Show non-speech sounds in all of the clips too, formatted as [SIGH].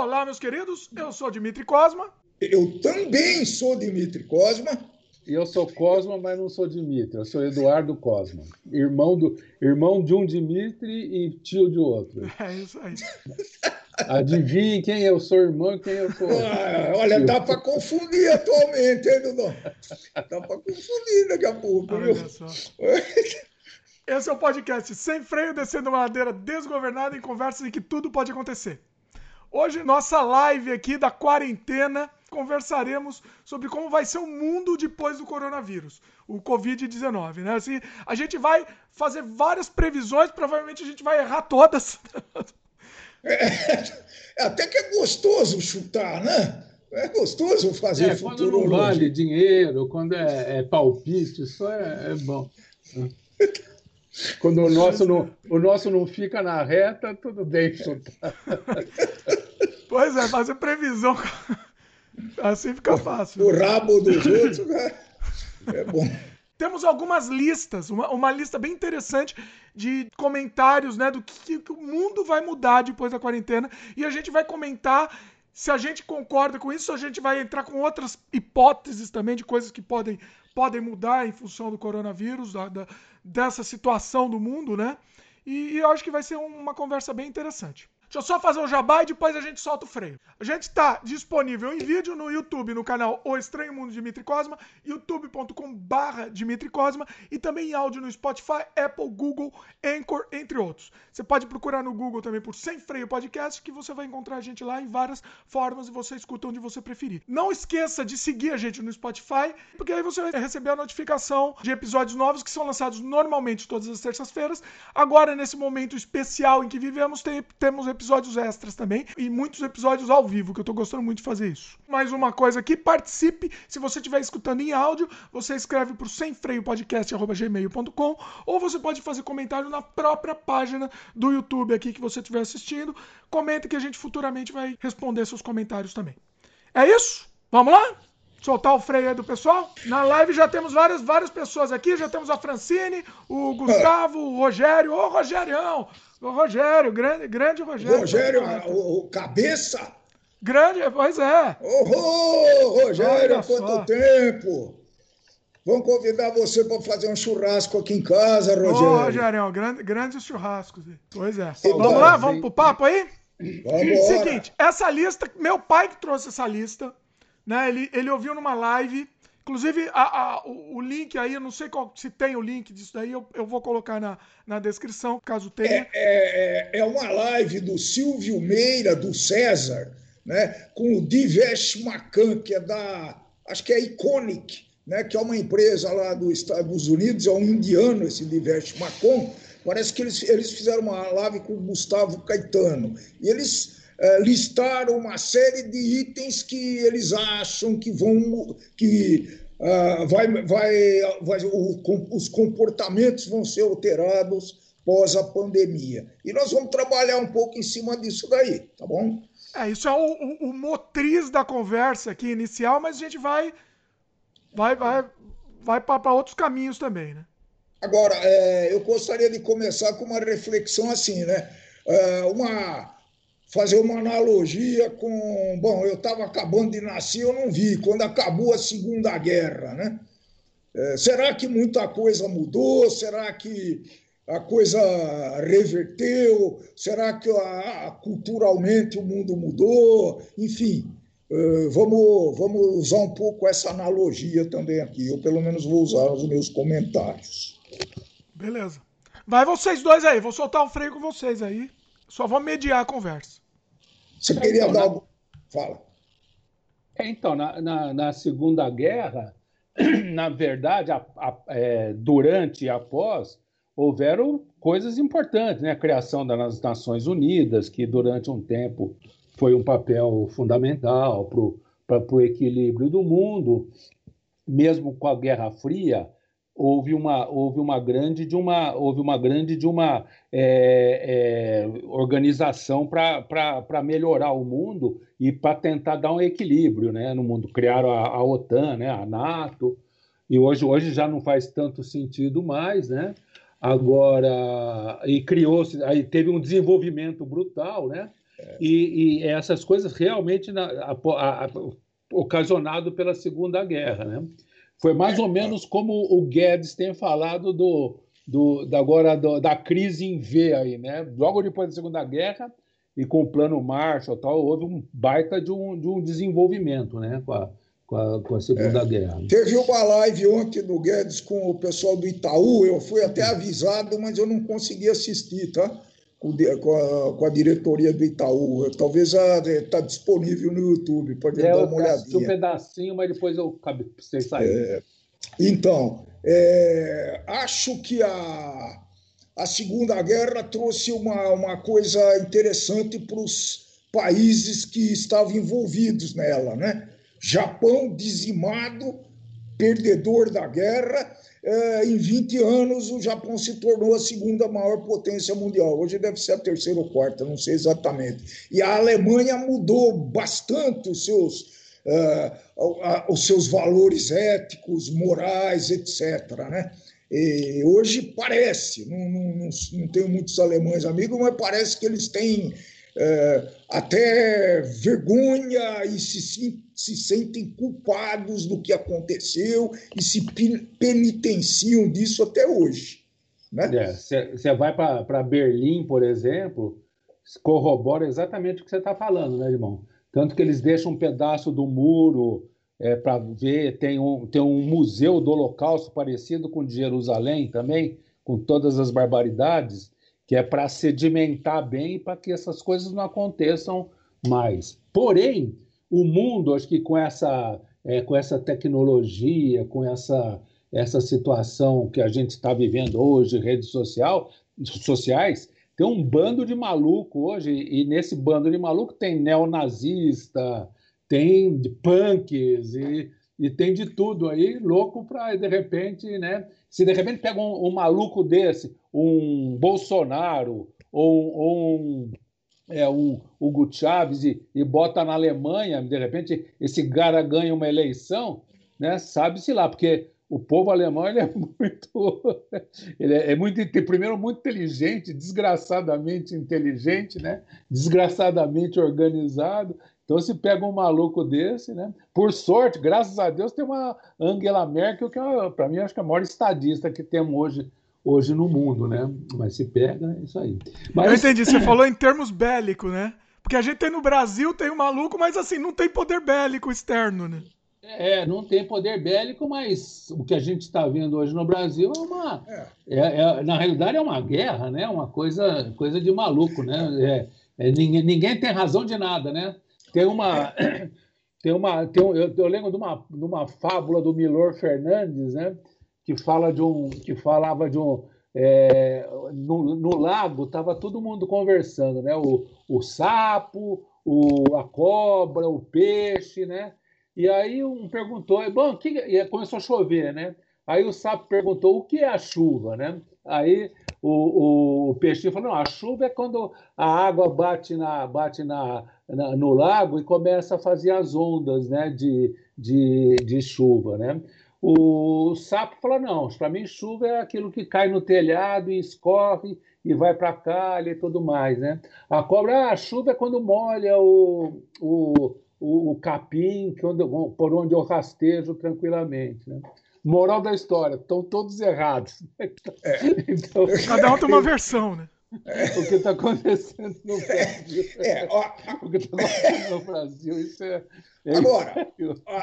Olá, meus queridos, eu sou Dimitri Cosma. Eu também sou Dimitri Cosma. E eu sou Cosma, mas não sou Dimitri, eu sou Eduardo Cosma. Irmão, do, irmão de um Dimitri e tio de outro. É isso aí. Adivinhe quem eu sou irmão e quem eu sou. Ah, olha, dá para confundir atualmente, hein, Dudu? Dá para confundir daqui a pouco, Olha viu? só. Esse é o podcast Sem Freio, descendo uma ladeira desgovernada em conversas em que tudo pode acontecer. Hoje, nossa live aqui da quarentena, conversaremos sobre como vai ser o mundo depois do coronavírus, o Covid-19, né? Assim, a gente vai fazer várias previsões, provavelmente a gente vai errar todas. É, até que é gostoso chutar, né? É gostoso fazer É, quando não vale dinheiro, quando é, é palpite, isso é, é bom. [LAUGHS] Quando o nosso, não, o nosso não fica na reta, tudo bem chutar. Pois é, fazer previsão. Assim fica fácil. O rabo dos outros né? é bom. Temos algumas listas, uma, uma lista bem interessante de comentários, né, do que, que o mundo vai mudar depois da quarentena. E a gente vai comentar se a gente concorda com isso, a gente vai entrar com outras hipóteses também de coisas que podem, podem mudar em função do coronavírus, da, da- dessa situação do mundo, né? E, e eu acho que vai ser uma conversa bem interessante. Deixa eu só fazer o jabá e depois a gente solta o freio. A gente está disponível em vídeo no YouTube, no canal O Estranho Mundo Dimitri Cosma, youtube.com barra Dimitri Cosma e também em áudio no Spotify, Apple, Google, Anchor, entre outros. Você pode procurar no Google também por Sem Freio Podcast, que você vai encontrar a gente lá em várias formas e você escuta onde você preferir. Não esqueça de seguir a gente no Spotify, porque aí você vai receber a notificação de episódios novos que são lançados normalmente todas as terças-feiras. Agora, nesse momento especial em que vivemos, tem- temos episódios extras também e muitos episódios ao vivo, que eu tô gostando muito de fazer isso. Mais uma coisa aqui, participe. Se você estiver escutando em áudio, você escreve por semfreiopodcast.gmail.com ou você pode fazer comentário na própria página do YouTube aqui que você estiver assistindo. Comenta que a gente futuramente vai responder seus comentários também. É isso? Vamos lá? Soltar o freio aí do pessoal? Na live já temos várias, várias pessoas aqui. Já temos a Francine, o Gustavo, o Rogério. Ô, Rogérião! O Rogério, grande, grande Rogério. Rogério, o, o cabeça. Grande, pois é. Ô, Rogério, Olha quanto só. tempo? Vamos convidar você para fazer um churrasco aqui em casa, Ô, Rogério. Rogério, grande, grandes churrascos. Pois é. Então, Vamos lá, vamos pro papo aí? Vamos Seguinte, essa lista, meu pai que trouxe essa lista, né? Ele, ele ouviu numa live. Inclusive, a- a- o, o link aí, eu não sei qual- se tem o link disso daí, eu, eu vou colocar na, na descrição, caso tenha. É, é uma live do Silvio Meira, do César, né, com o Divesh Macan, que é da, acho que é Iconic, né, que é uma empresa lá dos Estados Unidos, é um indiano esse Divesh Macan. Parece que eles, eles fizeram uma live com o Gustavo Caetano. E eles eh, listaram uma série de itens que eles acham que vão. que ah, vai, vai, vai, o- com- os comportamentos vão ser alterados pós a pandemia. E nós vamos trabalhar um pouco em cima disso daí, tá bom? É, isso é o, o- o motriz da conversa aqui inicial, mas a gente vai. Vai, vai, vai para outros caminhos também, né? Agora, é, eu gostaria de começar com uma reflexão assim, né? É, uma, fazer uma analogia com. Bom, eu estava acabando de nascer, eu não vi, quando acabou a Segunda Guerra, né? É, será que muita coisa mudou? Será que a coisa reverteu? Será que a- culturalmente o mundo mudou? Enfim, eh, vamos, vamos usar um pouco essa analogia também aqui. Eu, pelo menos, vou usar nos meus comentários. Beleza. Vai vocês dois aí, vou soltar o freio com vocês aí. Só vou mediar a conversa. Você queria Então, dar algum. Fala. É, então, na, na, na Segunda Guerra, [CLEARS THROAT] na verdade, a- a- é, durante e após, houveram coisas importantes, né? A criação das Nações Unidas, que durante um tempo foi um papel fundamental para o equilíbrio do mundo. Mesmo com a Guerra Fria, houve uma, houve uma grande de uma, houve uma grande de uma é, é, organização para melhorar o mundo e para tentar dar um equilíbrio né, no mundo. Criaram a, a OTAN, né, a NATO, e hoje, hoje já não faz tanto sentido mais, né? Agora, e criou-se, aí teve um desenvolvimento brutal, né? E, e, essas coisas realmente na, a, a, ocasionado pela Segunda Guerra, né? Foi mais ou menos como o Guedes tem falado do, do, da, agora do, da crise em V aí, né? Logo depois da Segunda Guerra e com o plano Marshall tal, houve um baita de um, de um desenvolvimento, né? Com a, com a, com a Segunda é. Guerra. Teve uma live ontem do Guedes com o pessoal do Itaú, eu fui até avisado, mas eu não consegui assistir, tá? Com, a, com a diretoria do Itaú. Talvez está disponível no YouTube, pode é, dar uma olhadinha. um pedacinho, mas depois eu cabe vocês saírem. É, então, é, acho que a, a Segunda Guerra trouxe uma, uma coisa interessante para os países que estavam envolvidos nela, né? Japão dizimado, perdedor da guerra. É, em 20 anos, o Japão se tornou a segunda maior potência mundial. Hoje deve ser a terceira ou quarta, não sei exatamente. E a Alemanha mudou bastante os seus. Uh, os seus valores éticos, morais, etc. Né? E hoje parece, não, não, não, não tenho muitos alemães amigos, mas parece que eles têm é, até vergonha e se, se sentem culpados do que aconteceu e se penitenciam disso até hoje. Você né? é, vai para Berlim, por exemplo, corrobora exatamente o que você está falando, né, irmão? Tanto que eles deixam um pedaço do muro é, para ver, tem um, tem um museu do Holocausto parecido com o de Jerusalém também, com todas as barbaridades que é para sedimentar bem para que essas coisas não aconteçam mais. Porém, o mundo, acho que com essa, é, com essa tecnologia, com essa, essa situação que a gente está vivendo hoje, redes social, sociais, tem um bando de maluco hoje, e nesse bando de maluco tem neonazista, tem punks e, e tem de tudo aí, louco para de repente, né? Se de repente pega um, um maluco desse, um Bolsonaro ou, ou um, é, um Hugo Chávez e, e, bota na Alemanha, de repente esse cara ganha uma eleição, né? Sabe-se lá, porque o povo alemão ele é [LAUGHS] muito, ele é, é, muito, primeiro muito inteligente, desgraçadamente inteligente, né? Desgraçadamente organizado. Então, se pega um maluco desse, né? Por sorte, graças a Deus, tem uma Angela Merkel, que é, para mim, acho que é a maior estadista que temos hoje, hoje no mundo, né? Mas se pega, é isso aí. Mas... Eu entendi, você [CLEARS THROAT] falou em termos bélicos, né? Porque a gente tem no Brasil, tem um maluco, mas assim, não tem poder bélico externo, né? É, não tem poder bélico, mas o que a gente está vendo hoje no Brasil é uma. É. É, é, na realidade, é uma guerra, né? Uma coisa, coisa de maluco, né? É, é ninguém, ninguém tem razão de nada, né? Tem uma. [CLEARS THROAT] Tem uma tem um, eu, eu, lembro de uma, de uma fábula do Milor Fernandes, né? Que fala de um. que falava de um. É, no, no, lago estava todo mundo conversando, né? O, o sapo, o, a cobra, o peixe, né? E aí um perguntou, bom, que, e começou a chover, né? Aí o sapo perguntou o que é a chuva, né? Aí o, o, o peixinho falou, não, a chuva é quando a água bate na, bate na, na, no lago e começa a fazer as ondas né, de, de, de chuva. Né? O sapo falou: não, para mim chuva é aquilo que cai no telhado e escorre e vai para cá e tudo mais. Né? A cobra, ah, a chuva é quando molha o, o, o, o capim que onde, por onde eu rastejo tranquilamente. Né? Moral da história, estão todos errados. [LAUGHS] É. Então, Cada um tem uma versão, né? [LAUGHS] o que está acontecendo no Brasil. É, ó, o que está acontecendo no Brasil, isso é. é agora,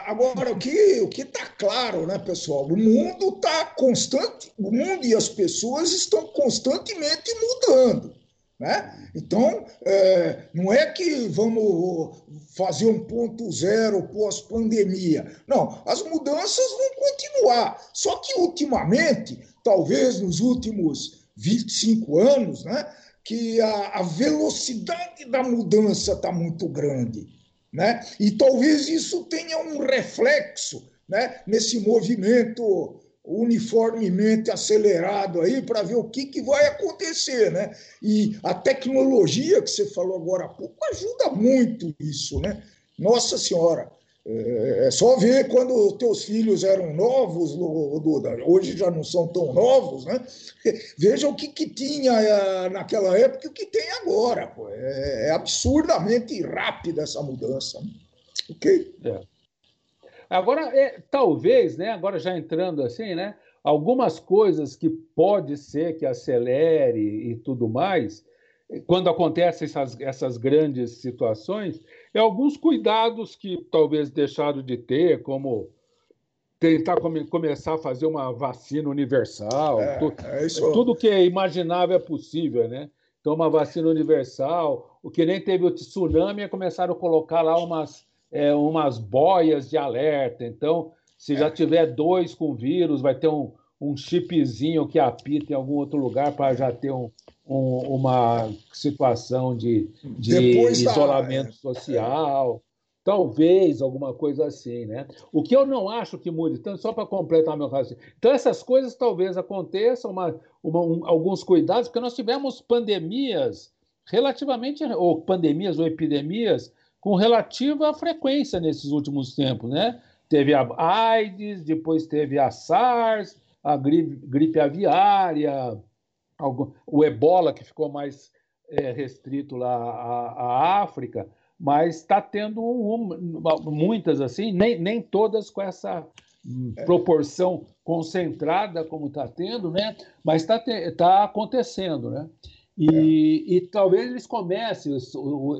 agora o que o que está claro, né, pessoal? O mundo está constante, o mundo e as pessoas estão constantemente mudando. Né? Então, é, não é que vamos fazer um ponto zero pós-pandemia. Não, as mudanças vão continuar. Só que, ultimamente, talvez nos últimos 25 anos, né, que a, a velocidade da mudança está muito grande. Né? E talvez isso tenha um reflexo né, nesse movimento uniformemente acelerado aí para ver o que, que vai acontecer. Né? E a tecnologia que você falou agora há pouco ajuda muito isso. Né? Nossa Senhora, É, é só ver quando teus filhos eram novos, Duda, hoje já não são tão novos, né? Veja o que, que tinha é, naquela época e o que tem agora. Pô. É, é absurdamente rápida essa mudança. Né? Ok? É. Agora, é, talvez, né, agora já entrando assim, né, algumas coisas que pode ser que acelere e tudo mais, quando acontecem essas, essas grandes situações, é alguns cuidados que talvez deixaram de ter, como tentar come, começar a fazer uma vacina universal, é, tu, é tudo que é imaginável é possível, né? Então, uma vacina universal, o que nem teve o tsunami, começaram a colocar lá umas, é, umas boias de alerta. Então, se já é. tiver dois com vírus, vai ter um, um chipzinho que apita em algum outro lugar para já ter um, um, uma situação de, de isolamento da... É. social. Talvez alguma coisa assim, né? O que eu não acho que mude tanto, só para completar meu raciocínio. Então, essas coisas talvez aconteçam, uma, uma, um, alguns cuidados, porque nós tivemos pandemias relativamente, ou pandemias ou epidemias com relativa frequência nesses últimos tempos, né? Teve a AIDS, depois teve a SARS, a gripe, gripe aviária, o ebola, que ficou mais é, restrito lá à, à África, mas está tendo um, muitas assim, nem, nem todas com essa é. proporção concentrada como está tendo, né? Mas está tá acontecendo, né? E, é. e talvez eles comecem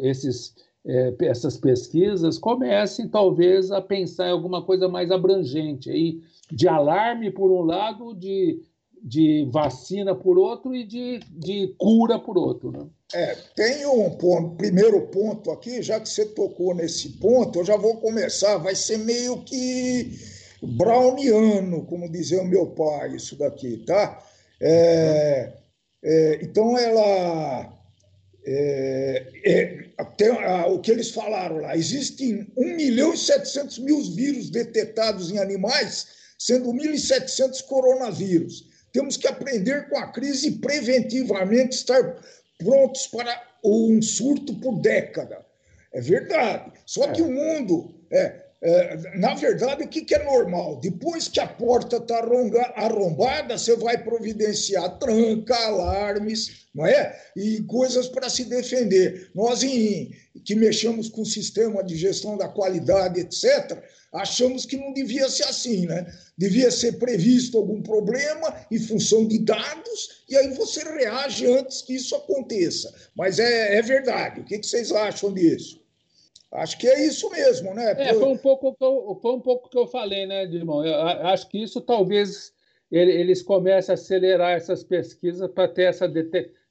esses é, essas pesquisas comecem talvez a pensar em alguma coisa mais abrangente aí de alarme por um lado, de, de vacina por outro e de, de cura por outro. Né? É, tem um ponto, primeiro ponto aqui, já que você tocou nesse ponto, eu já vou começar, vai ser meio que browniano, como dizia o meu pai, isso daqui, tá? É, é, então ela é, é, a, o que eles falaram lá, existem 1 milhão e 700 mil vírus detectados em animais, sendo 1.700 coronavírus. Temos que aprender com a crise e preventivamente estar prontos para um surto por década. É verdade. Só que é. o mundo é, na verdade, o que, que é normal? Depois que a porta está arrombada, você vai providenciar tranca, alarmes, não é? E coisas para se defender. Nós, em, que mexemos com o sistema de gestão da qualidade, etc., achamos que não devia ser assim, né? Devia ser previsto algum problema em função de dados, e aí você reage antes que isso aconteça. Mas é, é verdade. O que, que vocês acham disso? Acho que é isso mesmo, né? É, foi um pouco que eu, foi um pouco que eu falei, né, Dimão? Eu acho que isso talvez eles comecem a acelerar essas pesquisas para ter essa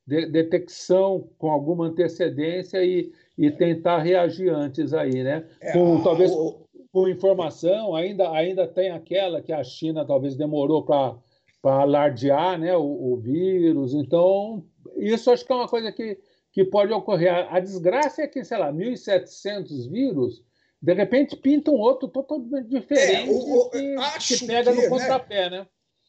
detecção com alguma antecedência e, e tentar reagir antes aí, né? É, com, talvez o... com informação, ainda, ainda tem aquela que a China talvez demorou para alardear né, o, o vírus. Então, isso acho que é uma coisa que que pode ocorrer. A, a desgraça é que, sei lá, 1.700 vírus, de repente pinta um outro totalmente diferente é, o, que, que, pega que, no né, contrapé, né?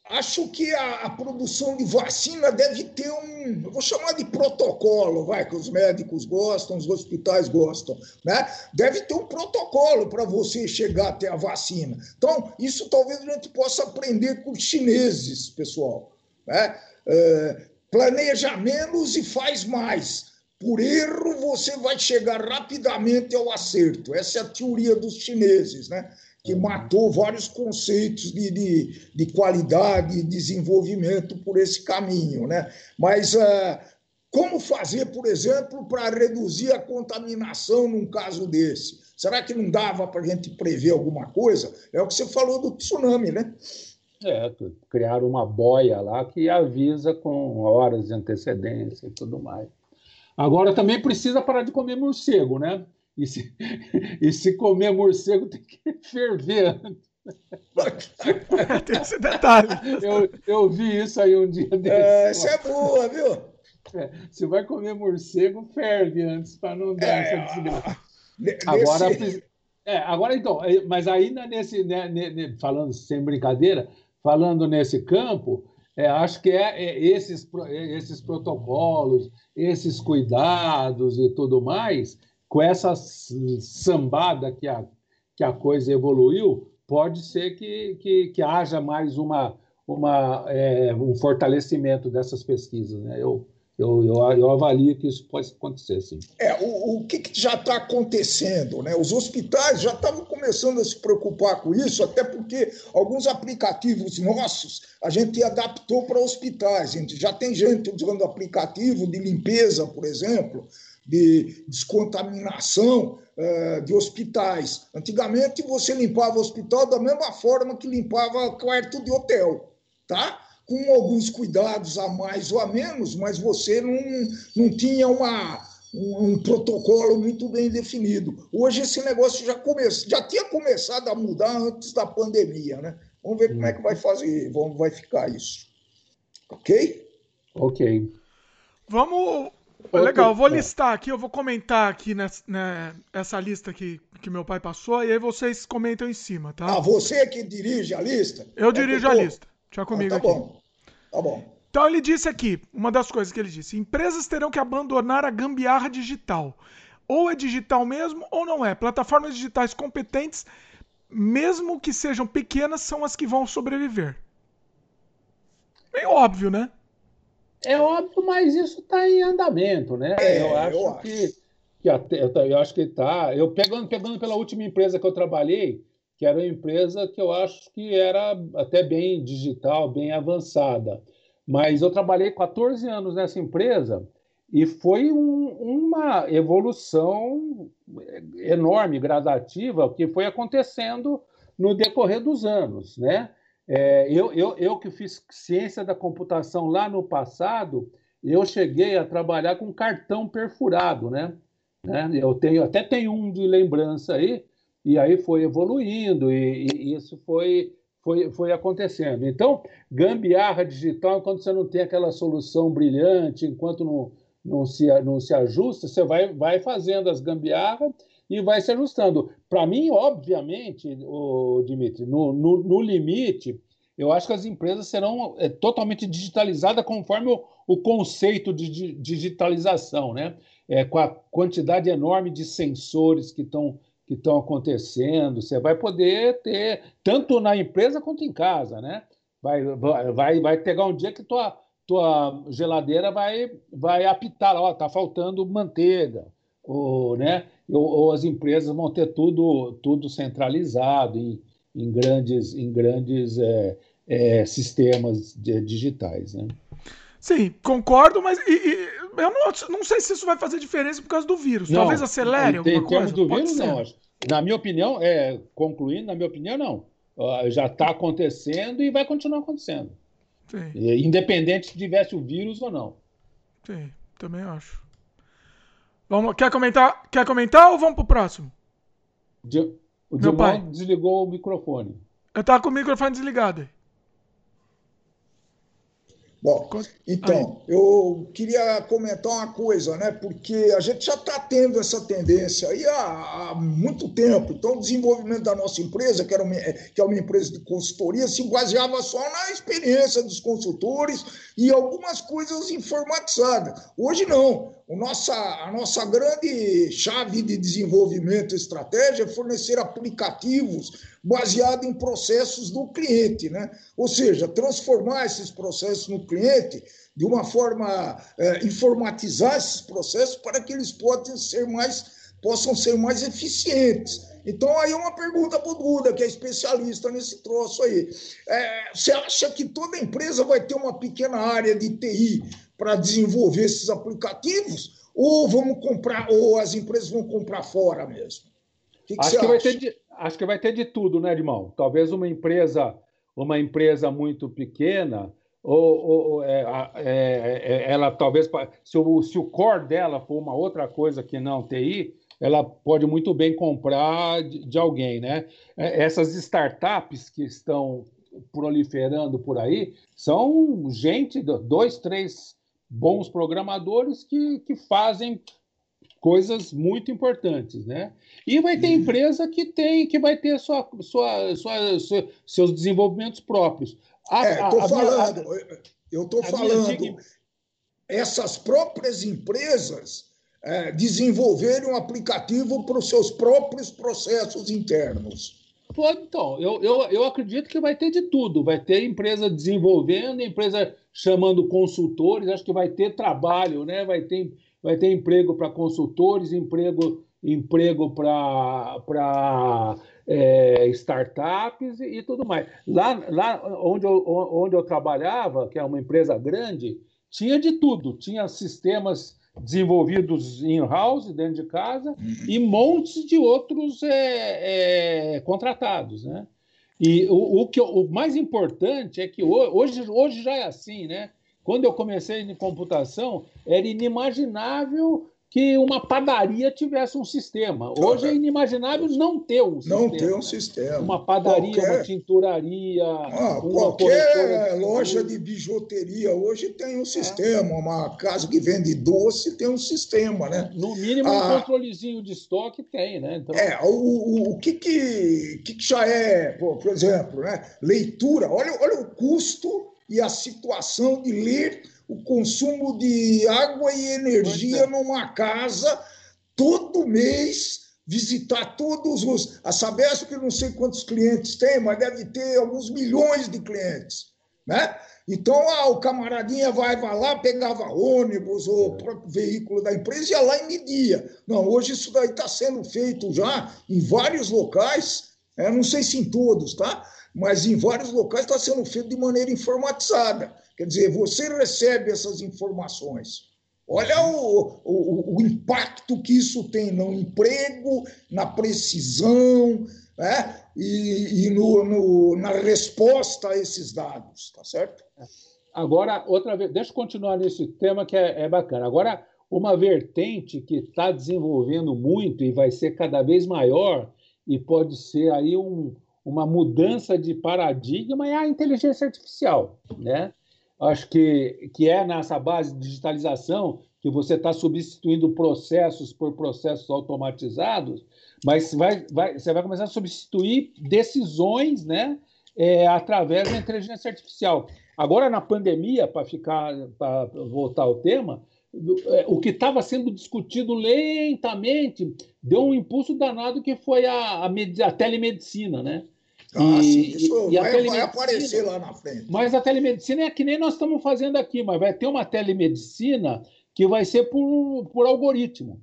Acho que a, a, produção de vacina deve ter um, eu vou chamar de protocolo, vai, que os médicos gostam, os hospitais gostam, né? Deve ter um protocolo para você chegar até a vacina. Então, isso talvez a gente possa aprender com os chineses, pessoal. Né? É, planeja menos e faz mais por erro, você vai chegar rapidamente ao acerto. Essa é a teoria dos chineses, né? que uhum. matou vários conceitos de, de, de qualidade e desenvolvimento por esse caminho. Né? Mas uh, como fazer, por exemplo, para reduzir a contaminação num caso desse? Será que não dava para a gente prever alguma coisa? É o que você falou do tsunami, né? É, criar uma boia lá que avisa com horas de antecedência e tudo mais. Agora também precisa parar de comer morcego, né? E se, [LAUGHS] e se comer morcego tem que [LAUGHS] ferver [LAUGHS] tem esse detalhe. Eu, eu vi isso aí um dia desse. É, isso é boa, viu? É, se vai comer morcego, ferve antes para não dar é, essa desgraça. Agora, é, agora então, é, mas ainda nesse, né, falando sem brincadeira, falando nesse campo, é, acho que é, é esses, é, esses protocolos, esses cuidados e tudo mais, com essa sambada que a, que a coisa evoluiu, pode ser que, que, que haja mais uma, uma, é, um fortalecimento dessas pesquisas. Né? Eu, eu, eu, eu, avalio que isso pode acontecer, sim. É, o, o que, que já está acontecendo? Né? Os hospitais já estavam começando a se preocupar com isso, até porque alguns aplicativos nossos a gente adaptou para hospitais. Gente já tem gente usando aplicativo de limpeza, por exemplo, de descontaminação uh, de hospitais. Antigamente você limpava o hospital da mesma forma que limpava quarto de hotel, tá? Com alguns cuidados a mais ou a menos, mas você não, não tinha uma, um, um, protocolo muito bem definido. Hoje esse negócio já, come, já tinha começado a mudar antes da pandemia, né? Vamos ver como é que vai fazer, vamos, vai ficar isso. Ok? Ok. Vamos. Legal, eu vou listar aqui, eu vou comentar aqui nessa, nessa lista que, que meu pai passou, e aí vocês comentam em cima, tá? Ah, você que dirige a lista? Eu é dirijo a lista. Deixa comigo ah, tá aqui. Bom. Tá bom. Então ele disse aqui, uma das coisas que ele disse: empresas terão que abandonar a gambiarra digital. Ou é digital mesmo ou não é. Plataformas digitais competentes, mesmo que sejam pequenas, são as que vão sobreviver. Meio óbvio, né? É óbvio, mas isso está em andamento, né? É, eu acho eu que, acho. que até, eu acho que está. Eu pegando, pegando pela última empresa que eu trabalhei, que era uma empresa que eu acho que era até bem digital, bem avançada. Mas eu trabalhei 14 anos nessa empresa e foi um, uma evolução enorme, gradativa, que foi acontecendo no decorrer dos anos. Né? É, eu, eu, eu que fiz ciência da computação lá no passado, eu cheguei a trabalhar com cartão perfurado, né? né? Eu tenho até tenho um de lembrança aí, e aí foi evoluindo e, e isso foi, foi, foi acontecendo. Então, gambiarra digital, quando você não tem aquela solução brilhante, enquanto não, não, se, não se ajusta, você vai, vai fazendo as gambiarras e vai se ajustando. Para mim, obviamente, o Dimitri, no, no, no, limite, eu acho que as empresas serão é, totalmente digitalizadas conforme o, o conceito de digitalização, né? É, com a quantidade enorme de sensores que estão que estão acontecendo, você vai poder ter, tanto na empresa quanto em casa, né? Vai, vai, vai pegar um dia que tua, tua geladeira vai, vai apitar, ó, tá faltando manteiga, ou, né? Ou, ou, as empresas vão ter tudo, tudo centralizado em, em grandes, em grandes é, é, sistemas digitais, né? Sim, concordo, mas e, e, eu não, não, sei se isso vai fazer diferença por causa do vírus. Não, Talvez acelere alguma coisa. Em termos do vírus, não. Na minha opinião, é, concluindo, na minha opinião, não. Uh, já está acontecendo e vai continuar acontecendo. Sim. Independente se tivesse o vírus ou não. Sim, também acho. Vamos, quer comentar? Quer comentar ou vamos pro próximo? o Dilmão desligou o microfone. Eu tava com o microfone desligado. Bom, então, eu queria comentar uma coisa, né? Porque a gente já está tendo essa tendência aí há, há, muito tempo. Então, o desenvolvimento da nossa empresa, que, era uma, que é uma empresa de consultoria, se baseava só na experiência dos consultores e algumas coisas informatizadas. Hoje não. Nossa, a nossa grande chave de desenvolvimento e estratégia é fornecer aplicativos baseados em processos do cliente, né? Ou seja, transformar esses processos no cliente de uma forma, é, informatizar esses processos para que eles possam ser mais, possam ser mais eficientes. Então, aí é uma pergunta para o Duda, que é especialista nesse troço aí. É, você acha que toda empresa vai ter uma pequena área de TI para desenvolver esses aplicativos? Ou vamos comprar, ou as empresas vão comprar fora mesmo? Que que acho, que vai ter de, acho que vai ter de tudo, né, irmão? Talvez uma empresa, uma empresa muito pequena, ou, ou é, é, é, ela talvez, se o, se o core dela for uma outra coisa que não TI, ela pode muito bem comprar de, de alguém, né? É, essas startups que estão proliferando por aí são gente, dois, três bons programadores que, que fazem coisas muito importantes, né? E vai ter uhum. empresa que tem, que vai ter sua, sua, sua, sua seus desenvolvimentos próprios. A, é, tô a, falando, a, eu estou falando, essas próprias empresas é, desenvolverem um aplicativo para os seus próprios processos internos? Então, eu, eu, eu acredito que vai ter de tudo. Vai ter empresa desenvolvendo, empresa chamando consultores, acho que vai ter trabalho, né? vai, ter, vai ter emprego para consultores, emprego, emprego para é, startups e, e, tudo mais. Lá, lá onde, eu, onde eu trabalhava, que é uma empresa grande, tinha de tudo. Tinha sistemas desenvolvidos in-house, dentro de casa, e montes de outros é, é, contratados, né? E o, o, que, o mais importante é que hoje, hoje já é assim, né? Quando eu comecei em computação, era inimaginável que uma padaria tivesse um sistema. Hoje é inimaginável não ter um sistema. Não ter um sistema. Uma padaria, qualquer... uma tinturaria. Ah, qualquer loja de bijuteria hoje tem um sistema. É. Uma casa que vende doce tem um sistema, né? No mínimo, ah, um controlezinho de estoque tem, né? Então... É, o, o, o que, que, que já é, por, por exemplo, né? leitura. Olha, olha o custo e a situação de ler o consumo de água e energia é. numa casa todo mês, visitar todos os. A Sabesp, não sei quantos clientes tem, mas deve ter alguns milhões de clientes. Né? Então, ah, o camaradinha vai, vai lá, pegava ônibus ou é. próprio veículo da empresa e ia lá e media. Não, hoje isso daí está sendo feito já em vários locais, é, não sei se em todos, tá? Mas em vários locais está sendo feito de maneira informatizada. Quer dizer, você recebe essas informações. Olha o, o, o impacto que isso tem no emprego, na precisão né? e, e no, no, na resposta a esses dados, tá certo? Agora, outra vez, deixa eu continuar nesse tema que é, é bacana. Agora, uma vertente que está desenvolvendo muito e vai ser cada vez maior e pode ser aí um, uma mudança de paradigma é a inteligência artificial, né? acho que, que é nessa base de digitalização que você está substituindo processos por processos automatizados, mas vai, vai, você vai começar a substituir decisões né, é, através da inteligência artificial. Agora, na pandemia, para ficar para voltar ao tema, o que estava sendo discutido lentamente deu um impulso danado que foi a, a, a telemedicina, né? Ah, e, sim, isso e vai, vai, aparecer lá na frente. Mas a telemedicina é que nem nós estamos fazendo aqui, mas vai ter uma telemedicina que vai ser por, por algoritmo.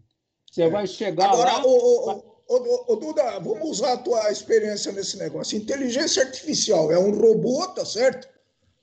Você é. vai chegar Agora, lá... O, o, o, o, Duda, vamos usar a tua experiência nesse negócio. Inteligência artificial é um robô, tá certo?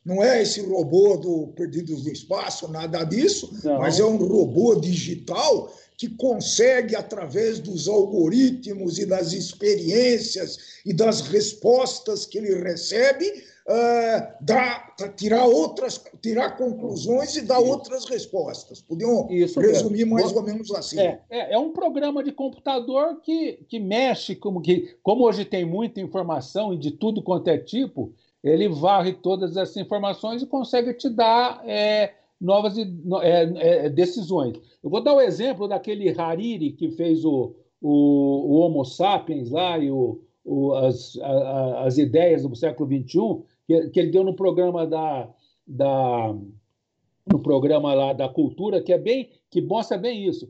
Não é esse robô do Perdidos no Espaço, nada disso, Não. mas é um robô digital que consegue, através dos algoritmos e das experiências e das respostas que ele recebe, uh, dar, tirar outras, tirar conclusões e dar Isso. outras respostas. Podiam Isso, resumir mais ou menos assim. É, é, é, um programa de computador que, que mexe, como, que, como hoje tem muita informação e de tudo quanto é tipo, ele varre todas essas informações e consegue te dar é, novas é, é, decisões. Eu vou dar o exemplo daquele Hariri que fez o, o, o Homo sapiens lá e o, o, as, a, as ideias do século XXI, que, que ele deu no programa da, da no programa lá da cultura, que é bem que mostra bem isso.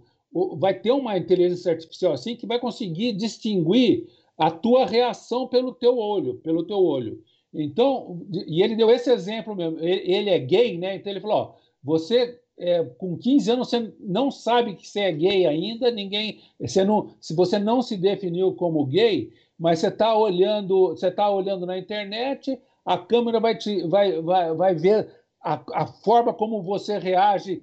Vai ter uma inteligência artificial assim que vai conseguir distinguir a tua reação pelo teu olho, pelo teu olho. Então, e ele deu esse exemplo mesmo. Ele, é gay, né? Então ele falou: ó, você é, com 15 anos você não sabe que você é gay ainda, ninguém, você não, se você não se definiu como gay, mas você está olhando, você tá olhando na internet, a câmera vai te, vai, vai, vai ver a, a forma como você reage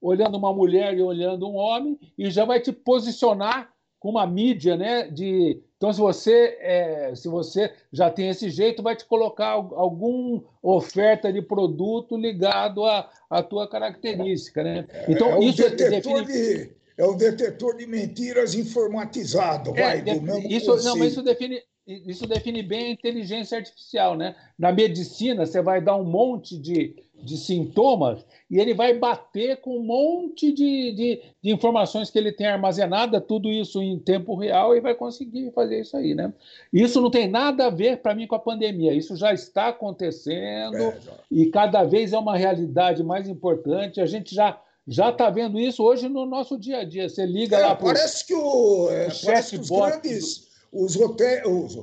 olhando uma mulher e olhando um homem e já vai te posicionar com uma mídia, né, de então, se você, é, se você já tem esse jeito, vai te colocar alguma oferta de produto ligado à, à tua característica. Né? Então, é, isso detetor define... de, é um detetor de mentiras informatizado, é, vai, do mesmo isso, Não, mas isso define, isso define bem a inteligência artificial. Né? Na medicina, você vai dar um monte de, de sintomas e ele vai bater com um monte de, de, de, informações que ele tem armazenada, tudo isso em tempo real, e vai conseguir fazer isso aí, né? Isso não tem nada a ver, para mim, com a pandemia. Isso já está acontecendo é, e cada vez é uma realidade mais importante. A gente já, já está vendo isso hoje no nosso dia a dia. Você liga é, lá para parece que o, é, parece que os grandes os hotéis, os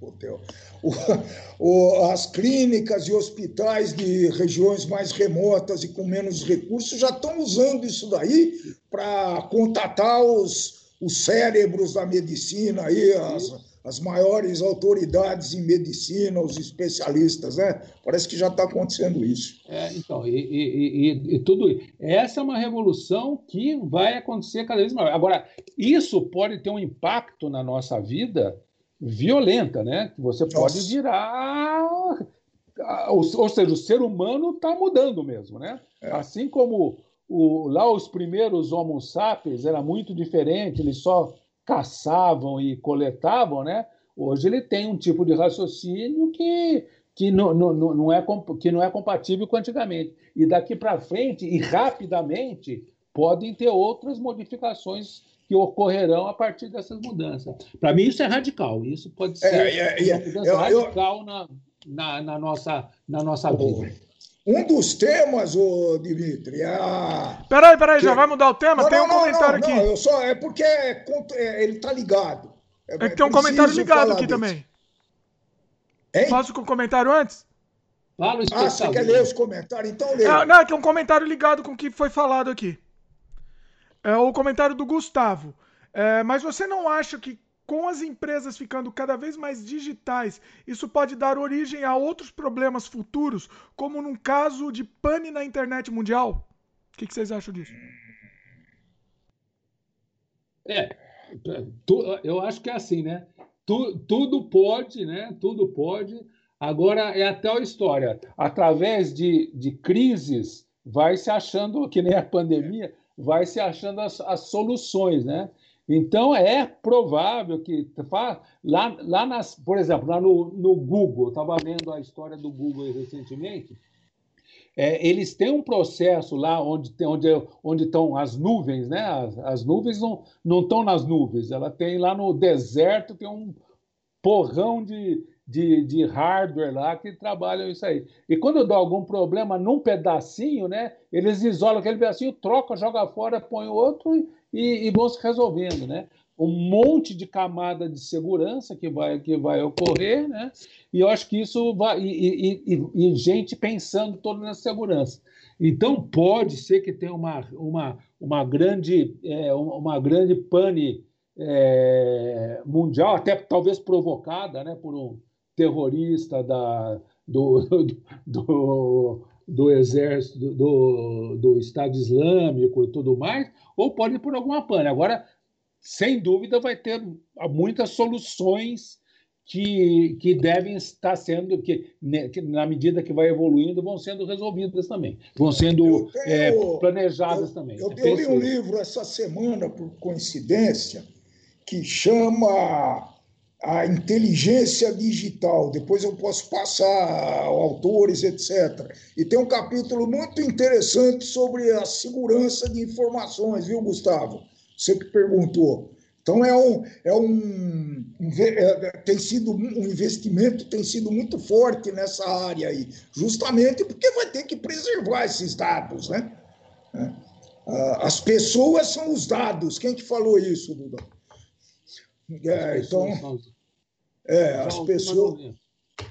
hotel, o, o, as clínicas e hospitais de regiões mais remotas e com menos recursos já estão usando isso daí para contatar os, os cérebros da medicina aí, as, as maiores autoridades em medicina, os especialistas, né? Parece que já está acontecendo isso. É, então, e, e, e, e, tudo essa é uma revolução que vai acontecer cada vez maior. Agora, isso pode ter um impacto na nossa vida violenta, né? Você pode Nossa. virar, ou, ou, seja, o ser humano está mudando mesmo, né? É. Assim como o, lá os primeiros Homo sapiens era muito diferente, eles só caçavam e coletavam, né? Hoje ele tem um tipo de raciocínio que, que, não, não, não, é, que não é compatível com antigamente. E daqui para frente, e rapidamente, podem ter outras modificações que ocorrerão a partir dessas mudanças. Para mim, isso é radical. Isso pode ser é, é, é, uma mudança eu, radical eu, na, na, na, nossa, na nossa vida. Um dos temas, ô Dimitri, é a... Peraí, peraí, que... já vai mudar o tema? Não, tem um não, comentário não, aqui. Não, eu só, é porque é, é ele está ligado. É, é que tem um comentário ligado aqui disso. também. Hein? Posso com o comentário antes? Fala, ah, você quer ler os comentários? Então lê. É, não, é que é um comentário ligado com o que foi falado aqui. É o comentário do Gustavo. É, mas você não acha que com as empresas ficando cada vez mais digitais, isso pode dar origem a outros problemas futuros, como num caso de pane na internet mundial? O que, que vocês acham disso? É, eu acho que é assim, né? tudo pode, né? Tudo pode. Agora é até a história. Através de, de crises, vai se achando, que nem a pandemia, vai se achando as, as soluções, né? Então é provável que lá, lá nas, por exemplo, lá no, no Google, estava lendo a história do Google recentemente. É, eles têm um processo lá onde, tem, onde, onde estão as nuvens, né? As, as nuvens não, não estão nas nuvens, ela tem lá no deserto, tem um porrão de, de, de hardware lá que trabalham isso aí. E quando dá algum problema num pedacinho, né, eles isolam aquele pedacinho, troca, joga fora, põe outro e, e vão se resolvendo, né? Um monte de camada de segurança que vai, que vai ocorrer, né? E eu acho que isso vai. E, e, e gente pensando toda nessa segurança. Então pode ser que tenha uma, uma, uma grande é, uma grande pane é, mundial, até talvez provocada né, por um, terrorista da, do, do, [LAUGHS] do, do exército, do, do Estado Islâmico e tudo mais, ou pode ir por alguma pane. Agora, sem dúvida, vai ter muitas soluções que, que devem estar sendo, que, que, na medida que vai evoluindo, vão sendo resolvidas também, vão sendo tenho, é, planejadas eu, também. Eu, eu li um livro essa semana, por coincidência, que chama a inteligência digital. Depois eu posso passar autores, etc. E tem um capítulo muito interessante sobre a segurança de informações, viu, Gustavo? Você que perguntou. Então é um, é um é, tem sido um investimento tem sido muito forte nessa área aí, justamente porque vai ter que preservar esses dados, né? É. Ah, as pessoas são os dados. Quem que falou isso, Duda? É, então, é, as pessoas.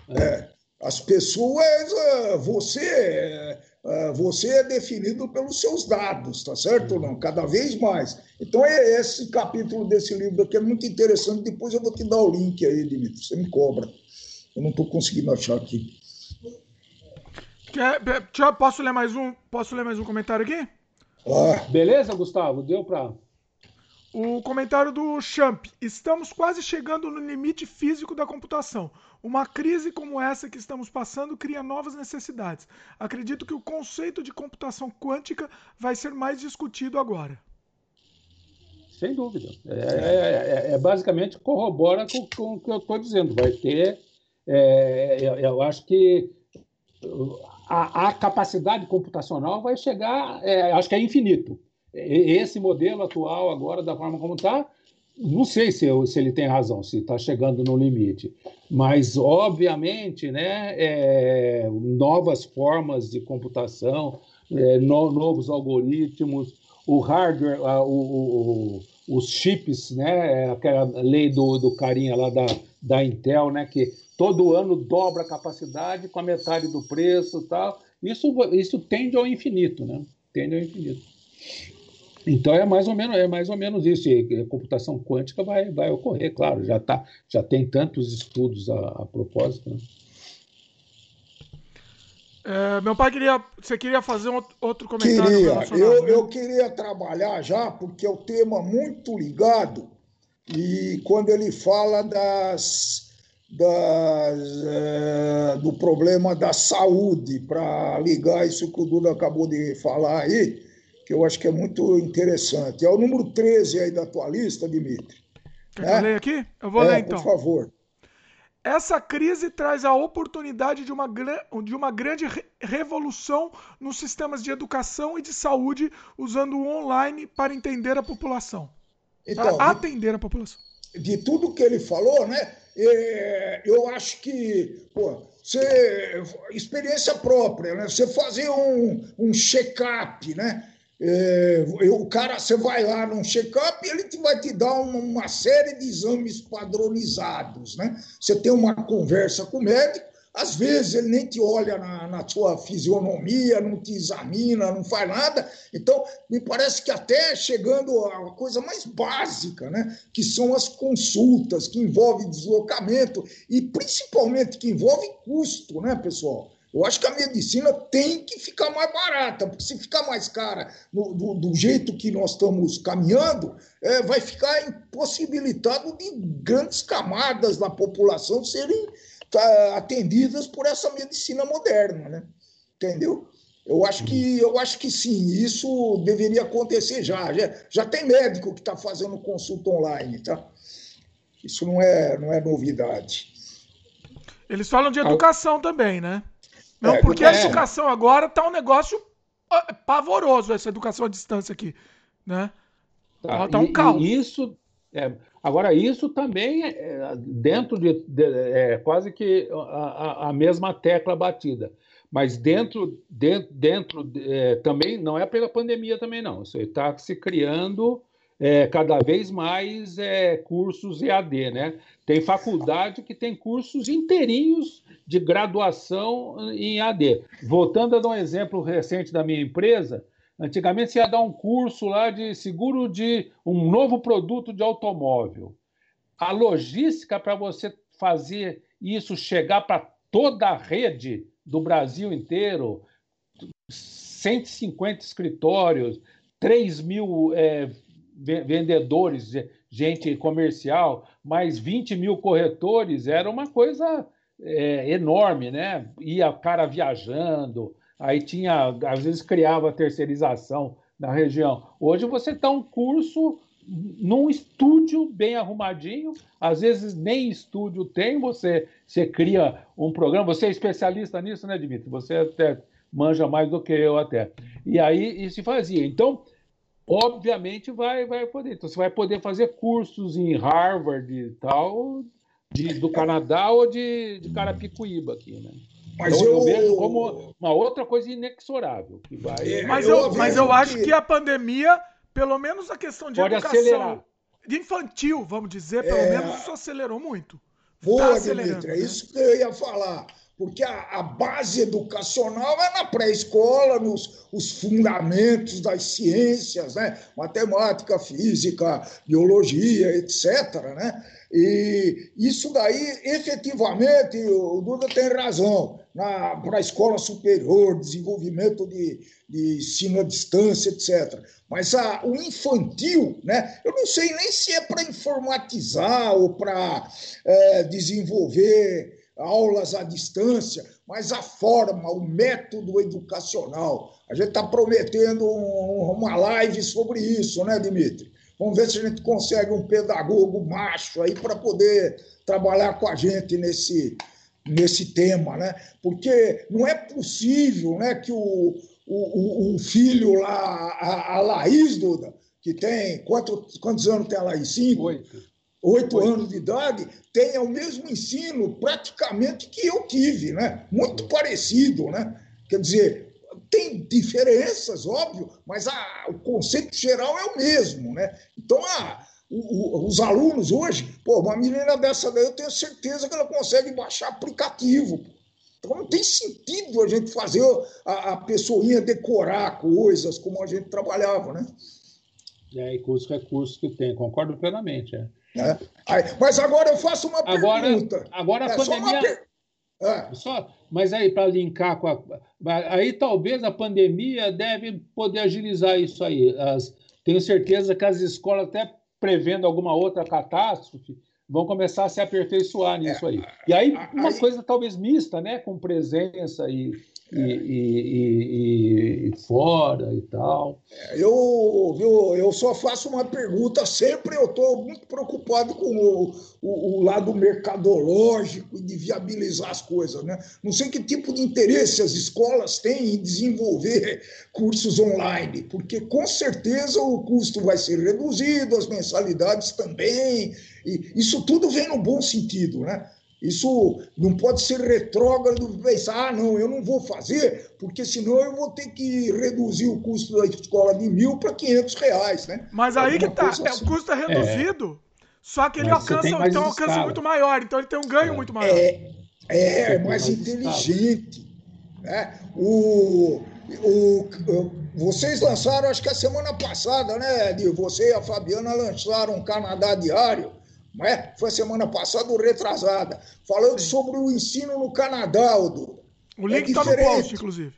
É, as pessoas, ah, você, ah, você é definido pelos seus dados, tá certo ou não? Cada vez mais. Então, é esse capítulo desse livro aqui é muito interessante. Depois eu vou te dar o link aí, Dimitri. Você me cobra. Eu não estou conseguindo achar aqui. Quer, posso ler mais um? Posso ler mais um comentário aqui? Ah. Beleza, Gustavo? Deu para o comentário do Champ. Estamos quase chegando no limite físico da computação. Uma crise como essa que estamos passando cria novas necessidades. Acredito que o conceito de computação quântica vai ser mais discutido agora. Sem dúvida. É, é, é, é basicamente corrobora com, com, o que eu estou dizendo. Vai ter. É, eu, eu, acho que a, a, capacidade computacional vai chegar, é, acho que é infinito esse modelo atual agora, da forma como está, não sei se, eu, se ele tem razão, se está chegando no limite, mas obviamente, né, é, novas formas de computação, é, no, novos algoritmos, o hardware, o, o, os chips, né? É aquela lei do, do carinha lá da, da Intel, né? Que todo ano dobra a capacidade com a metade do preço tal. Isso, isso tende ao infinito, né? Tende ao infinito. Então é mais ou menos é mais ou menos isso. E a computação quântica vai, vai ocorrer, claro. Já tá, já tem tantos estudos a, a propósito. Né? É, meu pai queria. Você queria fazer um outro comentário? Queria. Eu, eu queria trabalhar já, porque é um tema muito ligado. E quando ele fala das, das é, do problema da saúde, para ligar isso que o Duda acabou de falar aí, que eu acho que é muito interessante. É o número 13 aí da tua lista, Dimitri. Quer né? que eu leia aqui? Eu vou é, ler então. Por favor. Essa crise traz a oportunidade de uma, de uma grande re revolução nos sistemas de educação e de saúde, usando o online para entender a população. Então, para atender a população. De tudo que ele falou, né? É, eu acho que, pô, você, experiência própria, né? Você fazer um, um check-up, né? É, o cara, você vai lá num check-up e ele vai te dar uma, uma, série de exames padronizados, né? Você tem uma conversa com o médico, às vezes ele nem te olha na, na sua fisionomia, não te examina, não faz nada. Então, me parece que até chegando à coisa mais básica, né? Que são as consultas, que envolve deslocamento e principalmente que envolve custo, né, pessoal? Eu acho que a medicina tem que ficar mais barata, porque se ficar mais cara no, do, do, jeito que nós estamos caminhando, é, vai ficar impossibilitado de grandes camadas da população serem tá, atendidas por essa medicina moderna, né? Entendeu? Eu acho que eu acho que sim, isso deveria acontecer já. Já, já tem médico que está fazendo consulta online, tá? Isso não é, não é novidade. Eles falam de educação também, né? Não, é, porque a é. educação agora tá um negócio pavoroso, essa educação à distância aqui, né? Tá, tá um caos. Isso, é, agora, isso também é dentro de, de é, quase que a, a, mesma tecla batida. Mas dentro, dentro, dentro é, também, não é pela pandemia também, não. Isso está se criando é, cada vez mais é, cursos EAD, né? Tem faculdade que tem cursos inteirinhos de graduação em AD. Voltando a dar um exemplo recente da minha empresa, antigamente você ia dar um curso lá de seguro de um novo produto de automóvel. A logística para você fazer isso chegar para toda a rede do Brasil inteiro, 150 escritórios, 3 mil é, vendedores, gente comercial, mais 20 mil corretores, era uma coisa é, enorme, né? Ia o cara viajando, aí tinha, às vezes criava terceirização na região. Hoje você está um curso num estúdio bem arrumadinho, às vezes nem estúdio tem, você, você cria um programa, você é especialista nisso, né, Dimitri? Você até manja mais do que eu até. E aí isso se fazia. Então, obviamente vai, vai poder. Então, você vai poder fazer cursos em Harvard e tal, de, do Canadá ou de, de Carapicuíba aqui, né? Mas então, eu... eu... vejo como uma outra coisa inexorável. Que vai... É, mas eu, eu mas eu acho que a pandemia, pelo menos a questão de Pode educação acelerar. de infantil, vamos dizer, pelo é... menos isso acelerou muito. Boa, tá Dimitri, é isso que eu ia falar porque a, a, base educacional é na pré-escola, nos os fundamentos das ciências, né? matemática, física, biologia, etc. Né? E isso daí, efetivamente, o Duda tem razão, para a escola superior, desenvolvimento de, de ensino à distância, etc. Mas a, o infantil, né? eu não sei nem se é para informatizar ou para é, desenvolver aulas à distância, mas a forma, o método educacional. A gente está prometendo um, uma live sobre isso, né, Dimitri? Vamos ver se a gente consegue um pedagogo macho aí para poder trabalhar com a gente nesse, nesse tema, né? Porque não é possível né, que o, o, o filho lá, a, a Laís, Duda, que tem. Quanto, quantos anos tem a Laís? Cinco? Oito oito anos de idade, tenha o mesmo ensino praticamente que eu tive, né? Muito parecido, né? Quer dizer, Tem diferenças, óbvio, mas a, o conceito geral é o mesmo. Né? Então, a, o, o, os alunos hoje, pô, uma menina dessa daí, eu tenho certeza que ela consegue baixar aplicativo. Então não tem sentido a gente fazer a, a pessoinha decorar coisas como a gente trabalhava, né? É, e com os recursos que tem, concordo plenamente. É. É. Aí, mas agora eu faço uma agora, pergunta. Agora a é, pandemia. Só é. só, mas aí, para linkar com a. Aí talvez a pandemia deve poder agilizar isso aí. As... Tenho certeza que as escolas, até prevendo alguma outra catástrofe, vão começar a se aperfeiçoar nisso aí. E aí, uma aí... coisa talvez mista, né? Com presença e e, e, e, fora e tal. Eu, eu, eu só faço uma pergunta, sempre eu estou muito preocupado com o, o, o, lado mercadológico e de viabilizar as coisas. Né? Não sei que tipo de interesse as escolas têm em desenvolver cursos online, porque com certeza o custo vai ser reduzido, as mensalidades também, e isso tudo vem no bom sentido, né? Isso não pode ser retrógrado pensar, ah, não, eu não vou fazer, porque senão eu vou ter que reduzir o custo da escola de mil para 500 reais, né? Mas aí que tá, assim. o custo é reduzido, é. só que ele Mas alcança, então, alcança muito maior, então ele tem um ganho é. muito maior. É, é, é mais, mais inteligente. Né? O, o, vocês lançaram, acho que a semana passada, né, de você e a Fabiana lançaram um Canadá Diário, é? Foi semana passada ou retrasada, falando sobre o ensino no Canadá, Odu. O link está é no post, inclusive.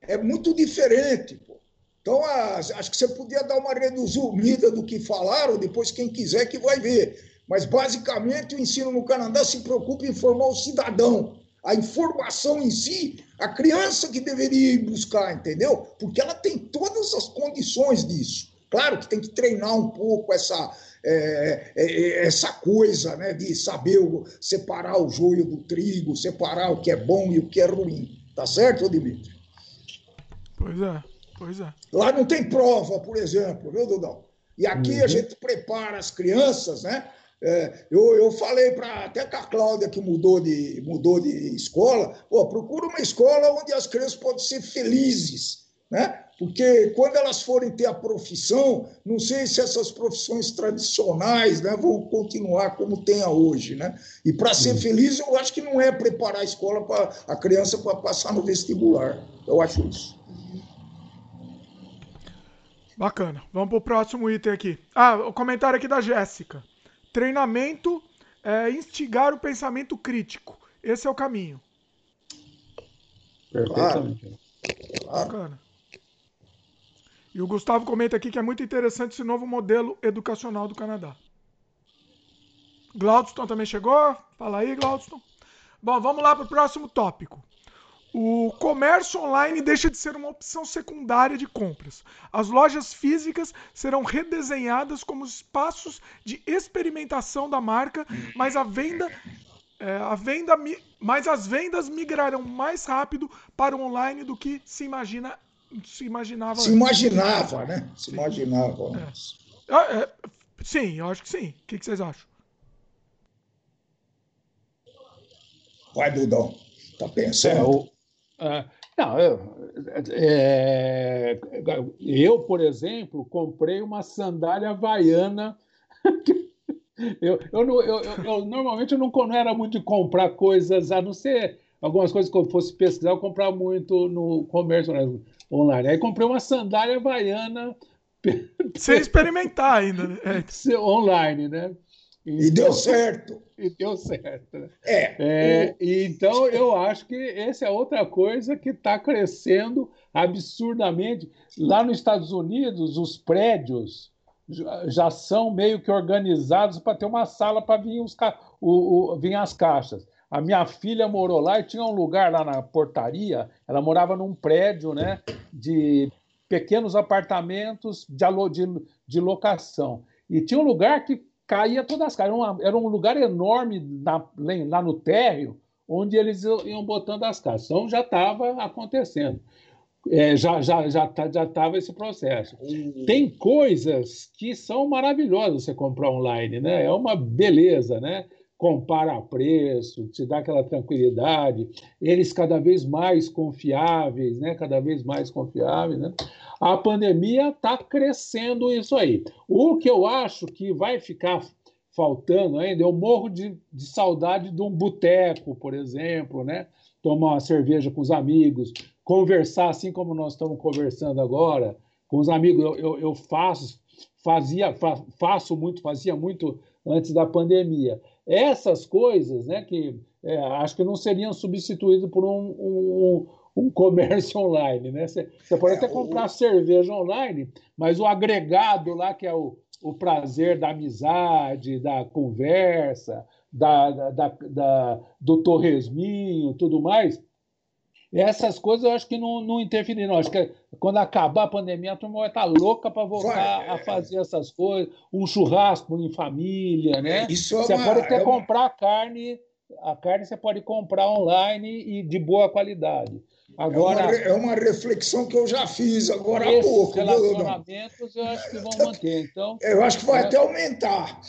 É muito diferente, pô. Então, acho que você podia dar uma resumida do que falaram, depois quem quiser que vai ver. Mas, basicamente, o ensino no Canadá se preocupa em formar o cidadão. A informação em si, a criança que deveria ir buscar, entendeu? Porque ela tem todas as condições disso. Claro que tem que treinar um pouco essa, é, é, é, essa coisa né, de saber separar o joio do trigo, separar o que é bom e o que é ruim. Tá certo, Dimitri? Pois é, pois é. Lá não tem prova, por exemplo, viu, Dudão? E aqui uhum. a gente prepara as crianças, né? É, eu, eu falei para até com a Cláudia que mudou de, mudou de escola, pô, procura uma escola onde as crianças podem ser felizes, né? Porque quando elas forem ter a profissão, não sei se essas profissões tradicionais né, vão continuar como tem hoje. Né? E para ser feliz, eu acho que não é preparar a escola para a criança para passar no vestibular. Eu acho isso. Bacana. Vamos para o próximo item aqui. Ah, o comentário aqui da Jéssica. Treinamento é instigar o pensamento crítico. Esse é o caminho. Perfeitamente. Claro. Bacana. E o Gustavo comenta aqui que é muito interessante esse novo modelo educacional do Canadá. Glaudston também chegou? Fala aí, Glaudston. Bom, vamos lá para o próximo tópico. O comércio online deixa de ser uma opção secundária de compras. As lojas físicas serão redesenhadas como espaços de experimentação da marca, mas a venda, é, a venda, mas as vendas migrarão mais rápido para o online do que se imagina se imaginava. Se imaginava, né? Se sim. imaginava. É. Ah, é, sim, eu acho que sim. O que, que vocês acham? Vai, Dudão. Tá pensando? É, não, eu, é, eu, por exemplo, comprei uma sandália havaiana. [LAUGHS] eu, eu, eu, eu, eu, normalmente eu não, não era muito de comprar coisas, a não ser algumas coisas que eu fosse pesquisar, eu comprava muito no comércio online. Aí comprei uma sandália havaiana. [LAUGHS] Sem experimentar ainda, né? É. Online, né? Então, e deu certo. E deu certo. Né? É. é então, eu acho que essa é outra coisa que está crescendo absurdamente. Lá nos Estados Unidos, os prédios já são meio que organizados para ter uma sala para vir, os, o, o, vir as caixas. A minha filha morou lá e tinha um lugar lá na portaria. Ela morava num prédio, né, de pequenos apartamentos de, de, de locação. E tinha um lugar que caía todas as caixas. Era, era, um lugar enorme na, lá no térreo, onde eles iam botando as caixas. Então já estava acontecendo. É, já já já tá, já estava esse processo. Tem coisas que são maravilhosas você comprar online, né? É uma beleza, né? Compara preço, te dá aquela tranquilidade, eles cada vez mais confiáveis, né? Cada vez mais confiáveis, né? A pandemia está crescendo isso aí. O que eu acho que vai ficar faltando ainda, eu morro de, de saudade de um boteco, por exemplo, né? Tomar uma cerveja com os amigos, conversar assim como nós estamos conversando agora, com os amigos. Eu, eu, eu faço, fazia, fa, faço muito, fazia muito antes da pandemia. Essas coisas, né, que é, acho que não seriam substituídas por um, um, um comércio [LAUGHS] online, né? Você, pode até é, comprar cerveja online, mas o agregado lá, que é o, o prazer da amizade, da conversa, da, da, da, da do torresminho, tudo mais, essas coisas eu acho que não, não interferiram. Acho que quando acabar a pandemia, a turma vai estar louca para voltar vai, a fazer essas coisas. Um churrasco em família, né? Isso é você uma, pode até é comprar uma... carne. A carne você pode comprar online e de boa qualidade. Agora, é uma, é uma reflexão que eu já fiz agora há pouco. relacionamentos eu acho que vão manter. Então, eu acho que vai é... até aumentar.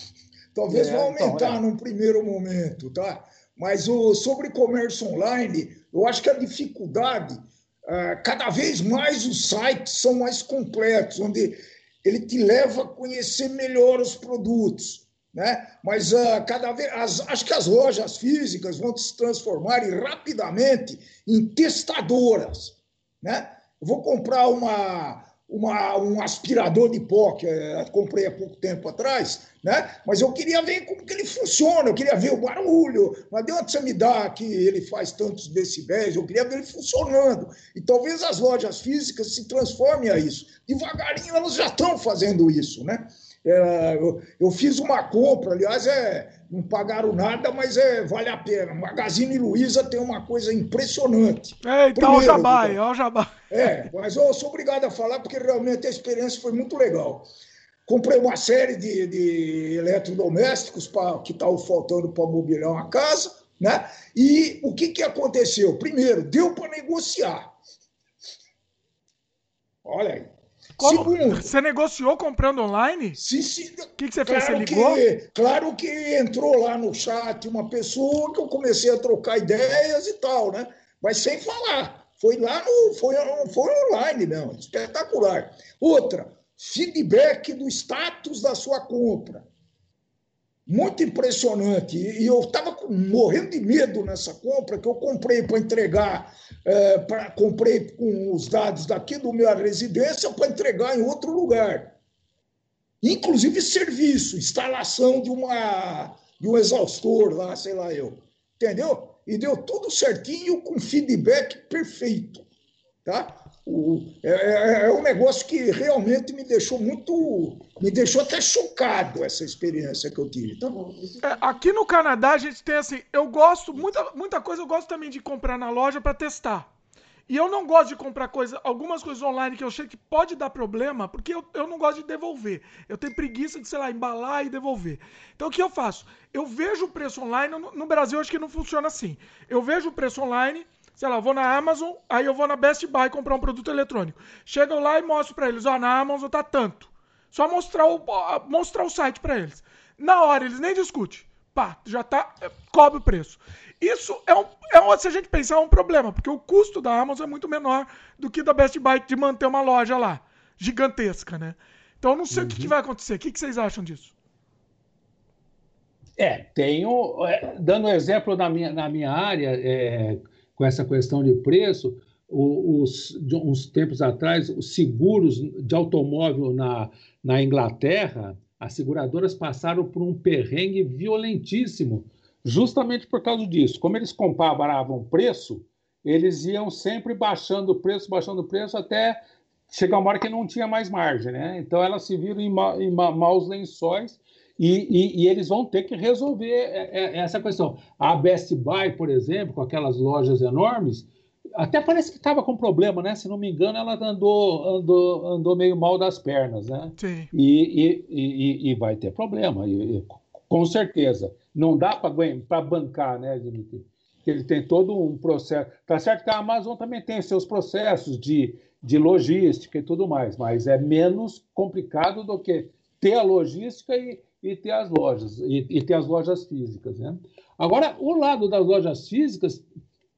Talvez é, vá então, aumentar então, num primeiro momento, tá? Mas o, sobre comércio online, eu acho que a dificuldade, ah, cada vez mais os sites são mais completos, onde ele te leva a conhecer melhor os produtos. Né? Mas uh, cada vez as, acho que as lojas físicas vão se transformar rapidamente em testadoras. Né? Eu vou comprar uma, uma, um aspirador de pó que eu comprei há pouco tempo atrás, né? mas eu queria ver como que ele funciona, eu queria ver o barulho, não adianta você me dar que ele faz tantos decibéis, eu queria ver ele funcionando. E talvez as lojas físicas se transformem a isso. Devagarinho elas já estão fazendo isso. Né? É, eu, fiz uma compra, aliás, é, não pagaram nada, mas é, vale a pena. Magazine Luiza tem uma coisa impressionante. É, então o jabá, o jabá. É, mas eu sou obrigado a falar porque realmente a experiência foi muito legal. Comprei uma série de, de eletrodomésticos pra, que estavam faltando para mobiliar uma casa, né? E o que, que aconteceu? Primeiro, deu para negociar. Olha aí. Como? Segundo, você negociou comprando online? Sim, sim. O que, que você claro fez? Você ligou? Que, claro que entrou lá no chat uma pessoa que eu comecei a trocar ideias e tal, né? Mas sem falar. Foi lá no. Foi, foi online mesmo. Espetacular. Outra, feedback do status da sua compra muito impressionante. E eu estava morrendo de medo nessa compra, que eu comprei para entregar, é, pra, comprei com os dados daqui do minha residência para entregar em outro lugar. Inclusive serviço, instalação de, uma, de um exaustor lá, sei lá eu. Entendeu? E deu tudo certinho com feedback perfeito. Tá? O, é, é, é, um negócio que realmente me deixou muito. Me deixou até chocado essa experiência que eu tive. Bom. É, aqui no Canadá a gente tem assim. Eu gosto, muita, muita coisa eu gosto também de comprar na loja para testar. E eu não gosto de comprar coisa, algumas coisas online que eu sei que pode dar problema, porque eu, eu não gosto de devolver. Eu tenho preguiça de, sei lá, embalar e devolver. Então o que eu faço? Eu vejo o preço online, no, no Brasil acho que não funciona assim. Eu vejo o preço online, sei lá, vou na Amazon, aí eu vou na Best Buy comprar um produto eletrônico. Chego lá e mostro para eles, ó, na Amazon tá tanto. Só mostrar o, mostrar o site para eles. Na hora, eles nem discutem. Pá, já tá, é, cobre o preço. Isso é um, é um, se a gente pensar, é um problema, porque o custo da Amazon é muito menor do que da Best Buy de manter uma loja lá, gigantesca, né? Então, eu não sei uhum. o que, que, uhum. vai acontecer. O que, que vocês acham disso? É, tenho, é, dando exemplo na minha, na minha área, é, com essa questão de preço, os, de uns tempos atrás, os seguros de automóvel na, na Inglaterra, as seguradoras passaram por um perrengue violentíssimo, justamente por causa disso. Como eles comparavam preço, eles iam sempre baixando o preço, baixando o preço, até chegar uma hora que não tinha mais margem. Né? Então elas se viram em, ma em ma maus lençóis e, e, e, eles vão ter que resolver essa questão. A Best Buy, por exemplo, com aquelas lojas enormes, até parece que estava com problema, né? Se não me engano, ela andou, andou, andou meio mal das pernas, né? Sim. E, e, e vai ter problema, com certeza. Não dá para bancar, né, Dimitri? Ele tem todo um processo. Tá certo que a Amazon também tem seus processos de, de logística e tudo mais, mas é menos complicado do que ter a logística e, e ter as lojas, e, e, ter as lojas físicas. Né? Agora, o lado das lojas físicas,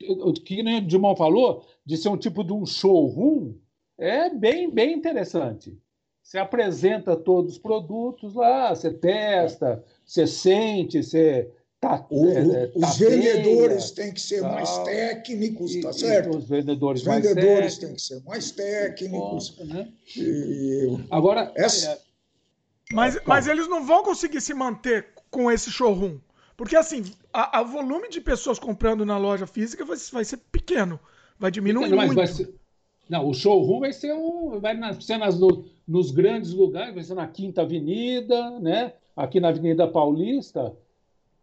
o que o Dimão falou, de ser um tipo de um showroom, é bem, bem interessante. Você apresenta todos os produtos lá, você testa, você sente, você tá, o, é, os vendedores têm que ser tal, mais técnicos, tá certo? os vendedores, os vendedores têm que ser mais técnicos. né? e, Agora, essa... mas, mas eles não vão conseguir se manter com esse showroom. Porque assim, o volume de pessoas comprando na loja física vai, vai ser pequeno. Vai diminuir pequeno, muito. Vai ser, não, o showroom vai ser um. Vai ser nas, no, nos grandes lugares, vai ser na Quinta Avenida, né? Aqui na Avenida Paulista.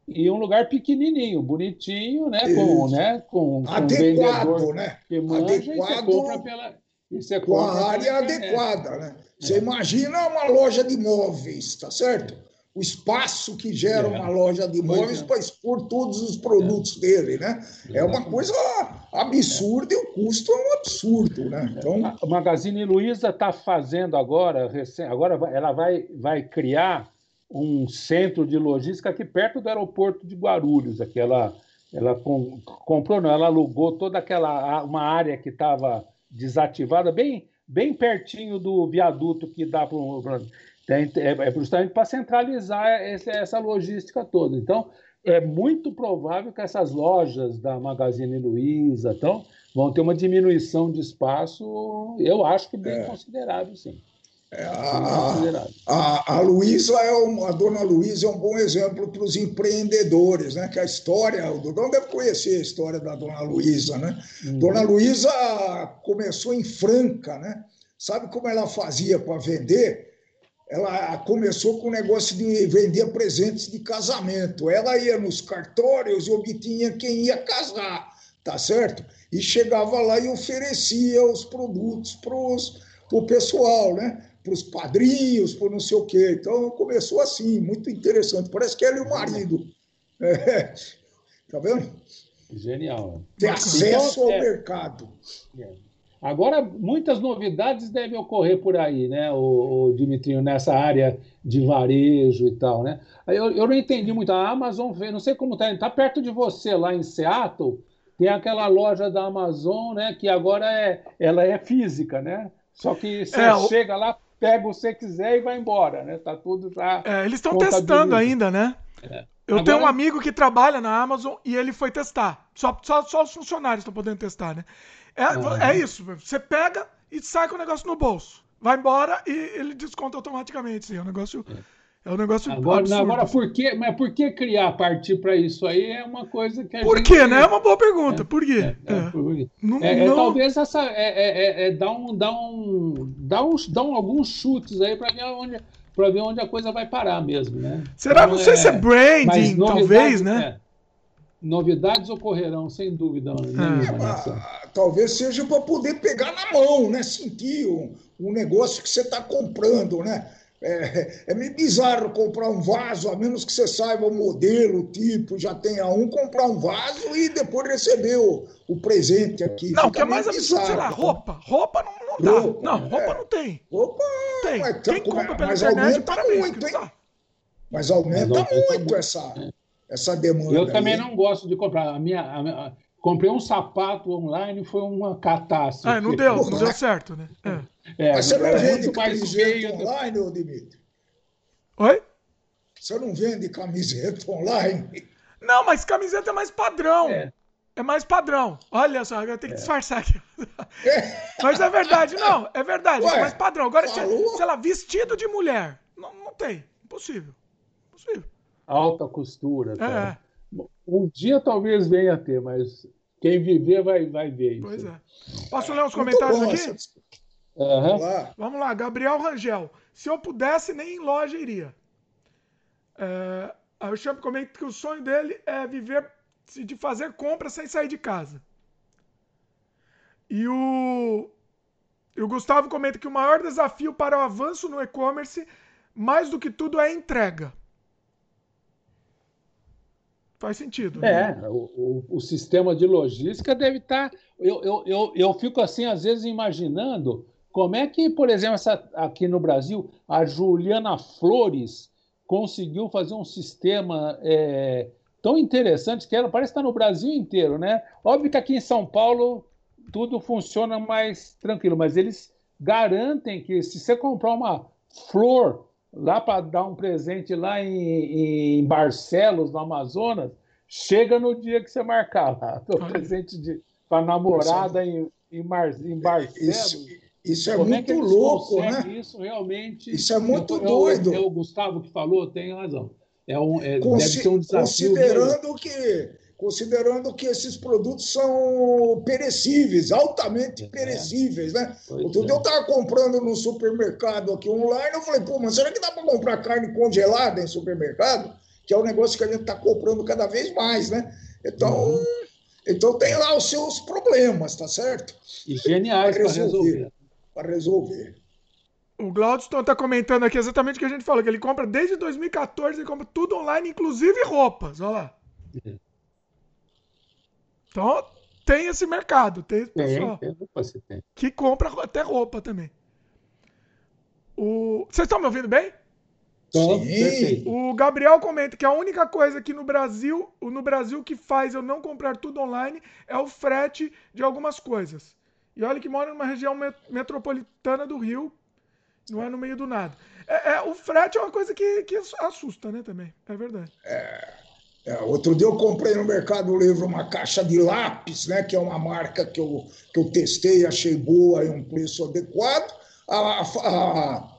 E um lugar pequenininho, bonitinho, né? Com, né? com, com Adequado, um né? Que manja, Adequado. pela, com a área adequada, né? Você é. imagina uma loja de móveis, tá certo? o espaço que gera é. uma loja de imóveis é. para expor todos os produtos é. dele, né? É uma coisa absurda e o custo é um absurdo, né? Então... A Magazine Luiza está fazendo agora, agora ela vai, vai criar um centro de logística aqui perto do aeroporto de Guarulhos, aqui ela, ela com, comprou, não, ela alugou toda aquela uma área que estava desativada, bem, bem pertinho do viaduto que dá para é, é justamente para centralizar essa logística toda. Então, é muito provável que essas lojas da Magazine Luiza então, vão ter uma diminuição de espaço, eu acho que bem é. considerável, sim. É, a, a, a Luísa é uma, a dona Luísa é um bom exemplo para os empreendedores, né? Que a história, o Dudão deve conhecer a história da dona Luísa, né? Uhum. Dona Luísa começou em Franca, né? Sabe como ela fazia para vender? ela começou com o negócio de vender presentes de casamento. Ela ia nos cartórios e obtinha quem ia casar, tá certo? E chegava lá e oferecia os produtos para o pessoal, né? Para os padrinhos, para não sei o quê. Então começou assim, muito interessante. Parece que ela e o marido. É. [LAUGHS] Tá vendo? Genial. Ter acesso então, ao é... mercado. É. Agora, muitas novidades devem ocorrer por aí, né, o, o Dimitrinho, nessa área de varejo e tal, né? Eu, eu não entendi muito. A Amazon, não sei como está, está perto de você, lá em Seattle, tem aquela loja da Amazon, né, que agora é, ela é física, né? Só que você é, chega lá, pega o que você quiser e vai embora, né? Tá tudo já. É, eles estão testando ainda, né? É. Eu agora... tenho um amigo que trabalha na Amazon e ele foi testar. Só, só, só os funcionários estão podendo testar, né? É, uhum. é isso. Você pega e sai com o negócio no bolso. Vai embora e ele desconta automaticamente. Sim, é um negócio. É um negócio agora, absurdo. Agora, por que, mas por que criar, partir para isso aí é uma coisa que a Por gente... quê, né? É uma boa pergunta. É, por quê? É, é, por quê? Não, é, não... talvez essa é, é, dar um, dar um, dar uns, dar um, alguns chutes aí para ver onde para ver onde a coisa vai parar mesmo, né? Será? Então, não sei se é branding, talvez, né? Novidades ocorrerão, sem dúvida nenhuma. É, talvez seja para poder pegar na mão, né? Sentir um, um negócio que você está comprando, né? É, é, meio bizarro comprar um vaso, a menos que você saiba o modelo, o tipo, já tenha um, comprar um vaso e depois receber o, o presente aqui. Não, o que é mais absurdo, sei lá, roupa. Roupa não, não dá. Roupa, não, roupa é. não tem. Roupa tem. Mas, Quem compra pela internet, parabéns. Muito, hein? Mas aumenta, mas aumenta muito essa essa demanda. Eu também não gosto de comprar. A minha, a minha, comprei um sapato online foi uma catástrofe. Ah, não deu, não deu certo, né? É. É, Mas você não vende camiseta online, ô Dimitri? Oi? Você não vende camiseta online? Não, mas camiseta é mais padrão. É. É mais padrão. Olha só, eu tenho que é. disfarçar aqui. É. Mas é verdade, não, é verdade, Ué, é mais padrão. Agora, falou? sei lá, vestido de mulher. Não, não tem. Impossível. Impossível alta costura. É. Um dia talvez venha a ter, mas quem viver vai, vai ver isso. Pois é. Posso ler os comentários aqui? Uhum. Vamos lá, Gabriel Rangel. Se eu pudesse, nem em loja iria. É, aí o Champ comenta que o sonho dele é viver de fazer compras sem sair de casa. E o, e o Gustavo comenta que o maior desafio para o avanço no e-commerce, mais do que tudo, é a entrega. Faz sentido. É, né? o, o, o, sistema de logística deve estar. Tá, eu, eu, eu, eu fico assim, às vezes, imaginando Como é que, por exemplo, essa, aqui no Brasil, a Juliana Flores conseguiu fazer um sistema é, tão interessante que ela parece estar no Brasil inteiro, né? Óbvio que aqui em São Paulo tudo funciona mais tranquilo, mas eles garantem que se você comprar uma flor lá para dar um presente lá em, em, Barcelos, no Amazonas, chega no dia que você marcar lá. [LAUGHS] O presente para namorada em, em, Mar, em Barcelos. Isso, isso é Como muito é louco, né? Isso realmente. Isso é muito eu, doido. É o Gustavo que falou, tem razão. É um, é, Consi deve ser um desafio. Considerando que considerando que esses produtos são perecíveis, altamente é. perecíveis, né? Pois Outro é. dia eu estava comprando no supermercado aqui online, eu falei, pô, mas será que dá para comprar carne congelada em supermercado? Que é um negócio que a gente está comprando cada vez mais, né? Então, uhum. então tem lá os seus problemas, tá certo? E geniais para resolver. Para resolver. O Glaudston está comentando aqui exatamente o que a gente falou, que ele compra desde 2014, ele compra tudo online, inclusive roupas, olha lá. Uhum. Então, tem esse mercado, tem esse pessoal tem, tem, tem. que compra até roupa também. O... Vocês estão me ouvindo bem? Sim. O Gabriel comenta que a única coisa aqui no Brasil, no Brasil que faz eu não comprar tudo online é o frete de algumas coisas. E olha que mora numa região metropolitana do Rio, não é no meio do nada. É, é o frete é uma coisa que, que assusta, né, também. É verdade. É. É, outro dia eu comprei no Mercado Livre uma caixa de lápis, né, que é uma marca que eu, que eu testei, achei boa e um preço adequado. A, a,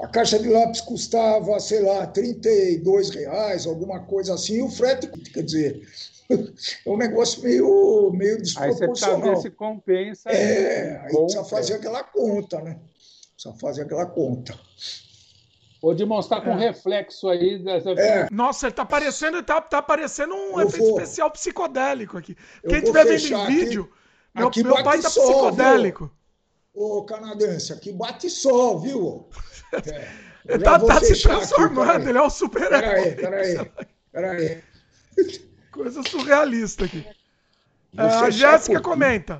a caixa de lápis custava, sei lá, 32 reais, alguma coisa assim, e o frete, quer dizer, [LAUGHS] é um negócio meio, meio desproporcional. Aí você se compensa. É, aí precisa fazer aquela conta, né? Precisa fazer aquela conta. Ou de mostrar com é. reflexo aí dessa. É. Nossa, ele tá parecendo, tá, tá parecendo um eu efeito vou... especial psicodélico aqui. Quem estiver vendo em vídeo, aqui, meu, aqui meu pai tá sol, psicodélico. Viu? Ô, canadense, aqui bate sol, viu? [LAUGHS] É. ele tá, tá se transformando, aqui, ele é um super-herói. Peraí, peraí, peraí. Coisa surrealista aqui. É, a Jéssica comenta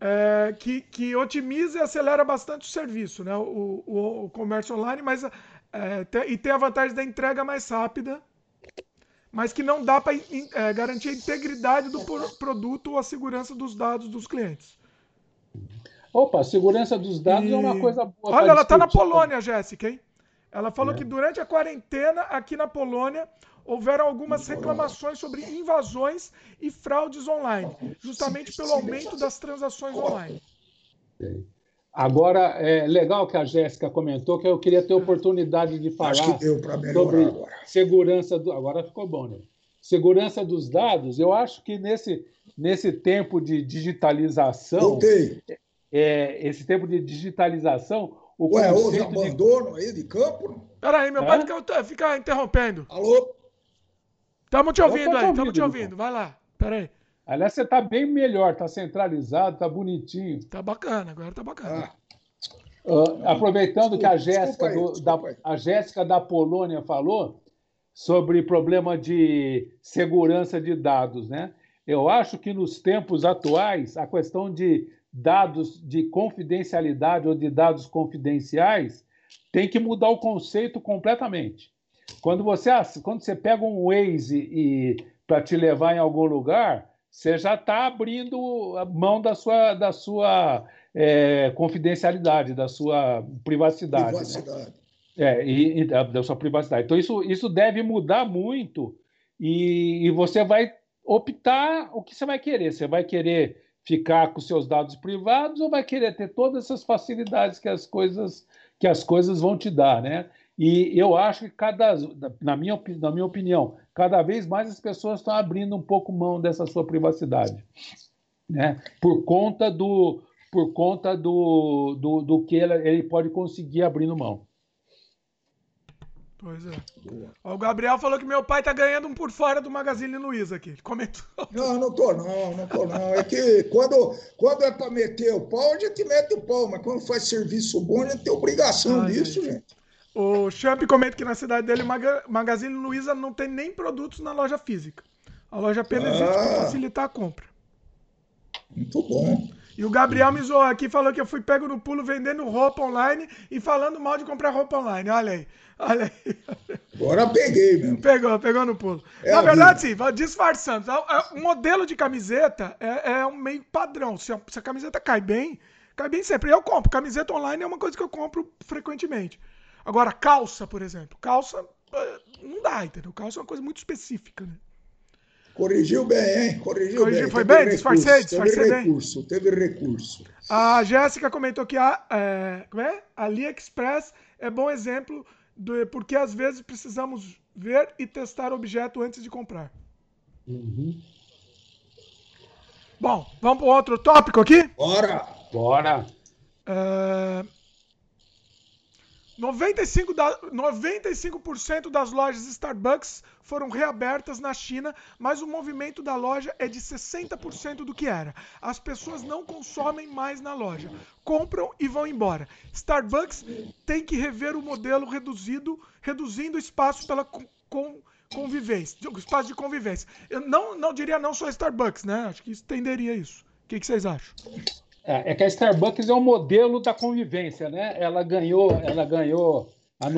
é, que, que otimiza e acelera bastante o serviço, né? o, o, o comércio online, mas é, tem, e tem a vantagem da entrega mais rápida, mas que não dá para é, garantir a integridade do produto ou a segurança dos dados dos clientes. Opa, a segurança dos dados e... é uma coisa boa. Olha, ela está na Polônia, Jéssica, hein? Ela falou é. que durante a quarentena aqui na Polônia houveram algumas reclamações sobre invasões e fraudes online, justamente pelo aumento das transações online. Agora, é legal que a Jéssica comentou que eu queria ter oportunidade de falar sobre agora. segurança do. Agora ficou bom, né? Segurança dos dados. Eu acho que nesse, nesse tempo de digitalização. Voltei. É, esse tempo de digitalização. O Ué, houve abandono de... aí de campo? Peraí, meu pai fica, fica interrompendo. Alô? Estamos te ouvindo aí, estamos te ouvindo. Vai lá, peraí. Aliás, você está bem melhor, está centralizado, está bonitinho. Está bacana, agora está bacana. Ah. Uh, aproveitando desculpa, que a Jéssica, aí, do, da, a Jéssica da Polônia falou sobre problema de segurança de dados, né? Eu acho que nos tempos atuais a questão de dados de confidencialidade ou de dados confidenciais tem que mudar o conceito completamente. Quando você, quando você pega um Waze e para te levar em algum lugar, você já está abrindo a mão da sua, da sua é, confidencialidade, da sua privacidade. Né? Privacidade. Né? É, e, e da, da, sua privacidade. Então, isso, isso deve mudar muito e, e você vai optar o que você vai querer. Você vai querer ficar com seus dados privados ou vai querer ter todas essas facilidades que as coisas que as coisas vão te dar, né? E eu acho que cada, na minha, na minha opinião, cada vez mais as pessoas estão abrindo um pouco mão dessa sua privacidade, né? Por conta do, por conta do, do, do que ele, ele pode conseguir abrindo mão. Pois é. o Gabriel falou que meu pai tá ganhando um por fora do Magazine Luiza aqui. Ele comentou. Não, não tô não, não tô não. É que quando, quando é para meter o pau, a gente mete o pau, mas quando faz serviço bom, a gente tem obrigação Ai, disso, gente. gente. O Champ comenta que na cidade dele, o Magazine Luiza não tem nem produtos na loja física. A loja apenas ah, existe para facilitar a compra. Muito bom. E o Gabriel me zoou aqui, falou que eu fui pego no pulo vendendo roupa online e falando mal de comprar roupa online. Olha aí. Olha aí. Agora peguei, meu. Pegou, pegou no pulo. É Na verdade, sim, disfarçando. O modelo de camiseta é, é um meio padrão. Se a, se a, camiseta cai bem, cai bem sempre. Eu compro. Camiseta online é uma coisa que eu compro frequentemente. Agora, calça, por exemplo. Calça eh, não dá, entendeu? Calça é uma coisa muito específica, né? Corrigiu bem, hein? Corrigiu Corrigi, bem. Foi bem? Disfarcei, disfarcei teve bem. Recurso, teve recurso. A Jéssica comentou que a, é, como é? AliExpress é bom exemplo do, porque às vezes precisamos ver e testar o objeto antes de comprar. Uhum. Bom, vamos para outro tópico aqui? Bora! Bora! Uh, 95%, da, 95 das lojas Starbucks foram reabertas na China, mas o movimento da loja é de 60% do que era. As pessoas não consomem mais na loja, compram e vão embora. Starbucks tem que rever o modelo reduzido, reduzindo o espaço pela com, convivência, espaço de convivência. Eu não, não diria não só Starbucks, né? Acho que estenderia isso. O que, que vocês acham? É, é, que a Starbucks é o modelo da convivência, né? Ela ganhou, ela ganhou a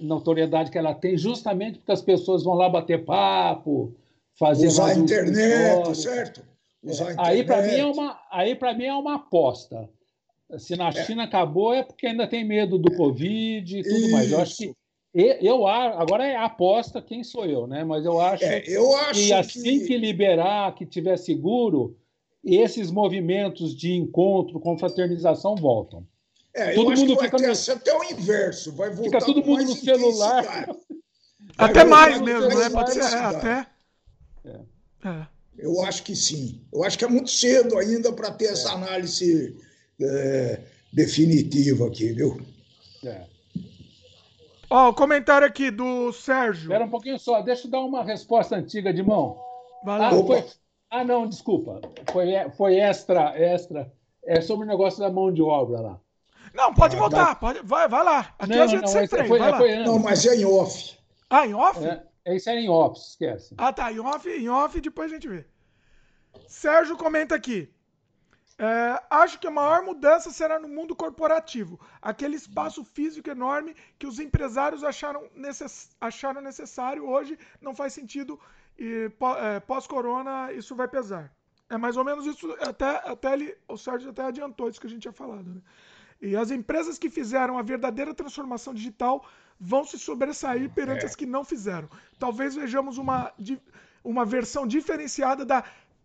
notoriedade que ela tem justamente porque as pessoas vão lá bater papo, fazer usar a internet, certo? Usar é, aí para mim é uma, aí para mim é uma aposta. Se na é. China acabou é porque ainda tem medo do Covid e tudo Isso. mais. Eu acho que eu agora é aposta quem sou eu, né? Mas eu acho, é, eu acho que assim que... que liberar, que tiver seguro, esses movimentos de encontro, confraternização voltam. É, todo mundo fica no... até o inverso, vai voltar Fica todo mundo no celular. Até mais mesmo, né? Pode ser, é, até. É. é. Eu acho que sim. Eu acho que é muito cedo ainda para ter essa análise é, definitiva aqui, viu? É. Ó, o comentário aqui do Sérgio. Espera um pouquinho só, deixa eu dar uma resposta antiga de mão. Valeu. Ah, foi, ah, não, desculpa. Foi, foi extra, extra. É sobre o negócio da mão de obra lá. Não, pode ah, voltar, pode, vai, vai lá. Aqui não, a gente não, sempre foi, vai lá. Foi não, mas é em off. Ah, em off? É, isso é em off, esquece. Ah, tá, em off, em off, depois a gente vê. Sérgio comenta aqui. É, acho que a maior mudança será no mundo corporativo. Aquele espaço físico enorme que os empresários acharam, necess... acharam necessário hoje não faz sentido e é, pós-corona isso vai pesar. É mais ou menos isso, até, até ele, o Sérgio até adiantou isso que a gente tinha falado. Né? E as empresas que fizeram a verdadeira transformação digital vão se sobressair perante é. as que não fizeram. Talvez vejamos uma, uma versão diferenciada da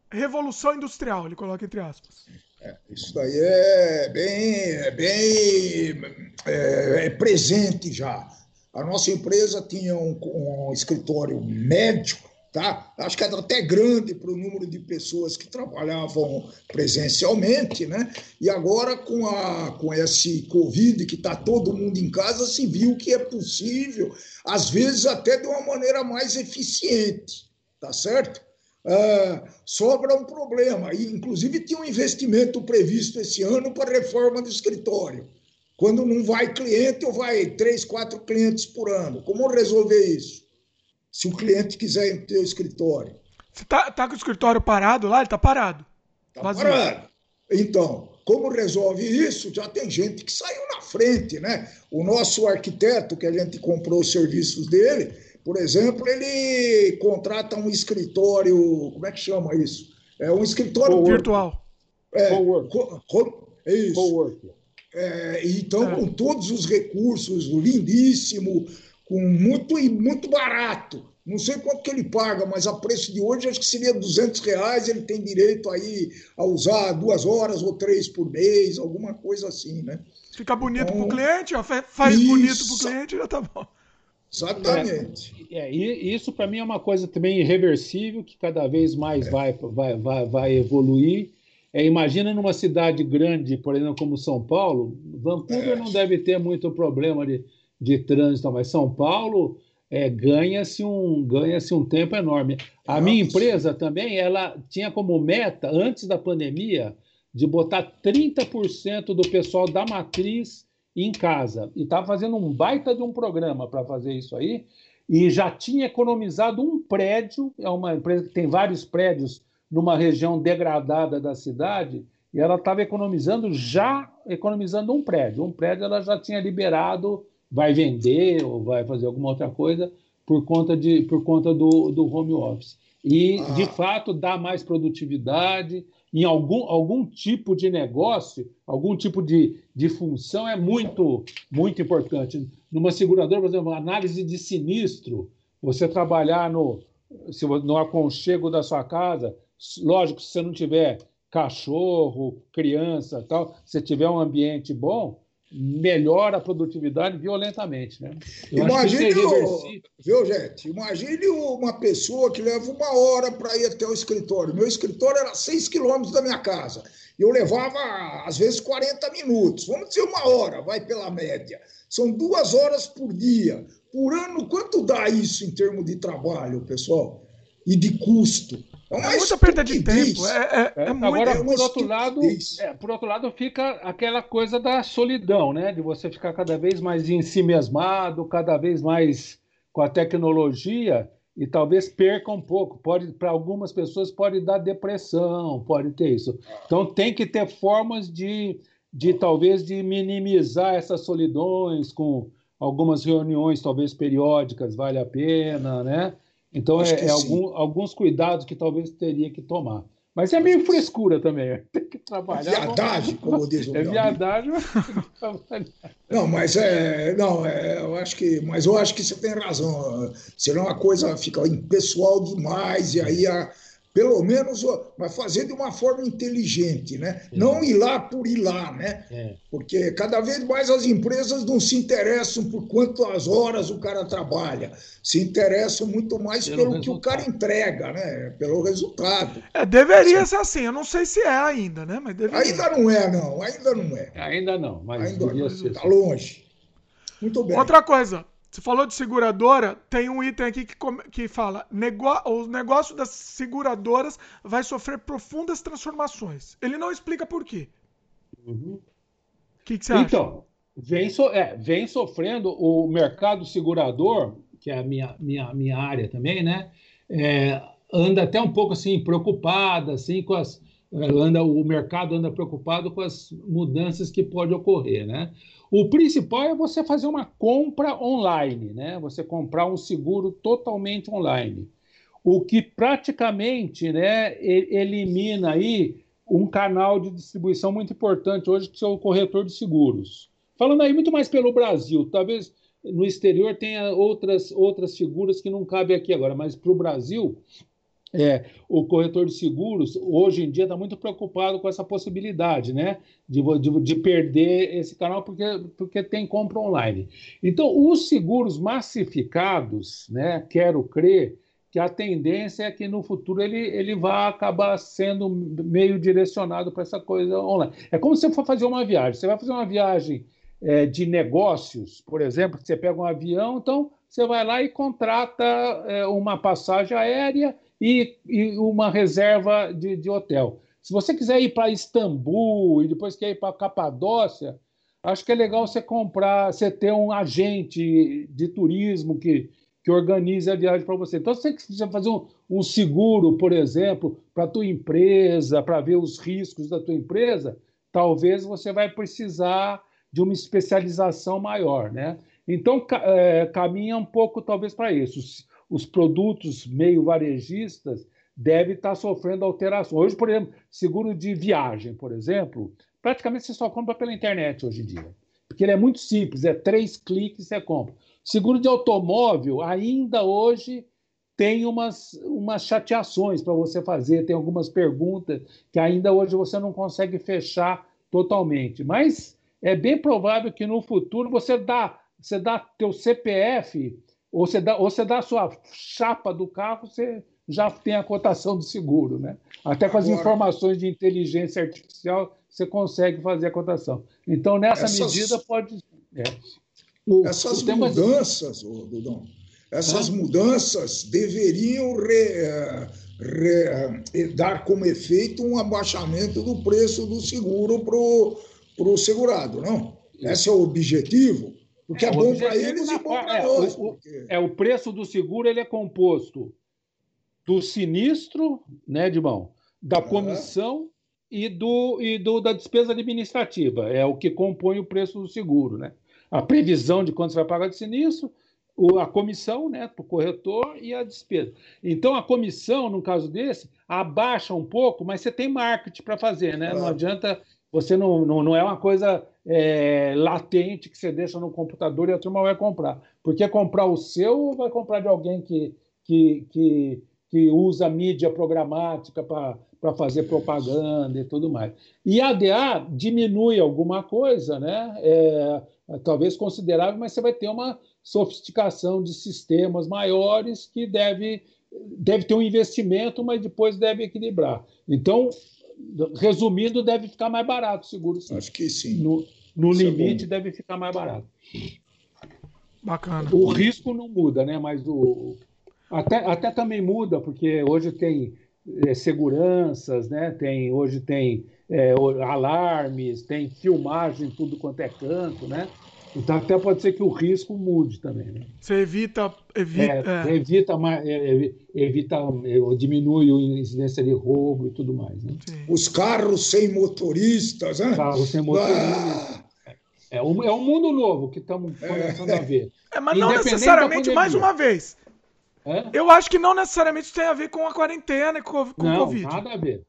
revolução industrial, ele coloca entre aspas. É, isso daí é bem, é bem é, é presente já. A nossa empresa tinha um, um escritório médio tá? Acho que era até grande para o número de pessoas que trabalhavam presencialmente, né? E agora com a com esse Covid que está todo mundo em casa, se viu que é possível, às vezes até de uma maneira mais eficiente, tá certo? Uh, sobra um problema. E, inclusive, tinha um investimento previsto esse ano para reforma do escritório. Quando não vai cliente ou vai três, quatro clientes por ano. Como resolver isso? Se o cliente quiser ter o escritório. Você tá, tá com o escritório parado lá? Ele está parado. Está parado. Então, como resolve isso? Já tem gente que saiu na frente, né? O nosso arquiteto, que a gente comprou os serviços dele, por exemplo, ele contrata um escritório, como é que chama isso? É um escritório virtual. É, é isso. É, então, é. com todos os recursos, lindíssimo, com muito e muito barato. Não sei quanto que ele paga, mas a preço de hoje acho que seria 200 reais. Ele tem direito aí a usar duas horas ou três por mês, alguma coisa assim, né? Fica bonito então, para o cliente, ó, faz isso, bonito para o cliente já tá bom. Exatamente. É, é, isso para mim é uma coisa também irreversível que cada vez mais é. vai, vai, vai, vai evoluir. É, imagina numa cidade grande, por exemplo, como São Paulo, Vancouver é. não deve ter muito problema de de trânsito, mas São Paulo é, ganha-se um, ganha um tempo enorme. A Nossa. minha empresa também, ela tinha como meta, antes da pandemia, de botar 30% do pessoal da matriz em casa. E estava fazendo um baita de um programa para fazer isso aí, e já tinha economizado um prédio, é uma empresa que tem vários prédios numa região degradada da cidade, e ela estava economizando já economizando um prédio. Um prédio ela já tinha liberado, vai vender ou vai fazer alguma outra coisa por conta, de, por conta do, do home office. E, ah. de fato, dá mais produtividade. Em algum, algum tipo de negócio, algum tipo de, de função é muito, muito importante. Numa seguradora, por exemplo, análise de sinistro, você trabalhar no, se, no aconchego da sua casa, lógico, se você não tiver cachorro, criança, tal, se tiver um ambiente bom, melhora a produtividade violentamente, né? Eu imagine, o, viu, gente? Imagine uma pessoa que leva uma hora para ir até o escritório. Meu escritório era seis quilômetros da minha casa. Eu levava, às vezes, 40 minutos. Vamos dizer uma hora, vai pela média. São duas horas por dia. Por ano, quanto dá isso em termos de trabalho, pessoal? E de custo? É, é muita perda de tempo. É, é, é, é Agora, por outro lado, é, por outro lado, fica aquela coisa da solidão, né? De você ficar cada vez mais em si mesmado, cada vez mais com a tecnologia e talvez perca um pouco. Pode, para algumas pessoas, pode dar depressão, pode ter isso. Então, tem que ter formas de, de talvez de minimizar essas solidões com algumas reuniões, talvez periódicas, vale a pena, né? Então, é, é algum, alguns cuidados que talvez teria que tomar. Mas é meio frescura também, [LAUGHS] tem que trabalhar. É viadagem, como diz o [LAUGHS] É viadagem, Não, mas é. Não, é, eu acho que. Mas eu acho que você tem razão. Senão a coisa fica impessoal demais, e aí a, pelo menos vai fazer de uma forma inteligente, né? É. Não ir lá por ir lá, né? É. Porque cada vez mais as empresas não se interessam por quantas horas o cara trabalha, se interessam muito mais pelo, pelo que o cara entrega, né? Pelo resultado. É, deveria ser assim, eu não sei se é ainda, né? Mas deveria. Ainda não é, não, ainda não é. Ainda não, mas ainda ser. Está longe. Muito bem. Outra coisa, você falou de seguradora, tem um item aqui que, que fala: o negócio das seguradoras vai sofrer profundas transformações. Ele não explica por quê. O uhum. que, que, você acha? Então, vem, so, é, vem sofrendo o mercado segurador, que é a minha, minha, minha área também, né? É, anda até um pouco assim preocupada assim com as anda o mercado anda preocupado com as mudanças que pode ocorrer, né? O principal é você fazer uma compra online, né? Você comprar um seguro totalmente online. O que praticamente né, elimina aí um canal de distribuição muito importante hoje, que é o corretor de seguros. Falando aí muito mais pelo Brasil, talvez no exterior tenha outras, outras figuras que não cabem aqui agora, mas para o Brasil, é, o corretor de seguros hoje em dia está muito preocupado com essa possibilidade, né, de, de, de, perder esse canal porque, porque tem compra online. Então, os seguros massificados, né, quero crer que a tendência é que no futuro ele, ele vá acabar sendo meio direcionado para essa coisa online. É como se você for fazer uma viagem. Você vai fazer uma viagem é, de negócios, por exemplo, que você pega um avião, então você vai lá e contrata é, uma passagem aérea e, e uma reserva de, de, hotel. Se você quiser ir para Istambul e depois quer ir para Capadócia, acho que é legal você comprar, você ter um agente de turismo que, que organize a viagem para você. Então, se você quiser fazer um, um seguro, por exemplo, para a tua empresa, para ver os riscos da tua empresa, talvez você vai precisar de uma especialização maior, né? Então, é, caminha um pouco, talvez, para isso os produtos meio varejistas devem estar sofrendo alterações. Hoje, por exemplo, seguro de viagem, por exemplo, praticamente você só compra pela internet hoje em dia. Porque ele é muito simples, é três cliques você compra. Seguro de automóvel, ainda hoje tem umas, umas chateações para você fazer, tem algumas perguntas que ainda hoje você não consegue fechar totalmente. Mas é bem provável que no futuro você dá, você dá teu CPF ou você dá, ou você dá a sua chapa do carro, você já tem a cotação do seguro, né? Até com as Agora, informações de inteligência artificial, você consegue fazer a cotação. Então, nessa essas, medida, pode. É. O, essas o mudanças, oh, Dudão, essas mudanças deveriam re, re, dar como efeito um abaixamento do preço do seguro para o segurado, não? Esse é o objetivo. Porque é, é bom para eles e bom para é, nós. O, porque... É, o preço do seguro ele é composto do sinistro, né, Dimão? Da comissão e, do, e do, da despesa administrativa. É o que compõe o preço do seguro. Né? A previsão de quanto você vai pagar de sinistro, a comissão né, para o corretor e a despesa. Então, a comissão, no caso desse, abaixa um pouco, mas você tem marketing para fazer. Né? Não adianta, você não, não, não é uma coisa é, latente que você deixa no computador e a turma vai comprar. Porque comprar o seu ou vai comprar de alguém que, que, que, que usa mídia programática para fazer propaganda e tudo mais. E a ADA diminui alguma coisa, né? É, talvez considerável, mas você vai ter uma sofisticação de sistemas maiores que deve, deve ter um investimento, mas depois deve equilibrar. Então, resumindo, deve ficar mais barato o seguro. Sim. Acho que sim. No, no é limite, é deve ficar mais barato. Bacana. O risco não muda, né? Mas o, até, até também muda, porque hoje tem é, seguranças, né? Tem, hoje tem é, alarmes, tem filmagem tudo quanto é canto, né? Então até pode ser que o risco mude também, né? Você evita... Evita, é, evita, é, evita é, diminui a incidência de roubo e tudo mais, né? Os carros sem motoristas, né? Carros sem motoristas. Ah! É, um, é um mundo novo que estamos começando a ver. É, mas não necessariamente, mais uma vez, é? Eu acho que não necessariamente tem a ver com a quarentena e com, com não, o Covid. Nada a ver.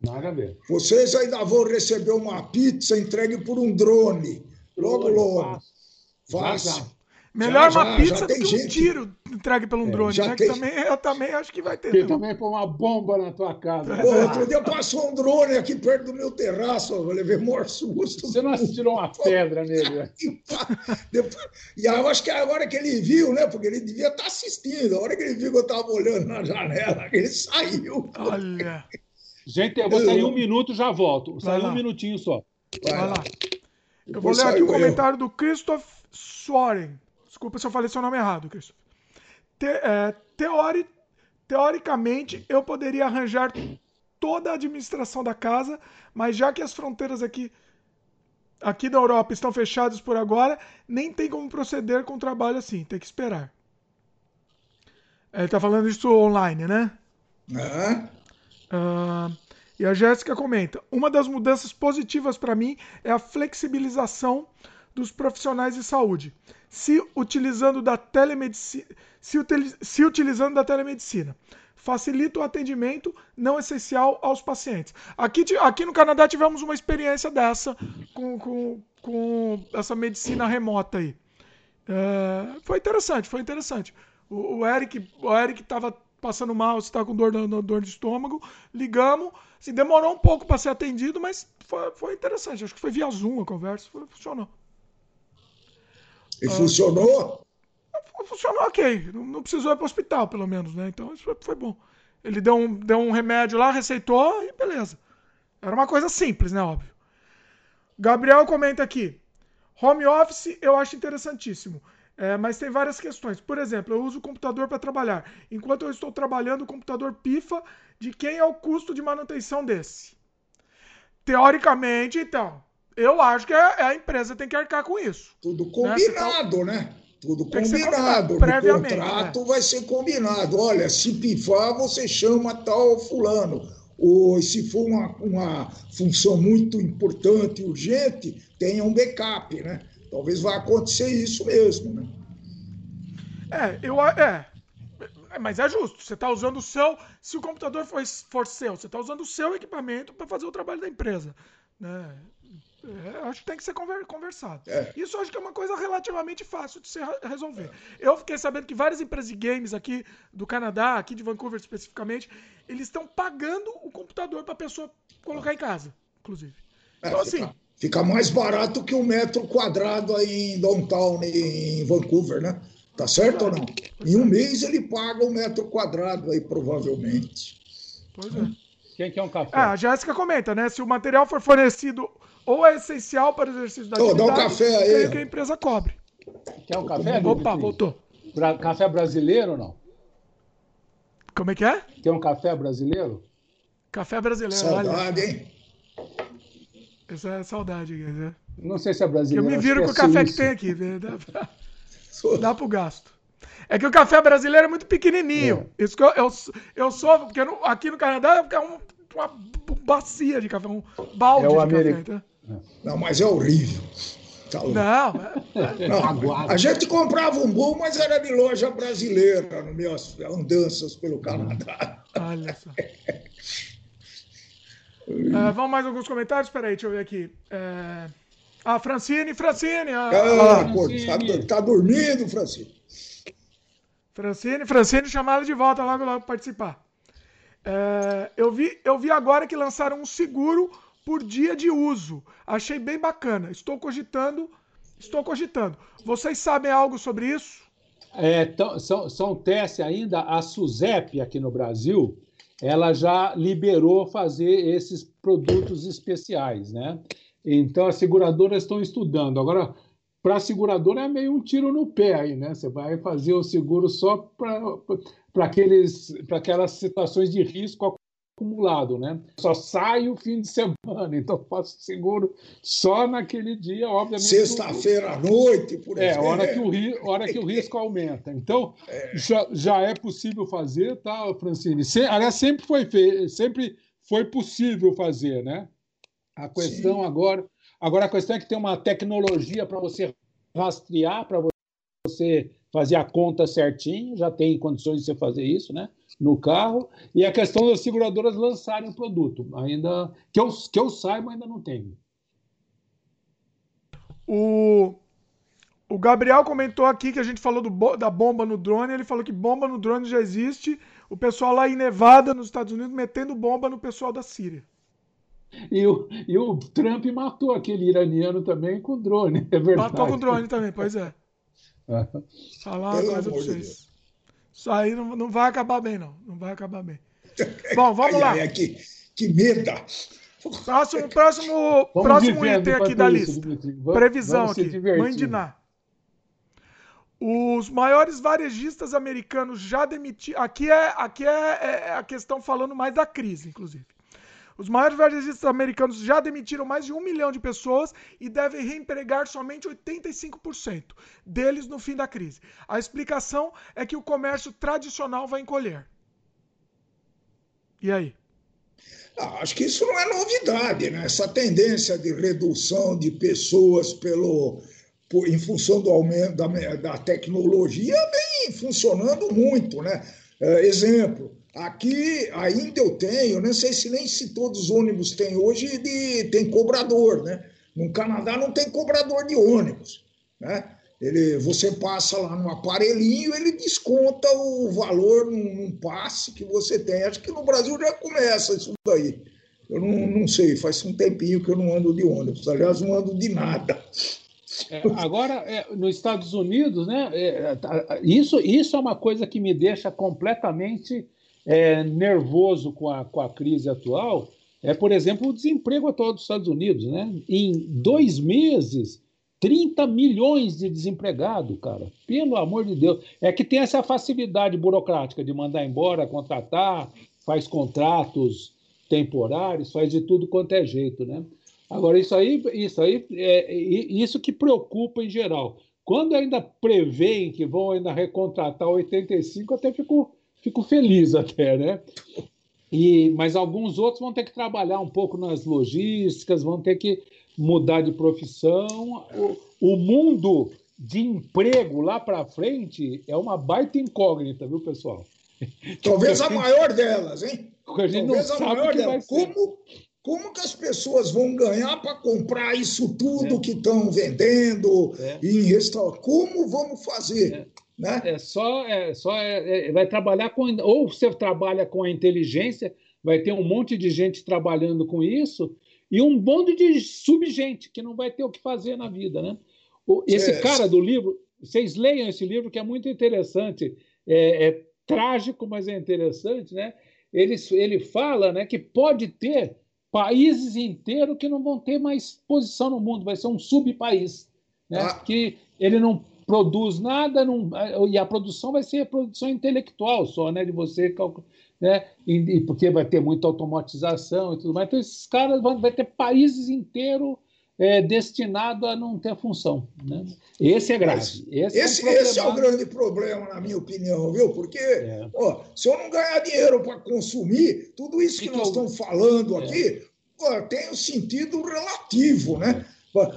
Nada a ver. Vocês ainda vão receber uma pizza entregue por um drone. Logo, logo. Fácil. Melhor já, uma já, pizza já do que gente... um tiro entregue pelo um é, drone, né? Tem... também, eu também acho que vai ter. Tem também pôr uma bomba na tua casa. Pô, outro dia passou um drone aqui perto do meu terraço, eu levei maior susto. Você não tirou uma pedra nele, né? E eu acho que agora que ele viu, né? Porque ele devia estar assistindo. A hora que ele viu que eu estava olhando na janela, [LAUGHS] ele saiu. Olha. [LAUGHS] Gente, eu vou sair um minuto já volto. Sai um minutinho só. Vai, vai lá. Eu vou ler aqui o comentário do Christoph Soren. Desculpa se eu falei seu nome errado, Cristo. Te, é, teori, teoricamente, eu poderia arranjar toda a administração da casa, mas já que as fronteiras aqui aqui da Europa estão fechadas por agora, nem tem como proceder com o trabalho assim, tem que esperar. Ele está falando isso online, né? Uhum. Uh, e a Jéssica comenta: uma das mudanças positivas para mim é a flexibilização dos profissionais de saúde se utilizando da telemedicina, se, se utilizando da telemedicina. Facilita o atendimento não essencial aos pacientes. Aqui, aqui no Canadá tivemos uma experiência dessa com, com, com essa medicina remota aí. É, foi interessante, foi interessante. O, o Eric o Eric estava passando mal, estava com dor, dor de estômago, ligamos, assim, demorou um pouco para ser atendido, mas foi, foi interessante. Acho que foi via Zoom a conversa, foi, funcionou. E ah, funcionou? Funcionou ok. Não, não precisou ir para o hospital, pelo menos, né? Então isso foi, foi, bom. Ele deu um, deu um remédio lá, receitou e beleza. Era uma coisa simples, né? Óbvio. Gabriel comenta aqui. Home office eu acho interessantíssimo. É, mas tem várias questões. Por exemplo, eu uso o computador para trabalhar. Enquanto eu estou trabalhando, o computador pifa. De quem é o custo de manutenção desse? Teoricamente, então, eu acho que a, empresa tem que arcar com isso. Tudo né? combinado, né? né? Tudo combinado. O contrato né? vai ser combinado. Olha, se pifar, você chama tal fulano. Ou se for uma, uma função muito importante, urgente, tenha um backup, né? Talvez vá acontecer isso mesmo, né? É, eu é. Mas é justo. Você está usando o seu. Se o computador for, for seu, você está usando o seu equipamento para fazer o trabalho da empresa. Né? É, acho que tem que ser conversado. É. Isso acho que é uma coisa relativamente fácil de se resolver. Eu fiquei sabendo que várias empresas de games aqui do Canadá, aqui de Vancouver especificamente, eles estão pagando o computador para a pessoa colocar em casa, inclusive. É, então, assim. Fica, mais barato que um metro quadrado aí em downtown, em Vancouver, né? Tá certo ou não? Em um é. mês ele paga um metro quadrado aí, provavelmente. Pois é. Quem quer um café? Ah, a Jéssica comenta, né? Se o material for fornecido ou é essencial para o exercício da oh, atividade, dá um café aí. que a empresa cobre. Quer um café? Opa, voltou. Bra café brasileiro ou não? Como é que é? Quer um café brasileiro? Café brasileiro, Saudade, olha. hein? Essa é saudade. Né? Não sei se é brasileiro. Eu me viro com é o café que tem aqui. Né? Dá, pra... Dá pro gasto. É que o café brasileiro é muito pequenininho. É. Isso que eu, eu, eu sou, porque no, aqui no Canadá é um uma bacia de café, um balde É o de americ- café. Tá? Não, mas é horrível. Tá. Não, é- Não, Aguado. a gente comprava um bom, mas era de loja brasileira, nas minhas andanças pelo Canadá. olha só. [LAUGHS] É, vamos mais alguns comentários? Peraí, deixa eu ver aqui. É... Ah, Francine, Francine. ah, Ah, ah, pô, tá, tá dormindo, Francisco? Francine, Francine, chamar ela de volta logo, logo pra participar. É, eu, vi, eu vi agora que lançaram um seguro por dia de uso. Achei bem bacana. Estou cogitando. Estou cogitando. Vocês sabem algo sobre isso? É, tão- são, são testes ainda. A SUSEP aqui no Brasil, ela já liberou fazer esses produtos especiais, né? Então as seguradoras estão estudando. Agora, para a seguradora é meio um tiro no pé aí, né? Você vai fazer o seguro só para aquelas situações de risco acumulado, né? Só sai o fim de semana, [LAUGHS] então faço seguro só naquele dia, obviamente. Sexta-feira à noite, por É, exemplo. hora que o, ri- hora que o risco aumenta. Então, já, já é possível fazer, tá, Francine? Se, aliás, sempre foi, fe, sempre foi possível fazer, né? A questão agora. Agora, a questão é que tem uma tecnologia para você rastrear, para você fazer a conta certinho, já tem condições de você fazer isso, né? No carro. E a questão das seguradoras lançarem o produto. Ainda. Que eu, que eu saiba, ainda não tem. O, o Gabriel comentou aqui que a gente falou do da bomba no drone. Ele falou que bomba no drone já existe. O pessoal lá em Nevada, nos Estados Unidos, metendo bomba no pessoal da Síria. E o, e o Trump matou aquele iraniano também com drone, é verdade. Matou com drone também, pois é. [LAUGHS] Ah, Falar coisa pra vocês. Isso aí não, não vai acabar bem, não. Não vai acabar bem. [LAUGHS] Bom, vamos Ai, lá. ai, que, que meda. Próximo, próximo, [LAUGHS] Vamos próximo item aqui da isso, lista. Vamos- Previsão vamos aqui. Ná. Os maiores varejistas americanos já demitiram. Aqui, é, aqui é, é a questão falando mais da crise, inclusive. Os maiores varejistas americanos já demitiram mais de um milhão de pessoas e devem reempregar somente 85% deles no fim da crise. A explicação é que o comércio tradicional vai encolher. E aí? Ah, acho que isso não é novidade, né? Essa tendência de redução de pessoas pelo, por- em função do aumento da, da tecnologia vem funcionando muito, né? É, exemplo, aqui ainda eu tenho, não sei se nem se todos os ônibus têm hoje, de, tem cobrador, né? No Canadá não tem cobrador de ônibus, né? Ele, você passa lá no aparelhinho, ele desconta o valor num, num passe que você tem. Acho que no Brasil já começa isso daí. Eu não, não sei, faz um tempinho que eu não ando de ônibus. Aliás, não ando de nada. É, agora, é, nos Estados Unidos, né, é, isso, isso é uma coisa que me deixa completamente é, nervoso com a, com a crise atual. É, por exemplo, o desemprego atual dos Estados Unidos. Né? Em dois meses, 30 milhões de desempregados, cara. Pelo amor de Deus. É que tem essa facilidade burocrática de mandar embora, contratar, faz contratos temporários, faz de tudo quanto é jeito, né? Agora, isso aí, isso aí é isso que preocupa em geral. Quando ainda preveem que vão ainda recontratar 85, até fico, fico feliz até, né? E, mas alguns outros vão ter que trabalhar um pouco nas logísticas, vão ter que mudar de profissão. O, o mundo de emprego lá para frente é uma baita incógnita, viu, pessoal? [LAUGHS] Talvez a maior delas, hein? Talvez a maior delas. Como, como que as pessoas vão ganhar para comprar isso tudo que estão vendendo É. em restaurante? Como vamos fazer? Né? É só, é só é, é, vai trabalhar com ou você trabalha com a inteligência, vai ter um monte de gente trabalhando com isso e um bando de subgente que não vai ter o que fazer na vida, né? O- Esse É. cara do livro, vocês leiam esse livro que é muito interessante, é, é trágico, mas é interessante, né? Ele, ele fala, né, que pode ter países inteiros que não vão ter mais posição no mundo, vai ser um subpaís, né? Ah. Que ele não produz nada, não, e a produção vai ser produção intelectual só, né? De você calcular, né? E, e porque vai ter muita automatização e tudo mais. Então, esses caras vão vai ter países inteiros é, destinado a não ter função. Né? Esse é grave. Esse, esse, é, um esse é, o grande problema, na minha opinião, viu? Porque é. ó, se eu não ganhar dinheiro para consumir, tudo isso que, que nós estamos falando é. aqui ó, tem um sentido relativo, né?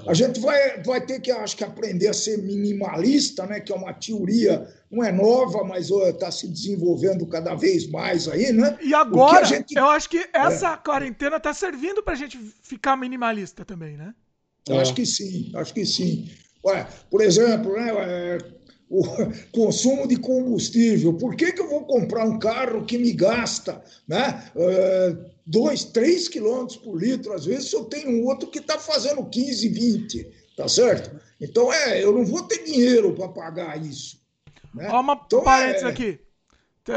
A gente vai, vai ter que, acho que, aprender a ser minimalista, né? Que é uma teoria, não é nova, mas está se desenvolvendo cada vez mais aí, né? E agora, gente... eu acho que essa é. quarentena está servindo para a gente ficar minimalista também, né? Acho que sim, acho que sim. Por exemplo, né, é, o [LAUGHS] consumo de combustível. Por que, que eu vou comprar um carro que me gasta né, é, 2, 3 quilômetros por litro? Às vezes eu tenho um outro que está fazendo 15, 20, tá certo? Então, é, eu não vou ter dinheiro para pagar isso. Né? Ó, uma então, parênteses é... aqui.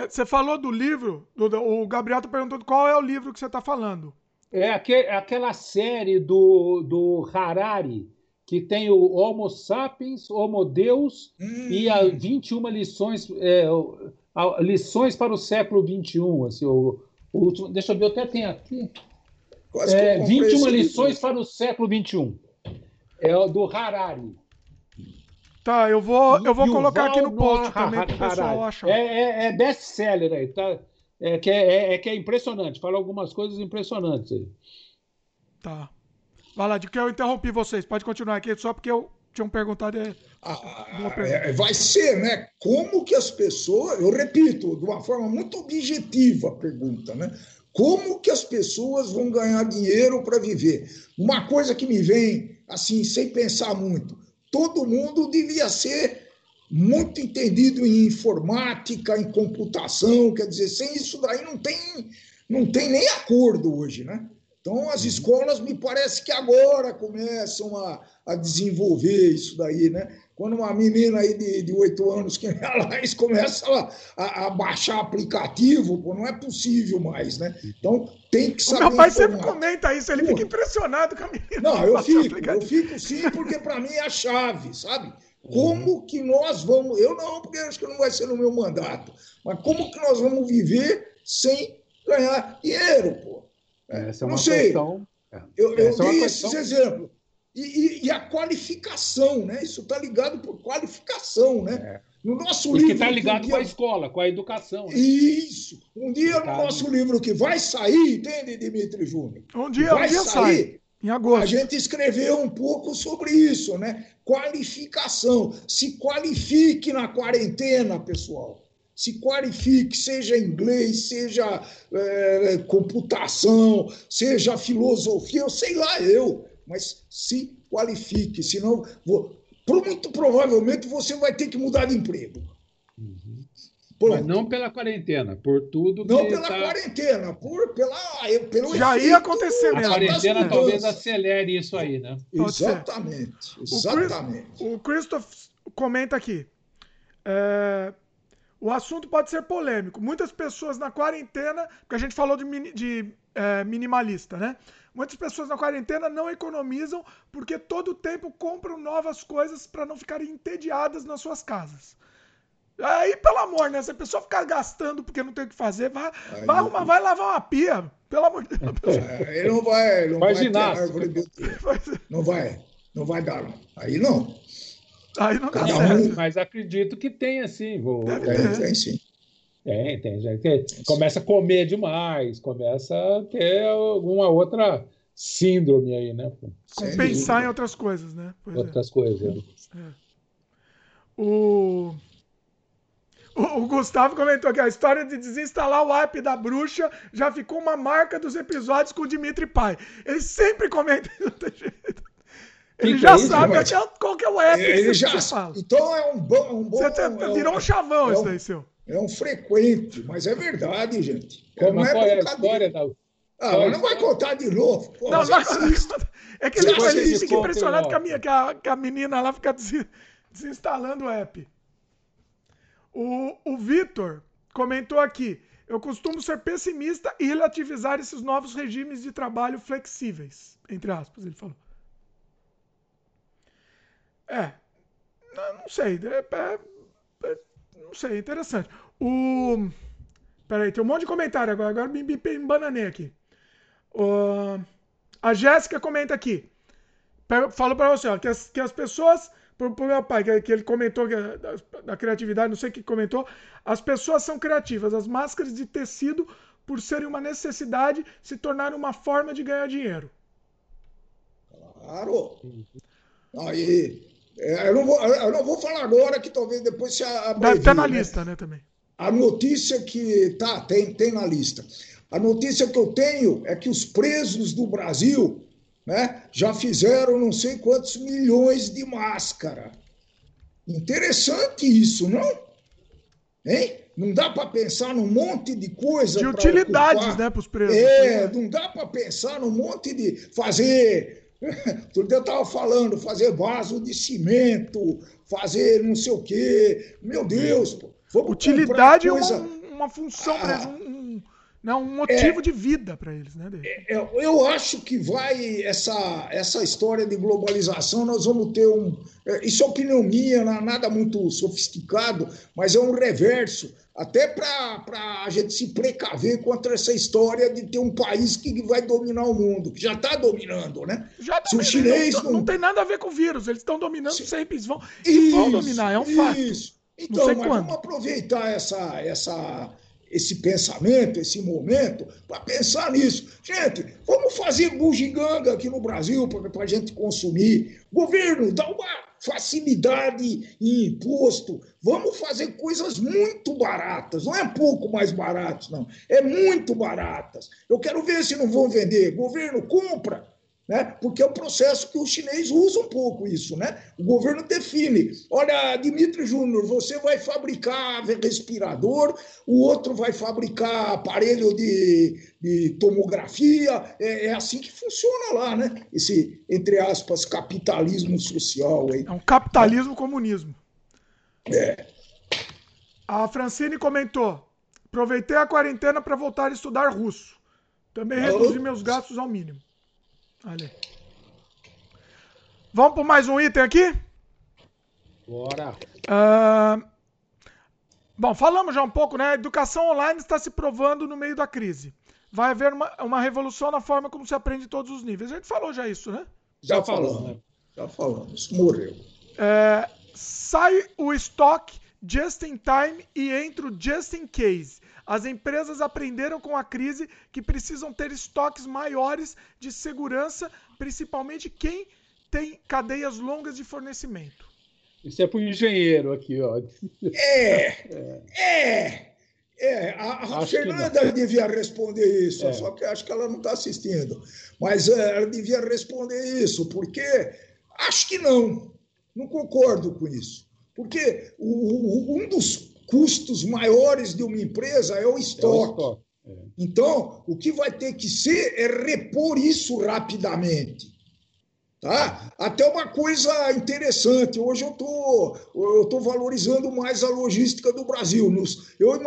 Você falou do livro, do, o Gabriel está perguntando qual é o livro que você está falando. É aquela série do, do Harari, que tem o Homo sapiens, Homo Deus hum. e as 21 lições, é, lições para o século XXI. Assim, o, o último, deixa eu ver, eu até tenho aqui. É, 21 lições para o século XXI. É o do Harari. Tá, eu vou, eu vou colocar aqui no post também para o pessoal achar. É, é, é best-seller aí, tá? é, que, é, é, é, que é impressionante. Fala algumas coisas impressionantes aí. Tá. Vai lá, de que eu interrompi vocês. Pode continuar aqui, só porque eu tinha perguntado. É, ah, é, vai ser, né? Como que as pessoas. Eu repito, de uma forma muito objetiva a pergunta, né? Como que as pessoas vão ganhar dinheiro para viver? Uma coisa que me vem, assim, sem pensar muito: todo mundo devia ser muito entendido em informática, em computação, quer dizer, sem isso daí não tem, não tem nem acordo hoje, né? Então, as uhum. escolas me parece que agora começam a, a desenvolver isso daí, né? Quando uma menina aí de oito anos que a Laís começa a, a, baixar aplicativo, pô, não é possível mais, né? Então tem que saber. O meu pai sempre comenta isso, ele pô. fica impressionado com a menina. Não, eu fico, eu fico sim, porque para mim é a chave, sabe? Como que nós vamos, eu não, porque acho que não vai ser no meu mandato, mas como que nós vamos viver sem ganhar dinheiro, pô? É, Essa é não sei. Questão... É. Eu, eu dei é esses exemplos. E, e, e, a qualificação, né? Isso está ligado por qualificação, né? É. No nosso Porque livro. está ligado com a escola, com a educação. Né? Isso. Um dia no nosso livro que vai sair, entende, Dimitri Júnior? Um dia, vai um dia sair. Sai. Em agosto. A gente escreveu um pouco sobre isso, né? Qualificação. Se qualifique na quarentena, pessoal. Se qualifique, seja inglês, seja é, computação, seja filosofia, eu sei lá eu, mas se qualifique, senão vou, muito provavelmente você vai ter que mudar de emprego. Pronto. Mas não pela quarentena, por tudo Não pela tá... quarentena, por, pela, pelo Já ia acontecer mesmo. A quarentena talvez acelere isso aí, né? Exatamente, exatamente. O, Christoph comenta aqui. É, o assunto pode ser polêmico. Muitas pessoas na quarentena, porque a gente falou de, de é, minimalista, né? Muitas pessoas na quarentena não economizam porque todo o tempo compram novas coisas para não ficarem entediadas nas suas casas. Aí, pelo amor, né? Se a pessoa ficar gastando porque não tem o que fazer, vai, Aí, vai, arrumar, vai lavar uma pia. Pelo amor de Deus. É, ele não vai. Não vai, vai árvore de... [LAUGHS] Não vai. Não vai dar. Aí não. Aí não dá certo. Mas acredito que tem, sim. Vou... Tem, tem sim. Tem, tem, tem. Começa a comer demais, começa a ter alguma outra síndrome aí, né? Compensar em outras coisas, né? Pois é. outras é. coisas. É. O... O, Gustavo comentou aqui, a história de desinstalar o app da bruxa já ficou uma marca dos episódios com o Dimitri Pai. Ele sempre comenta [LAUGHS] Ele já isso, sabe mas... qual que é o app ele que já fala. Então é um bom. Um bom você é virou um, um chavão é isso daí, seu. É um frequente, mas é verdade, gente. Como não é, qual é a história da. Ah, mas não vai contar de novo. Pô, não, não [LAUGHS] é que ele, ele fica impressionado que a, minha, que, a, que a menina lá fica desinstalando o app. O, o Vitor comentou aqui: eu costumo ser pessimista e relativizar esses novos regimes de trabalho flexíveis. Entre aspas, ele falou. É. Não sei. É, é, é, não sei, interessante. O. Peraí, tem um monte de comentário agora. Agora me, me embananei aqui. a Jéssica comenta aqui. falo para você, ó, que, as, que as pessoas. Pro, pro meu pai, que, que ele comentou que, da, da criatividade, não sei o que comentou. As pessoas são criativas. As máscaras de tecido, por serem uma necessidade, se tornaram uma forma de ganhar dinheiro. Claro. Aí, é, eu não, vou, eu não vou falar agora, que talvez depois se abrevi, Deve estar na né? lista, né, também. A notícia que. Tá, tem, tem na lista. A notícia que eu tenho é que os presos do Brasil né, já fizeram não sei quantos milhões de máscara. Interessante isso, não? Hein? Não dá para pensar num monte de coisa. De utilidades, ocupar. né, para os presos. É, não dá para pensar num monte de. fazer. [LAUGHS] Tudo eu estava falando, fazer vaso de cimento, fazer não sei o quê. Meu Deus, pô. Utilidade é uma, uma função, ah, não, um motivo é, de vida para eles, né? É, é, eu acho que vai essa essa história de globalização, nós vamos ter um. É, isso é opinião minha, nada muito sofisticado, mas é um reverso, até para a gente se precaver contra essa história de ter um país que vai dominar o mundo, que já está dominando, né? Já tá, se o chinês não, não... tem nada a ver com o vírus, eles estão dominando se... sempre, eles vão, isso, vão dominar, é um fato. Isso. Então, mas quando. vamos aproveitar essa, essa esse pensamento, esse momento, para pensar nisso. Gente, vamos fazer bugiganga aqui no Brasil para a gente consumir. Governo, dá uma facilidade em imposto. Vamos fazer coisas muito baratas. Não é pouco mais baratas, não. É muito baratas. Eu quero ver se não vão vender. Governo, compra né? porque é o processo que o chinês usa um pouco isso. Né? O governo define: olha, Dimitri Júnior, você vai fabricar respirador, o outro vai fabricar aparelho de, de tomografia. É, é, assim que funciona lá, né? Esse, entre aspas, capitalismo social. Aí. É um capitalismo-comunismo. É. A Francine comentou: aproveitei a quarentena para voltar a estudar russo. Também reduzi meus gastos ao mínimo. Olha. Vamos por mais um item aqui? Bora. Uh, bom, falamos já um pouco, né? A educação online está se provando no meio da crise. Vai haver uma, uma revolução na forma como se aprende em todos os níveis. A gente falou já isso, né? Já, já falamos. Né? Já falamos. Morreu. É, sai o estoque just in time e entra o just in case. As empresas aprenderam com a crise que precisam ter estoques maiores de segurança, principalmente quem tem cadeias longas de fornecimento. Isso é para o engenheiro aqui, ó. É, [LAUGHS] é, é. A, a Fernanda devia responder isso, é. só que acho que ela não está assistindo. Mas é, ela devia responder isso, porque acho que não. Não concordo com isso. Porque o, o, um dos custos maiores de uma empresa é o estoque. É o estoque. É. Então, o que vai ter que ser é repor isso rapidamente. Tá? Até uma coisa interessante, hoje eu tô, eu tô valorizando mais a logística do Brasil. Nos, eu,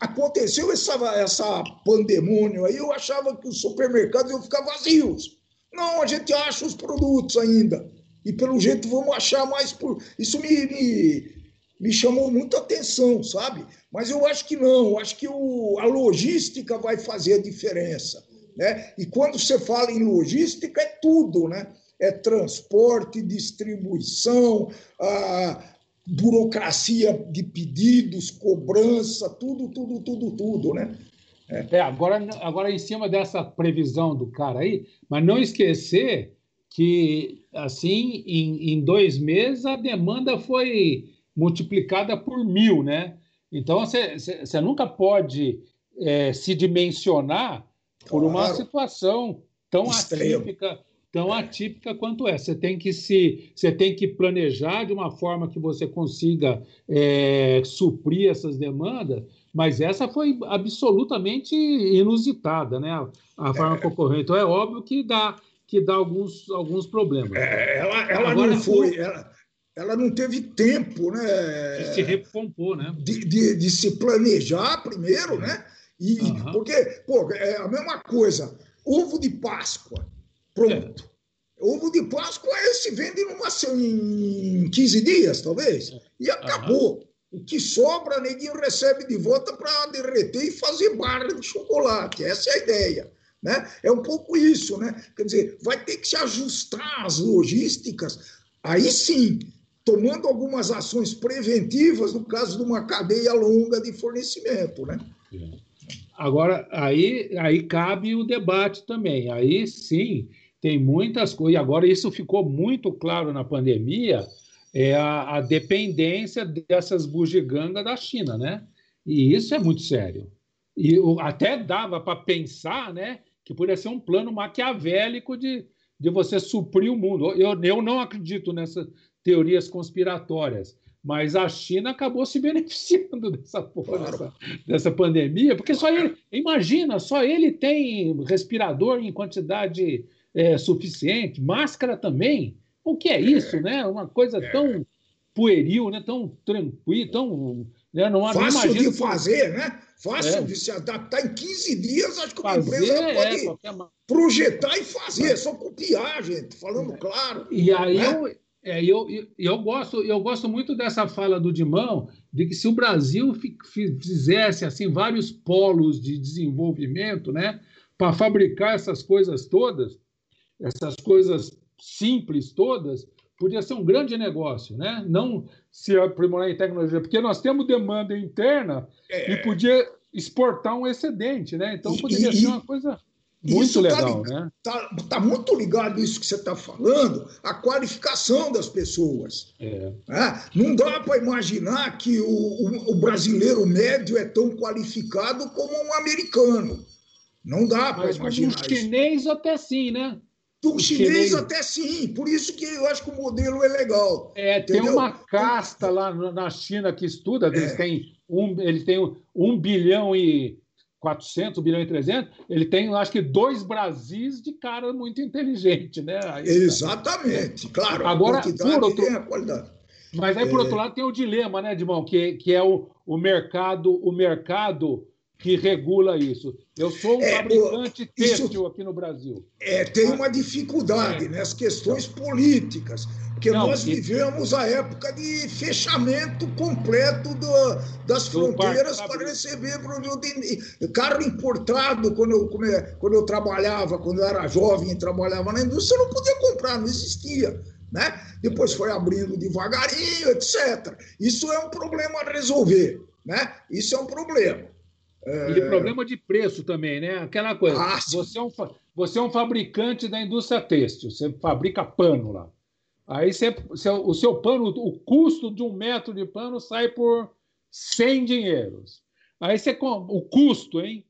aconteceu essa, essa pandemônio aí, eu achava que os supermercados iam ficar vazios. Não, a gente acha os produtos ainda. E pelo jeito vamos achar mais por. Isso me, me me chamou muita atenção, sabe? Mas eu acho que não, eu acho que o, a logística vai fazer a diferença. Né? E quando você fala em logística, é tudo, né? É transporte, distribuição, burocracia de pedidos, cobrança, tudo, tudo, tudo, tudo, né? É. é, agora, agora em cima dessa previsão do cara aí, mas não esquecer que, assim, em, em dois meses a demanda foi multiplicada por mil, né? Então você nunca pode é, se dimensionar por uma situação tão Extremo. atípica, tão atípica quanto essa. Você tem que se, você tem que planejar de uma forma que você consiga é, suprir essas demandas. Mas essa foi absolutamente inusitada, né? A forma é. concorrente. Então é óbvio que dá que dá alguns, alguns problemas. É, ela ela Agora, não foi. Ela ela não teve tempo, né? De se recompor, né? De, de, de se planejar primeiro, né? E, uhum. Porque, pô, é a mesma coisa. Ovo de Páscoa, pronto. É. Ovo de Páscoa se vende numa, em 15 dias, talvez, e acabou. Uhum. O que sobra, neguinho recebe de volta para derreter e fazer barra de chocolate. Essa é a ideia. Né? É um pouco isso, né? Quer dizer, vai ter que se ajustar as logísticas, aí sim, tomando algumas ações preventivas no caso de uma cadeia longa de fornecimento, né? Agora, aí, aí cabe o debate também. Aí sim, tem muitas coisas. Agora isso ficou muito claro na pandemia, é a, a dependência dessas bugigangas da China, né? E isso é muito sério. E até dava para pensar, né, que poderia ser um plano maquiavélico de, de você suprir o mundo. Eu, eu não acredito nessas teorias conspiratórias, mas a China acabou se [LAUGHS] beneficiando dessa porra, dessa, dessa, pandemia, porque só ele, imagina, só ele tem respirador em quantidade é, suficiente, máscara também. O que é isso, né? Uma coisa é. tão pueril, né? tão tranquilo, tão. Né? Não, Fácil de fazer, né? Fácil é. de se adaptar. Em 15 dias, acho que uma fazer, empresa é, pode é, projetar e fazer, é só copiar, gente, falando claro. E aí né? eu, é, eu, eu, eu, gosto, eu gosto muito dessa fala do Dimão, de que se o Brasil fizesse assim vários polos de desenvolvimento, né, para fabricar essas coisas todas, essas coisas simples todas, podia ser um grande negócio, né? Não se aprimorar em tecnologia, porque nós temos demanda interna é. e podia exportar um excedente, né? Então poderia e, ser uma coisa muito tá legal, tá, né? Tá, tá, muito ligado isso que você está falando, a qualificação das pessoas. É. É? Não dá para imaginar que o, o, o, brasileiro médio é tão qualificado como um americano. Não dá para imaginar. Um chinês isso. até sim, né? Do chinês, até sim, por isso que eu acho que o modelo é legal. É, entendeu? tem uma casta lá na China que estuda, é. eles têm um, eles têm um bilhão e 400, um bilhão e 300, ele tem, acho que, dois Brasis de cara muito inteligente, né? Aí, Exatamente, tá. claro. Agora, por outro... a qualidade. Mas aí, por é... outro lado, tem o dilema, né, Dimão, que, que é o, o mercado, o mercado que regula isso. Eu sou um é, fabricante têxtil aqui no Brasil. É, tem uma dificuldade é. nas questões políticas, porque Não, nós vivemos a época de fechamento completo do, das do fronteiras para receber produto. Carro importado, quando eu, quando eu trabalhava, quando eu era jovem e trabalhava na indústria, eu não podia comprar, não existia. Né? Depois foi abrindo devagarinho, etc. Isso é um problema a resolver. Né? Isso é um problema. É... E problema de preço também, né? Aquela coisa. Ah, você, é um, você é um fabricante da indústria têxtil, você fabrica pano lá. Aí você, você, o seu pano, o custo de um metro de pano sai por 100 dinheiros. Aí você o custo, hein?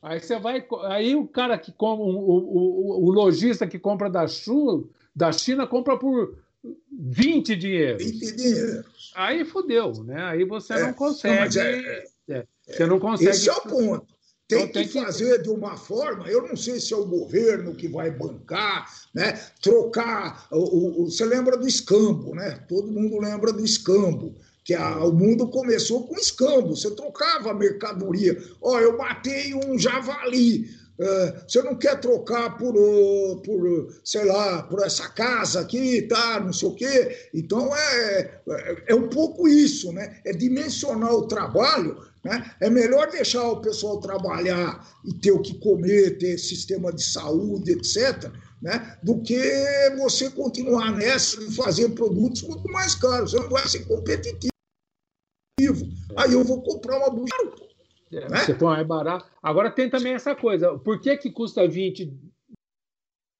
Aí você vai. Aí o cara que compra, o, o, o lojista que compra da, Chu, da China compra por 20 dinheiros. 20 dinheiros. Aí fodeu, né? Aí você é, não consegue. Não, é, é, você não consegue. Esse é o ponto. Tem, então, tem que, que fazer de uma forma, eu não sei se é o governo que vai bancar, né? trocar. O, o, você lembra do escambo, né? Todo mundo lembra do escambo que a, o mundo começou com escambo, você trocava mercadoria. Ó, oh, eu matei um javali, uh, você não quer trocar por, uh, por, sei lá, por essa casa aqui, tá, não sei o quê. Então é, é, é um pouco isso, né? É dimensionar o trabalho né? É melhor deixar o pessoal trabalhar e ter o que comer, ter sistema de saúde, etc., né? do que você continuar nessa e fazer produtos muito mais caros. Você não vai ser competitivo. Aí eu vou comprar uma bucha. É, né? Você põe mais barato. Agora tem também essa coisa. Por que, que custa 20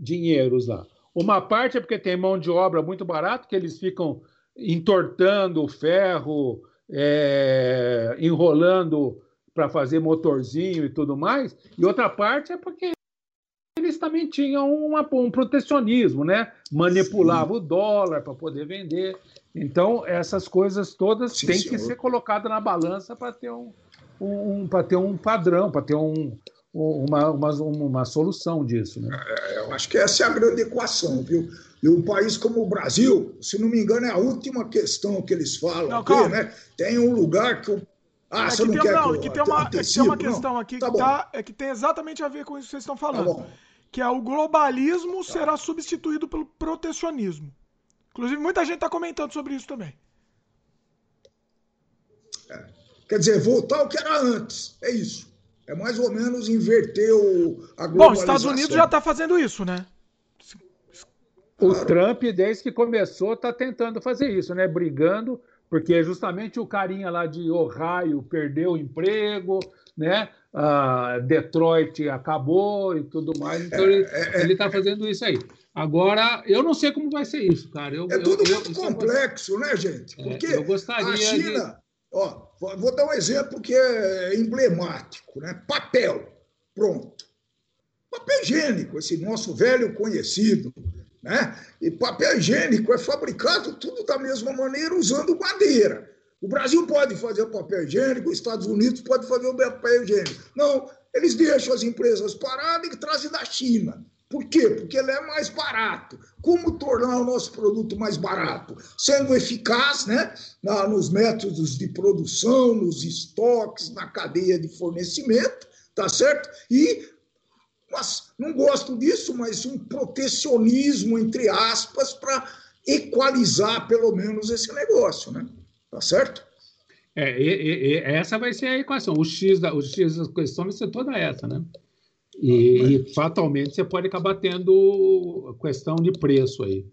dinheiros lá? Uma parte é porque tem mão de obra muito barato, que eles ficam entortando o ferro, é, enrolando para fazer motorzinho e tudo mais, e outra parte é porque eles também tinham uma, um protecionismo, né? Manipulava o dólar para poder vender. Então, essas coisas todas Sim, têm senhor. que ser colocadas na balança para ter um, um para ter um padrão, para ter um, uma, uma, uma solução disso. Né? É, eu acho que essa é a grande equação, viu? E um país como o Brasil, se não me engano, é a última questão que eles falam não, aqui, né? Tem um lugar que. Ah, é você não quer não, que, eu, tem uma, é tem uma questão não? aqui tá que, tá, é que tem exatamente a ver com isso que vocês estão falando. Tá que é o globalismo tá. será substituído pelo protecionismo. Inclusive, muita gente está comentando sobre isso também. É. Quer dizer, voltar ao que era antes. É isso. É mais ou menos inverter o, a globalização. Bom, os Estados Unidos já está fazendo isso, né? O claro. Trump, desde que começou, está tentando fazer isso, né? Brigando, porque justamente o carinha lá de Ohio perdeu o emprego, né? Uh, Detroit acabou e tudo mais, então é, ele está é, é, fazendo isso aí. Agora, eu não sei como vai ser isso, cara. Eu, é tudo eu, muito eu, complexo, né, gente? É, porque eu gostaria a China, de... ó, vou dar um exemplo que é emblemático, né? Papel, pronto. Papel higiênico, esse nosso velho conhecido, né? E papel higiênico é fabricado tudo da mesma maneira usando madeira. O Brasil pode fazer papel higiênico, os Estados Unidos pode fazer o papel higiênico. Não, eles deixam as empresas paradas e trazem da China. Por quê? Porque ele é mais barato. Como tornar o nosso produto mais barato? Sendo eficaz né? Na, nos métodos de produção, nos estoques, na cadeia de fornecimento, tá certo? E mas não gosto disso, mas um protecionismo, entre aspas, para equalizar pelo menos esse negócio, né? Tá certo? É, e, e, essa vai ser a equação. O X da, o X da questão vai ser toda essa, né? E, e fatalmente você pode acabar tendo questão de preço aí.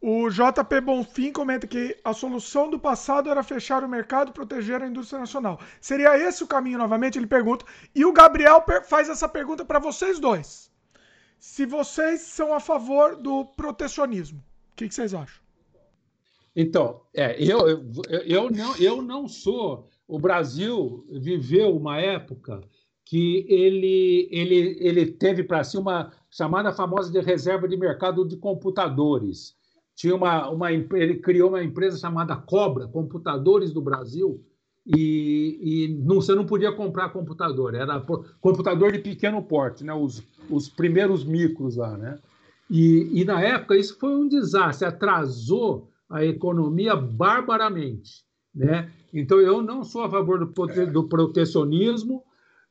O JP Bonfim comenta que a solução do passado era fechar o mercado e proteger a indústria nacional. Seria esse o caminho novamente? Ele pergunta. E o Gabriel faz essa pergunta para vocês dois. Se vocês são a favor do protecionismo, o que, que, vocês acham? Então, é, eu, eu, eu, não, eu não sou. O Brasil viveu uma época que ele, ele, ele teve para si uma chamada famosa de reserva de mercado de computadores. Tinha uma, uma, ele criou uma empresa chamada Cobra, Computadores do Brasil, e, e não, você não podia comprar computador, era computador de pequeno porte, né? os, os primeiros micros lá. Né? E, e na época isso foi um desastre, atrasou a economia barbaramente. Né? Então eu não sou a favor do, do protecionismo,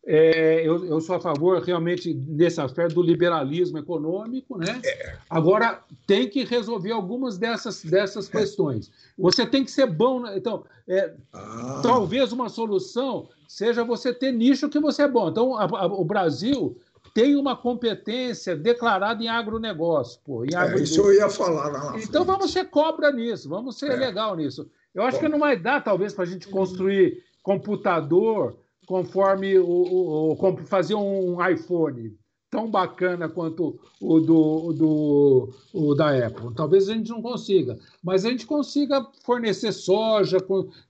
é, eu, eu, sou a favor realmente nesse aspecto do liberalismo econômico, né? É. Agora tem que resolver algumas dessas, dessas questões. Você tem que ser bom, né? então é, ah. talvez uma solução seja você ter nicho que você é bom. Então a, a, o Brasil tem uma competência declarada em agronegócio, pô, em agro... é, isso eu ia falar lá. Na então vamos ser cobra nisso, vamos ser é. legal nisso. Eu acho bom. que não vai dar talvez para a gente construir computador conforme o, o, o fazer um iPhone tão bacana quanto o do, do o da Apple. Talvez a gente não consiga, mas a gente consiga fornecer soja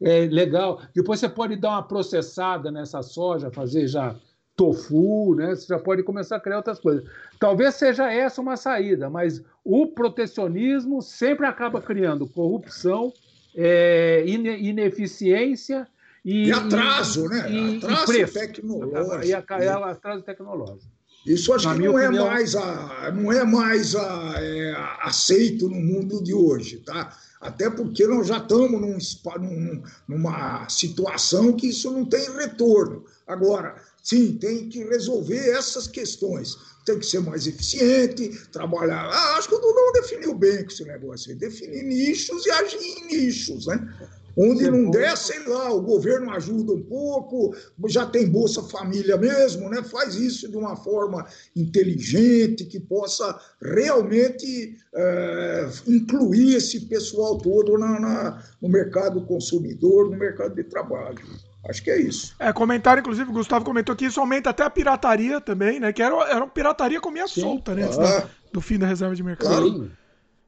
é, legal. Depois você pode dar uma processada nessa soja, fazer já tofu, né? Você já pode começar a criar outras coisas. Talvez seja essa uma saída, mas o protecionismo sempre acaba criando corrupção, é, ineficiência e, e atraso, né? E, atraso e tecnológico. E a, atraso tecnológico. Isso acho Na que não é, mais a, não é mais a, é, aceito no mundo de hoje, tá? Até porque nós já estamos num, num, numa situação que isso não tem retorno. Agora, sim, tem que resolver essas questões. Tem que ser mais eficiente, trabalhar. Ah, acho que o Dudão definiu bem com esse negócio aí. Definir nichos e agir em nichos, né? Onde não der, sei lá, o governo ajuda um pouco, já tem Bolsa Família mesmo, né? Faz isso de uma forma inteligente, que possa realmente é, incluir esse pessoal todo na, na, no mercado consumidor, no mercado de trabalho. Acho que é isso. É, comentário, inclusive, o Gustavo comentou que isso aumenta até a pirataria também, né? Que era, era uma pirataria comia Sim. solta, né? Antes ah. da, do fim da reserva de mercado. Claro.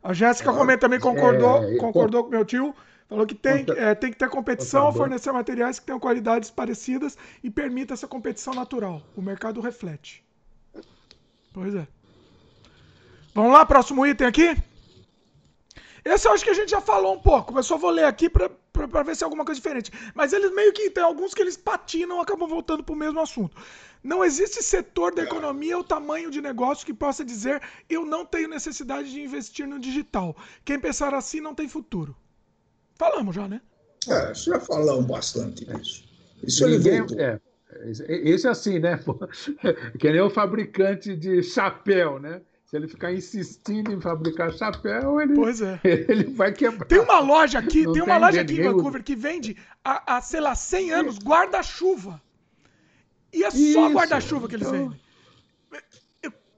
A Jéssica comenta também concordou, é, concordou com meu tio. Falou que tem, é, tem que ter competição, fornecer materiais que tenham qualidades parecidas e permita essa competição natural. O mercado reflete. Pois é. Vamos lá, próximo item aqui? Esse eu acho que a gente já falou um pouco, mas só vou ler aqui para ver se é alguma coisa diferente. Mas eles meio que tem alguns que eles patinam acabam voltando para o mesmo assunto. Não existe setor da economia ou tamanho de negócio que possa dizer eu não tenho necessidade de investir no digital. Quem pensar assim não tem futuro. Falamos já, né? É, já falamos bastante disso. Isso Ninguém, é, esse é assim, né? [LAUGHS] Que nem o fabricante de chapéu, né? Se ele ficar insistindo em fabricar chapéu, ele, pois é. [LAUGHS] ele vai quebrar. Tem uma loja aqui, tem, tem uma loja aqui em Vancouver que vende há, há sei lá, 100 anos guarda-chuva. E é só guarda-chuva que eles então... vendem.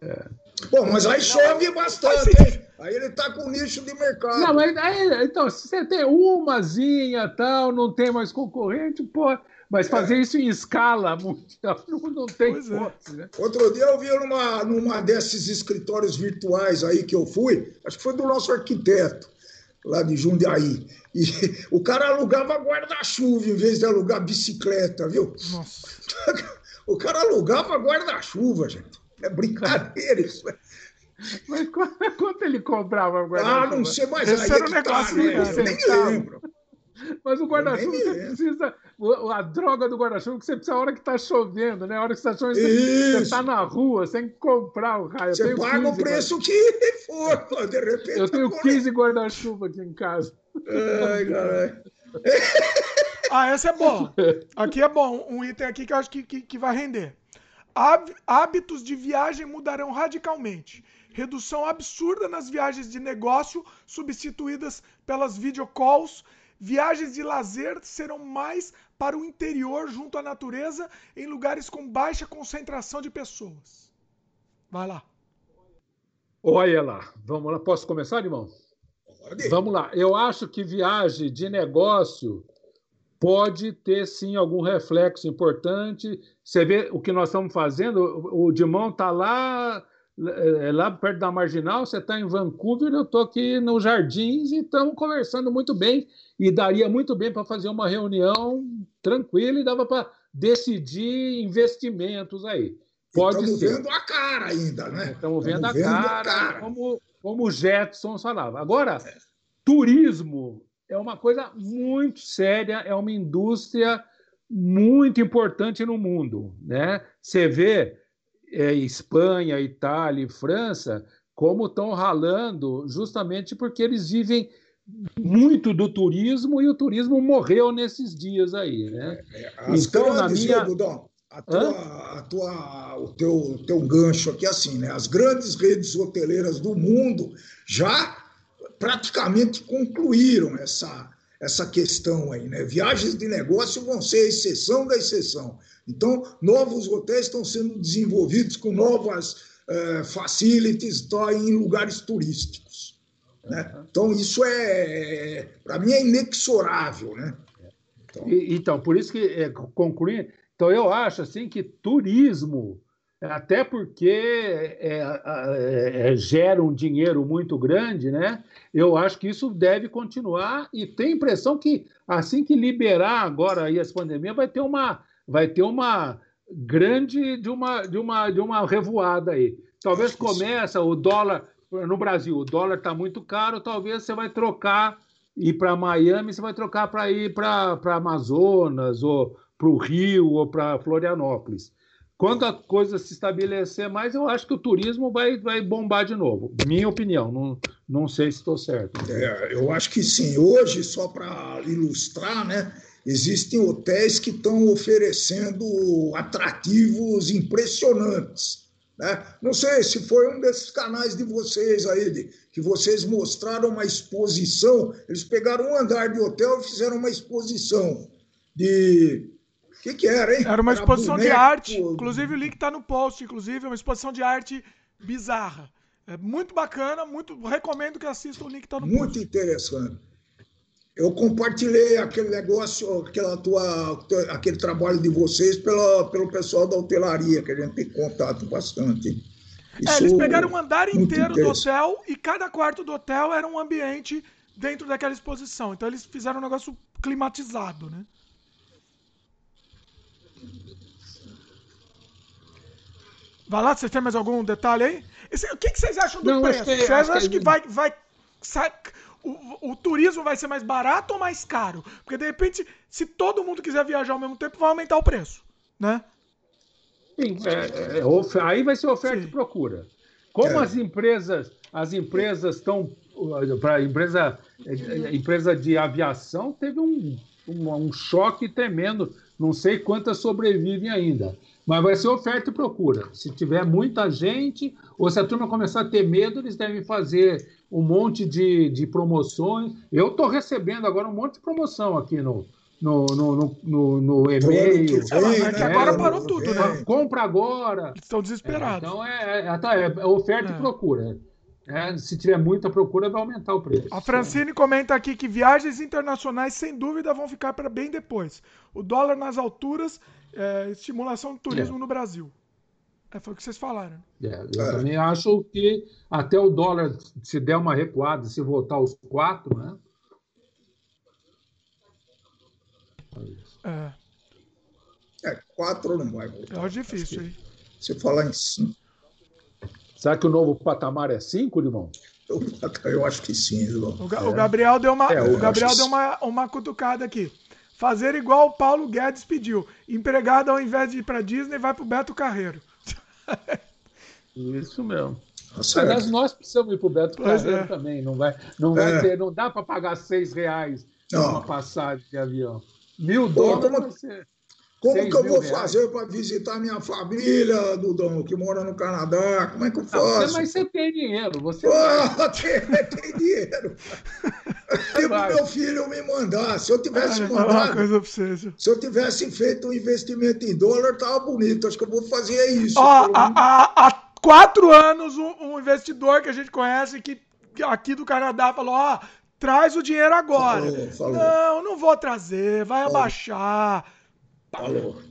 É. Bom, mas aí chove bastante, hein? Aí ele tá com nicho de mercado. Não, mas aí, então, se você tem umazinha tal, não tem mais concorrente, pô. Mas é. fazer é. isso em escala mundial [LAUGHS] não, não tem pois é. né? Outro dia eu vi numa, numa desses escritórios virtuais aí que eu fui, acho que foi do nosso arquiteto, lá de Jundiaí. E [LAUGHS] o cara alugava guarda-chuva em vez de alugar bicicleta, viu? Nossa. [LAUGHS] O cara alugava guarda-chuva, gente. É brincadeira isso. Né? Mas [LAUGHS] quanto ele cobrava guarda-chuva? Ah, não sei mais. Esse era o negócio, tá, né? Eu nem lembro. Mas o guarda-chuva você precisa. A droga do guarda-chuva que você precisa a hora que está chovendo, né? A hora que está chovendo, você está na rua, você tem que comprar o raio. Você paga o preço que for, de repente. Eu tenho 15 guarda-chuva aqui em casa. Ai, caralho. Ah, essa é boa. Aqui é bom. Um item aqui que eu acho que, que, que vai render. Hábitos de viagem mudarão radicalmente. Redução absurda nas viagens de negócio, substituídas pelas videocalls. Viagens de lazer serão mais para o interior, junto à natureza, em lugares com baixa concentração de pessoas. Vai lá. Olha lá. Vamos lá. Posso começar, irmão? Pode. Vamos lá. Eu acho que viagem de negócio pode ter sim algum reflexo importante. Você vê o que nós estamos fazendo, o Dimão está lá, é, lá perto da Marginal, você está em Vancouver, eu estou aqui nos Jardins e estamos conversando muito bem. E daria muito bem para fazer uma reunião tranquila e dava para decidir investimentos aí. Pode Estamos ser. vendo a cara ainda, né? Estamos vendo, a, vendo cara, a cara, como, como o Jetson falava. Agora, é. turismo é uma coisa muito séria, é uma indústria muito importante no mundo. Né? Você vê é, Espanha, Itália e França como estão ralando justamente porque eles vivem muito do turismo e o turismo morreu nesses dias aí, né? É, é as então, na minha... Budão, a tua, a tua, o teu, teu gancho aqui é assim, né? As grandes redes hoteleiras do mundo já praticamente concluíram essa, essa questão aí, né? Viagens de negócio vão ser a exceção da exceção. Então, novos hotéis estão sendo desenvolvidos com novas uh, facilities tá, em lugares turísticos. Né? Então, isso é, para mim, é inexorável. Né? Então, então por isso que, é, concluindo, então eu acho assim que turismo até porque é, é, é, gera um dinheiro muito grande, né? Eu acho que isso deve continuar e a impressão que assim que liberar agora aí essa pandemia vai ter uma vai ter uma grande de uma de uma de uma revoada aí. Talvez começa o dólar no Brasil, o dólar está muito caro, talvez você vai trocar ir para Miami, você vai trocar para ir para Amazonas ou para o Rio ou para Florianópolis. Quando a coisa se estabelecer mais, eu acho que o turismo vai, vai bombar de novo. Minha opinião, não, não sei se estou certo. É, eu acho que sim. Hoje, só para ilustrar, né, existem hotéis que estão oferecendo atrativos impressionantes. Né? Não sei se foi um desses canais de vocês aí, de, que vocês mostraram uma exposição. Eles pegaram um andar de hotel e fizeram uma exposição de o que, que, era, hein? Era uma exposição era de arte. Inclusive, o link está no post. Inclusive, é uma exposição de arte bizarra. É muito bacana, muito recomendo que assista o link está no muito post. Muito interessante. Eu compartilhei aquele negócio, aquela tua, aquele trabalho de vocês pela, pelo pessoal da hotelaria, que a gente tem contato bastante. É, eles pegaram um andar inteiro do hotel e cada quarto do hotel era um ambiente dentro daquela exposição. Então eles fizeram um negócio climatizado, né? Vai lá, vocês têm mais algum detalhe aí? Esse, o que, que, vocês acham do Não, preço? Que, vocês acham que, que vai. vai o, o, turismo vai ser mais barato ou mais caro? Porque de repente, se todo mundo quiser viajar ao mesmo tempo, vai aumentar o preço, né? Sim, é, é, é aí vai ser oferta Sim. e procura. Como é. as empresas, as empresas estão para empresa, é, empresa de aviação teve um, um, um choque tremendo. Não sei quantas sobrevivem ainda. Mas vai ser oferta e procura. Se tiver muita gente, ou se a turma começar a ter medo, eles devem fazer um monte de, de promoções. Eu estou recebendo agora um monte de promoção aqui no, no, no, no, no e-mail. Vem, é que agora parou tudo, né? Compra agora. Estão desesperados. então é, é, é oferta e procura. É, se tiver muita procura, vai aumentar o preço. A Francine comenta aqui que viagens internacionais, sem dúvida, vão ficar para bem depois. O dólar nas alturas, é, estimulação do turismo é. no Brasil. É, foi o que vocês falaram. É, eu é. também acho que até o dólar, se der uma recuada, se voltar aos quatro, né? É. É, quatro não vai voltar. É difícil, hein? Se falar em cinco. Será que o novo patamar é 5, irmão? Eu, eu, acho que sim, irmão. O, é. o Gabriel deu uma, é, o Gabriel deu uma, uma cutucada aqui. Fazer igual o Paulo Guedes pediu. Empregado, ao invés de ir para Disney, vai para o Beto Carreiro. Isso mesmo. Tá Aliás, nós precisamos ir para o Beto pois Carreiro é. também. Não, vai, não, vai é. ter, não dá para pagar seis reais uma passagem de avião. Mil dólares. Como... Como que eu vou reais. fazer para visitar minha família, Dudão, que mora no Canadá? Como é que eu faço? Não, mas você tem dinheiro, você oh, [LAUGHS] tem, tem dinheiro. [LAUGHS] Tipo meu filho me mandar. Se eu tivesse mandado, pra você, se eu tivesse feito um investimento em dólar, tava bonito. Acho que eu vou fazer isso. Ó, há, há, quatro anos, um, um, investidor que a gente conhece que, aqui do Canadá falou: ó, traz o dinheiro agora. Falou, falou. Não, não vou trazer, vai falou. abaixar. Falou.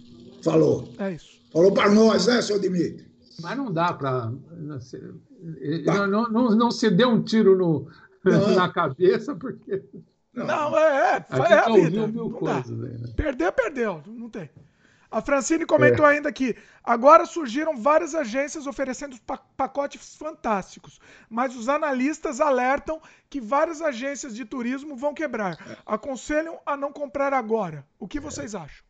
Falou. É isso. Falou para nós, né, seu Dimitri? Mas não dá para. Não, não, não, não se dê um tiro no, [LAUGHS] na cabeça, porque. Não, não é, é, é a vida. Mil coisas, né? Perder, perdeu. Não tem. A Francine comentou é. ainda que agora surgiram várias agências oferecendo pacotes fantásticos, mas os analistas alertam que várias agências de turismo vão quebrar. É. Aconselham a não comprar agora. O que vocês acham?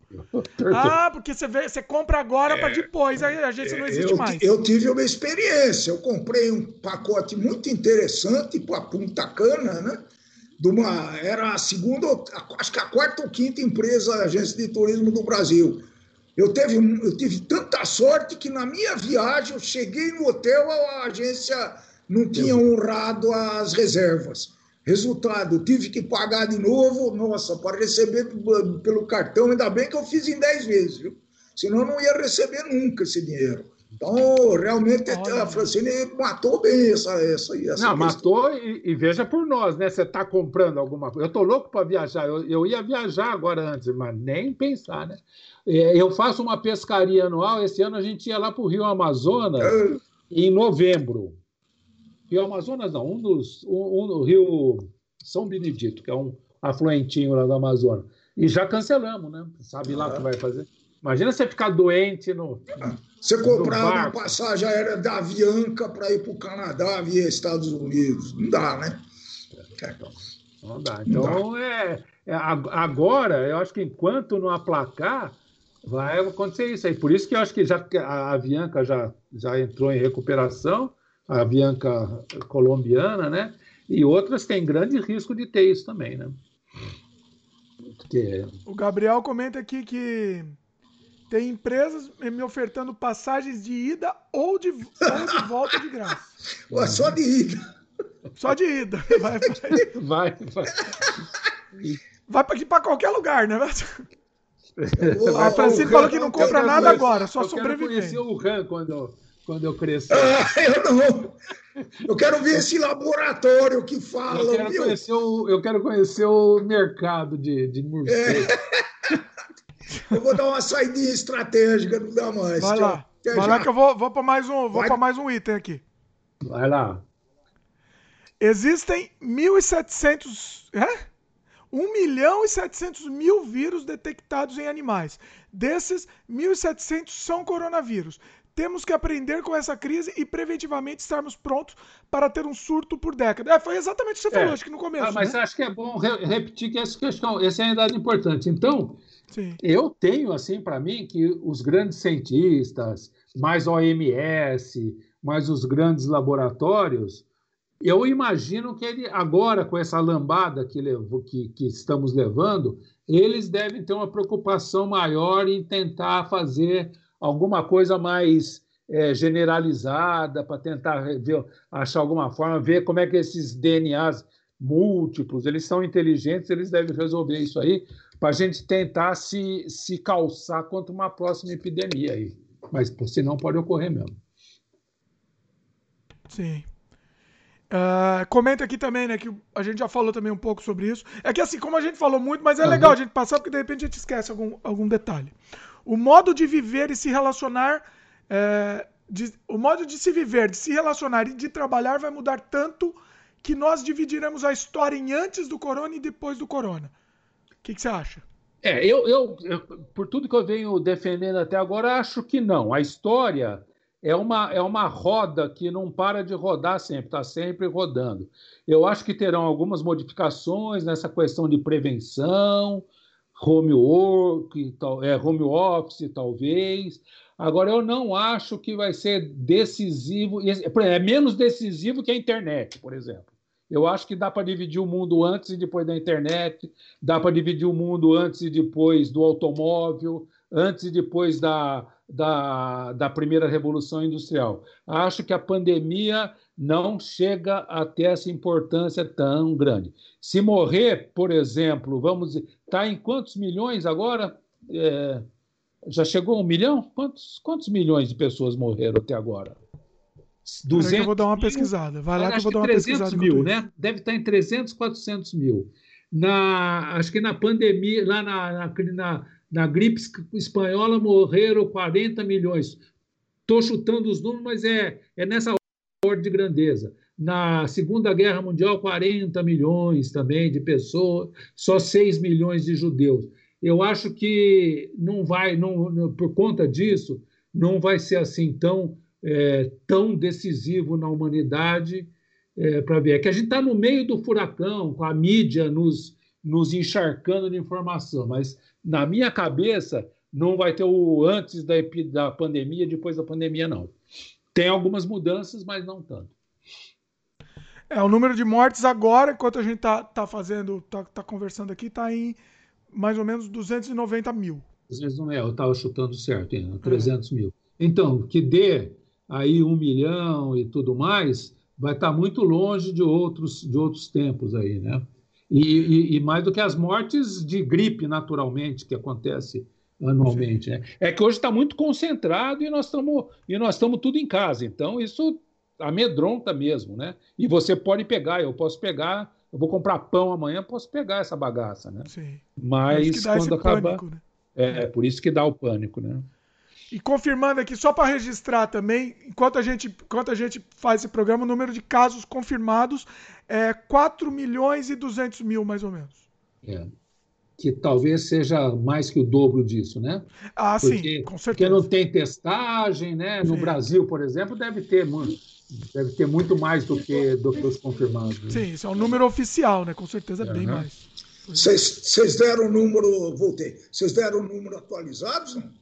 Ah, porque você, vê, você compra agora é, para depois, aí a agência não existe eu, mais. Eu tive uma experiência. Eu comprei um pacote muito interessante para Punta Cana, né? De uma, era a segunda, acho que a quarta ou quinta empresa agência de turismo do Brasil. Eu, teve, eu tive tanta sorte que na minha viagem eu cheguei no hotel, a agência não tinha honrado as reservas. Resultado, tive que pagar de novo, nossa, para receber pelo cartão, ainda bem que eu fiz em 10 vezes, viu? Senão eu não ia receber nunca esse dinheiro. Então, realmente, Olha. a Francine matou bem essa, essa, essa Não, questão. matou e, e, veja por nós, né? Você está comprando alguma coisa. Eu estou louco para viajar. Eu, eu ia viajar agora antes, mas nem pensar, né? É, eu faço uma pescaria anual. Esse ano a gente ia lá para o Rio Amazonas é. em novembro. Rio Amazonas, não, um dos. Um, um, Rio São Benedito, que é um afluentinho lá do Amazonas. E já cancelamos, né? Sabe lá o que vai fazer. Imagina você ficar doente no. Você comprar uma passagem aérea da Avianca para ir para o Canadá via Estados Unidos. Não dá, né? Não dá. Então, não dá. É, é, agora, eu acho que enquanto não aplacar, vai acontecer isso aí. Por isso que eu acho que já a Avianca já, já entrou em recuperação, a Avianca colombiana, né? E outras têm grande risco de ter isso também, né? Porque... O Gabriel comenta aqui que tem empresas me ofertando passagens de ida ou de, ou de volta de graça. [LAUGHS] Ué, só de ida. Só de ida. [LAUGHS] Vai, vai. vai, vai. Vai para qualquer lugar, né? [LAUGHS] A Francine falou que não compra nada agora, só sobreviver. Eu conheci o RAM quando, quando eu cresci. Ah, eu não. Eu quero ver esse laboratório que fala. Eu quero, conhecer o, eu quero conhecer o mercado de, de morcego. É. Eu vou dar uma saidinha estratégica, não dá mais. Vai lá. Vai já. lá que eu vou, vou para mais, um, vou mais um item aqui. Vai lá. Existem 1.700. É? 1 milhão e 700 mil vírus detectados em animais. Desses, 1.700 são coronavírus. Temos que aprender com essa crise e preventivamente estarmos prontos para ter um surto por década. É, foi exatamente o que você falou, é. acho que no começo. Ah, mas né? acho que é bom re repetir que essa questão, essa é a idade importante. Então, Sim. eu tenho assim para mim que os grandes cientistas, mais OMS, mais os grandes laboratórios, eu imagino que ele, agora, com essa lambada que, que, que, estamos levando, eles devem ter uma preocupação maior em tentar fazer alguma coisa mais é, generalizada, para tentar ver, achar alguma forma, ver como é que esses DNAs múltiplos, eles são inteligentes, eles devem resolver isso aí, para a gente tentar se, se calçar contra uma próxima epidemia aí. Mas senão pode ocorrer mesmo. Sim. Uh, comenta aqui também, né, que a gente já falou também um pouco sobre isso. É que assim, como a gente falou muito, mas é uhum. legal a gente passar, porque de repente a gente esquece algum, algum detalhe. O modo de viver e se relacionar, é, de, o modo de se viver, de se relacionar e de trabalhar vai mudar tanto que nós dividiremos a história em antes do corona e depois do corona. O que, você acha? É, eu, eu, eu, por tudo que eu venho defendendo até agora, acho que não. A história é uma, é uma roda que não para de rodar sempre, está sempre rodando. Eu acho que terão algumas modificações nessa questão de prevenção, home work, é, home office, talvez. Agora, eu não acho que vai ser decisivo, é menos decisivo que a internet, por exemplo. Eu acho que dá para dividir o mundo antes e depois da internet, dá para dividir o mundo antes e depois do automóvel, antes e depois da, da, da primeira revolução industrial. Acho que a pandemia não chega a ter essa importância tão grande. Se morrer, por exemplo, vamos está em quantos milhões agora? É, já chegou a um milhão? Quantos, quantos milhões de pessoas morreram até agora? 200 eu vou dar uma pesquisada. Vai lá que eu vou dar uma 300 pesquisada. mil, né? Deve estar em 300, 400 mil. Na, acho que na pandemia, lá na, na, na na gripe espanhola morreram 40 milhões. Estou chutando os números, mas é, é nessa ordem de grandeza. Na Segunda Guerra Mundial, 40 milhões também de pessoas, só 6 milhões de judeus. Eu acho que não vai, não, por conta disso, não vai ser assim tão, é, tão decisivo na humanidade é, para ver. É que a gente está no meio do furacão, com a mídia nos, nos encharcando de informação, mas na minha cabeça, não vai ter o antes da, da pandemia, depois da pandemia, não. Tem algumas mudanças, mas não tanto. É, o número de mortes agora, enquanto a gente tá, tá fazendo, tá, tá conversando aqui, tá em mais ou menos 290 mil. 290, eu estava chutando certo, hein? 300 é. mil. Então, que dê aí um milhão e tudo mais, vai estar tá muito longe de outros, de outros tempos aí, né? E, e, e, mais do que as mortes de gripe, naturalmente, que acontece anualmente. Né? É que hoje está muito concentrado e nós estamos e nós estamos tudo em casa. Então, isso amedronta mesmo, né? E você pode pegar, eu posso pegar, eu vou comprar pão amanhã, posso pegar essa bagaça, né? Sim. Mas quando acabar. Pânico, né? é, é, por isso que dá o pânico, né? E confirmando aqui, só para registrar também, enquanto a, gente, enquanto a gente faz esse programa, o número de casos confirmados é 4 milhões e 200 mil, mais ou menos. É. Que talvez seja mais que o dobro disso, né? Ah, porque, sim, com certeza. Porque não tem testagem, né? No sim. Brasil, por exemplo, deve ter muito, deve ter muito mais do que, do que os confirmados. Né? Sim, isso é um número oficial, né? Com certeza é bem mais. Vocês deram o número, voltei, vocês deram o número atualizados, não?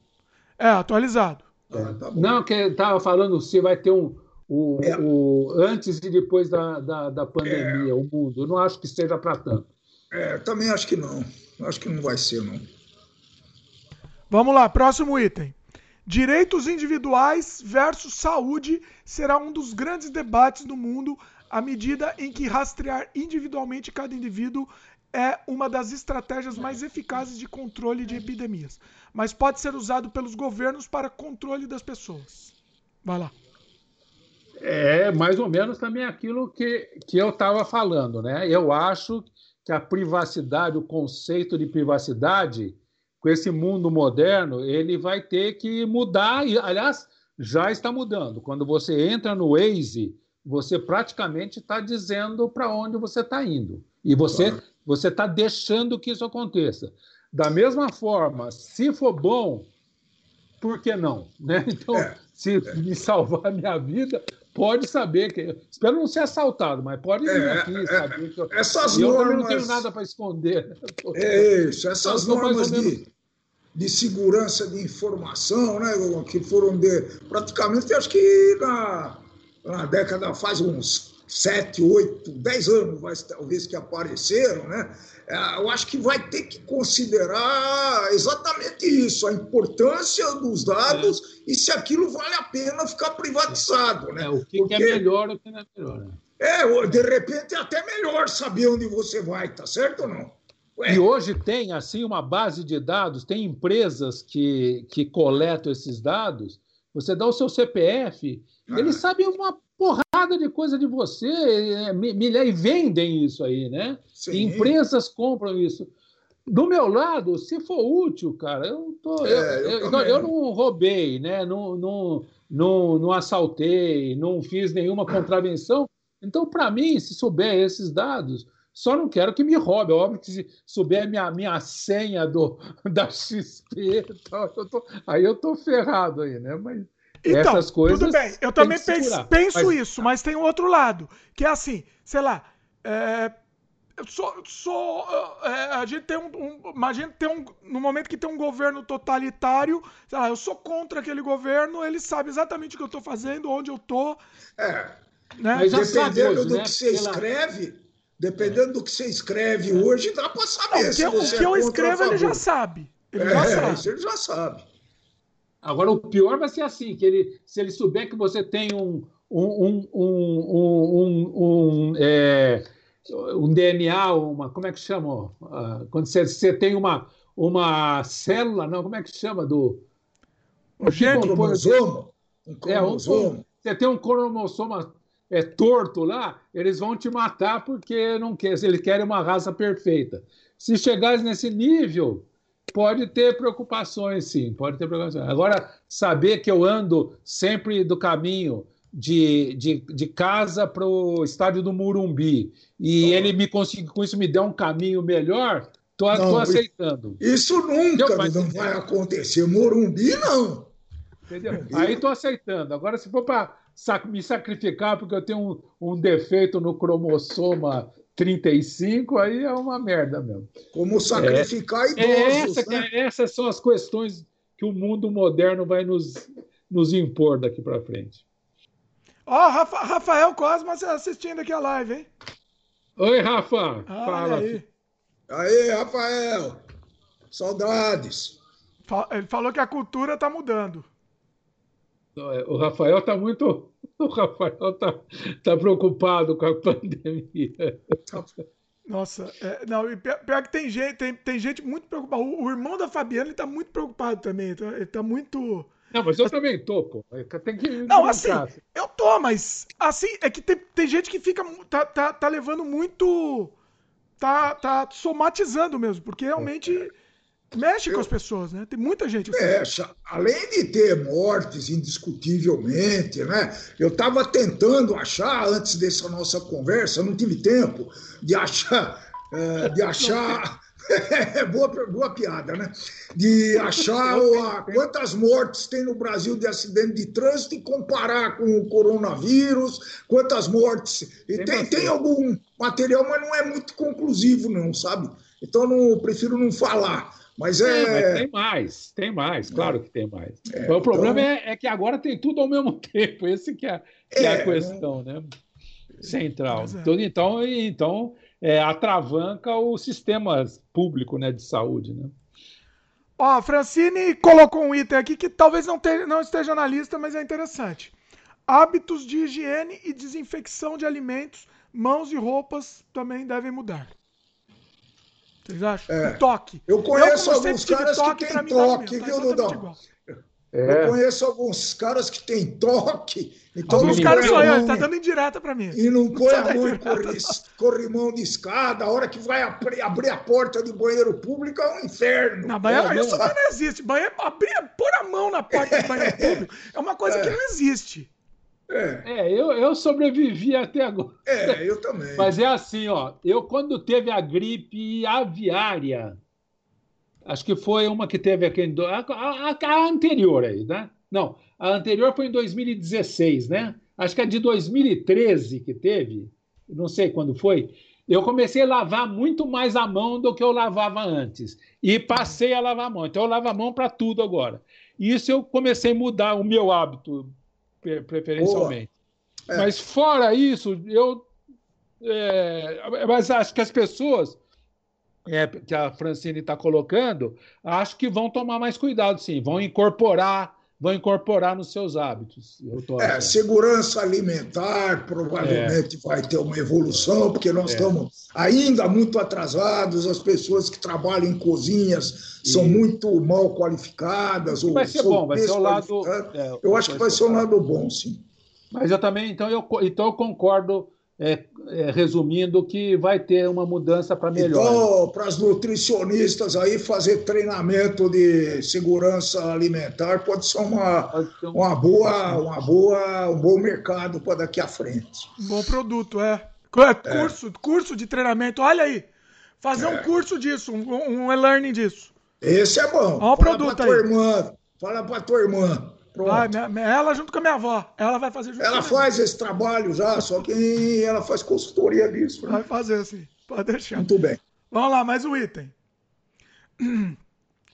É, atualizado. É, tá não, que estava falando se vai ter um. O, é. o, antes e depois da, da, da pandemia, é. o mundo. Eu não acho que seja para tanto. É, também acho que não. Acho que não vai ser, não. Vamos lá, próximo item. Direitos individuais versus saúde será um dos grandes debates do mundo à medida em que rastrear individualmente cada indivíduo é uma das estratégias mais eficazes de controle de epidemias, mas pode ser usado pelos governos para controle das pessoas. Vai lá. É mais ou menos também aquilo que, que eu estava falando, né? Eu acho que a privacidade, o conceito de privacidade, com esse mundo moderno, ele vai ter que mudar. E, aliás, já está mudando. Quando você entra no Waze, você praticamente está dizendo para onde você está indo. E você claro você está deixando que isso aconteça. Da mesma forma, se for bom, por que não? Né? [LAUGHS] Então, é, se é. me salvar a minha vida, pode saber que. Espero não ser assaltado, mas pode vir é, aqui, é, saber que eu, essas eu normas, não tenho nada para esconder. Né? É isso, essas então, normas de, de segurança de informação, né, que foram de, praticamente, acho que na, na década, faz uns sete, oito, dez anos, mas talvez que apareceram, né? É, eu acho que vai ter que considerar exatamente isso, a importância dos dados é. e se aquilo vale a pena ficar privatizado, né? É, o que, Porque, que é melhor o que não é melhor. Né? É, de repente é até melhor saber onde você vai, tá certo ou não? Ué. E hoje tem assim uma base de dados, tem empresas que, que coletam esses dados. Você dá o seu CPF, ah. eles sabem uma porrada de coisa de você é, e vendem isso aí, né? Sim. Empresas compram isso. Do meu lado, se for útil, cara, eu, tô, é, eu, eu, eu, não roubei, né? Não, não, não, não assaltei, não fiz nenhuma contravenção. Então, para mim, se souber esses dados, só não quero que me roube. É óbvio que se souber minha, minha senha do, [LAUGHS] da XP, eu tô, aí eu tô ferrado aí, né? Mas então, essas coisas. Tudo bem, eu também penso, penso mas... isso, mas tem um outro lado, que é assim, sei lá. É, eu sou, sou é, a gente tem um, um, a gente tem um no momento que tem um governo totalitário sei lá, eu sou contra aquele governo ele sabe exatamente o que eu estou fazendo onde eu estou é né? Mas dependendo do né? que você escreve Dependendo do que você escreve hoje, dá para saber. Não, o que, o que é eu escrevo, ele já sabe. Ele é, já sabe. Isso ele já sabe. Agora, o pior vai ser assim: que ele, se ele souber que você tem um, um, um, um, é, um DNA, uma. Como é que chama? Uh, quando você, você tem uma, uma célula, não, como é que chama? Do. Um cromossomo. Um cromossomo. É, um, você tem um cromossoma é torto lá, eles vão te matar porque não quer, eles querem uma raça perfeita. Se chegares nesse nível, pode ter preocupações, sim, pode ter preocupações. Agora, saber que eu ando sempre do caminho de, de, de casa para o estádio do Murumbi e ele me conseguiu, com isso me der um caminho melhor, tô aceitando. Isso nunca não vai acontecer. Morumbi, não. Entendeu? Aí tô aceitando. Agora, se for para me sacrificar porque eu tenho um, um defeito no cromossoma 35, aí é uma merda mesmo. Como sacrificar é, idosos, é essa, né? Essas são as questões que o mundo moderno vai nos, nos impor daqui para frente. Ó, oh, Rafa, Rafael Cosma assistindo aqui a live, hein? Oi, Rafa. Ah, Fala. Aí. aí, Rafael. Saudades. Ele falou que a cultura tá mudando. É, o Rafael está muito. O Rafael está tá preocupado com a pandemia. Nossa, é, não, pior, que tem gente, tem, tem gente muito preocupada. O, o irmão da Fabiana está muito preocupado também. Tá, ele está muito. Não, mas eu também tô, pô. Tem que. Não, assim, eu tô, mas assim, é que tem, tem gente que fica. Tá, tá, tá levando muito. Tá, tá somatizando mesmo, porque realmente. É mexe eu, com as pessoas, né? Tem muita gente. Assim. Mexe. Além de ter mortes, indiscutivelmente, né? Eu estava tentando achar, antes dessa nossa conversa, não tive tempo de achar. É, de [LAUGHS] achar. [LAUGHS] boa, boa piada, né? De achar a, quantas mortes tem no Brasil de acidente de trânsito e comparar com o coronavírus, quantas mortes. E tem, tem algum material, mas não é muito conclusivo, não, sabe? Então eu não, prefiro não falar. Mas é. é mas tem mais, tem mais, claro que tem mais. É, o problema então... é, é, que agora tem tudo ao mesmo [LAUGHS] tempo. Esse que é, que é a é, questão, né? Central. É. Então, então, então é, atravanca o sistema público né, de saúde, né? Ó, Francine colocou um item aqui que talvez não, te, não esteja na lista, mas é interessante. Hábitos de higiene e desinfecção de alimentos, mãos e roupas também devem mudar. Vocês acham? É. O toque. Eu conheço eu, alguns caras que têm toque, viu, Dudão? É. Eu conheço alguns caras que têm toque. Então alguns caras só eu, tá dando indireta para mim. E não põe a mão em corrimão de escada. A hora que vai abrir a porta de banheiro público é um inferno. Não, banheiro, é, isso não existe. Banheiro, abrir, pôr a mão na porta do banheiro [LAUGHS] público é uma coisa é. que não existe. É, é eu, eu sobrevivi até agora. É, eu também. [LAUGHS] Mas é assim, ó. Eu, quando teve a gripe aviária, acho que foi uma que teve aqui. A, a, a anterior aí, né? Não, a anterior foi em 2016, né? Acho que a de 2013 que teve, não sei quando foi. Eu comecei a lavar muito mais a mão do que eu lavava antes. E passei a lavar a mão. Então eu lavo a mão para tudo agora. Isso eu comecei a mudar o meu hábito preferencialmente. É. Mas fora isso, eu. É, mas acho que as pessoas é, que a Francine está colocando, acho que vão tomar mais cuidado, sim. Vão incorporar vão incorporar nos seus hábitos. É, segurança alimentar provavelmente é. vai ter uma evolução, porque nós é. estamos ainda muito atrasados, as pessoas que trabalham em cozinhas são muito mal qualificadas. Ou vai ser bom, vai ser o lado. É, eu acho que vai ser um lado bom, sim. Mas eu também, então eu, então eu concordo é, é, resumindo, que vai ter uma mudança para melhor. Então, para as nutricionistas aí, fazer treinamento de segurança alimentar pode ser uma, pode ser um... uma, boa, uma boa, um bom mercado para daqui à frente. Bom produto, é. é. Curso, é. curso de treinamento, olha aí. Fazer um é. curso disso, um, um e-learning disso. Esse é bom. Olha o produto aí. Irmã, fala para tua irmã. Vai, ela junto com a minha avó. Ela vai fazer junto Ela faz esse trabalho já, só que ela faz consultoria disso. Né? Vai fazer sim. Pode deixar. Muito bem. Vamos lá, mais um item. [CLEARS THROAT]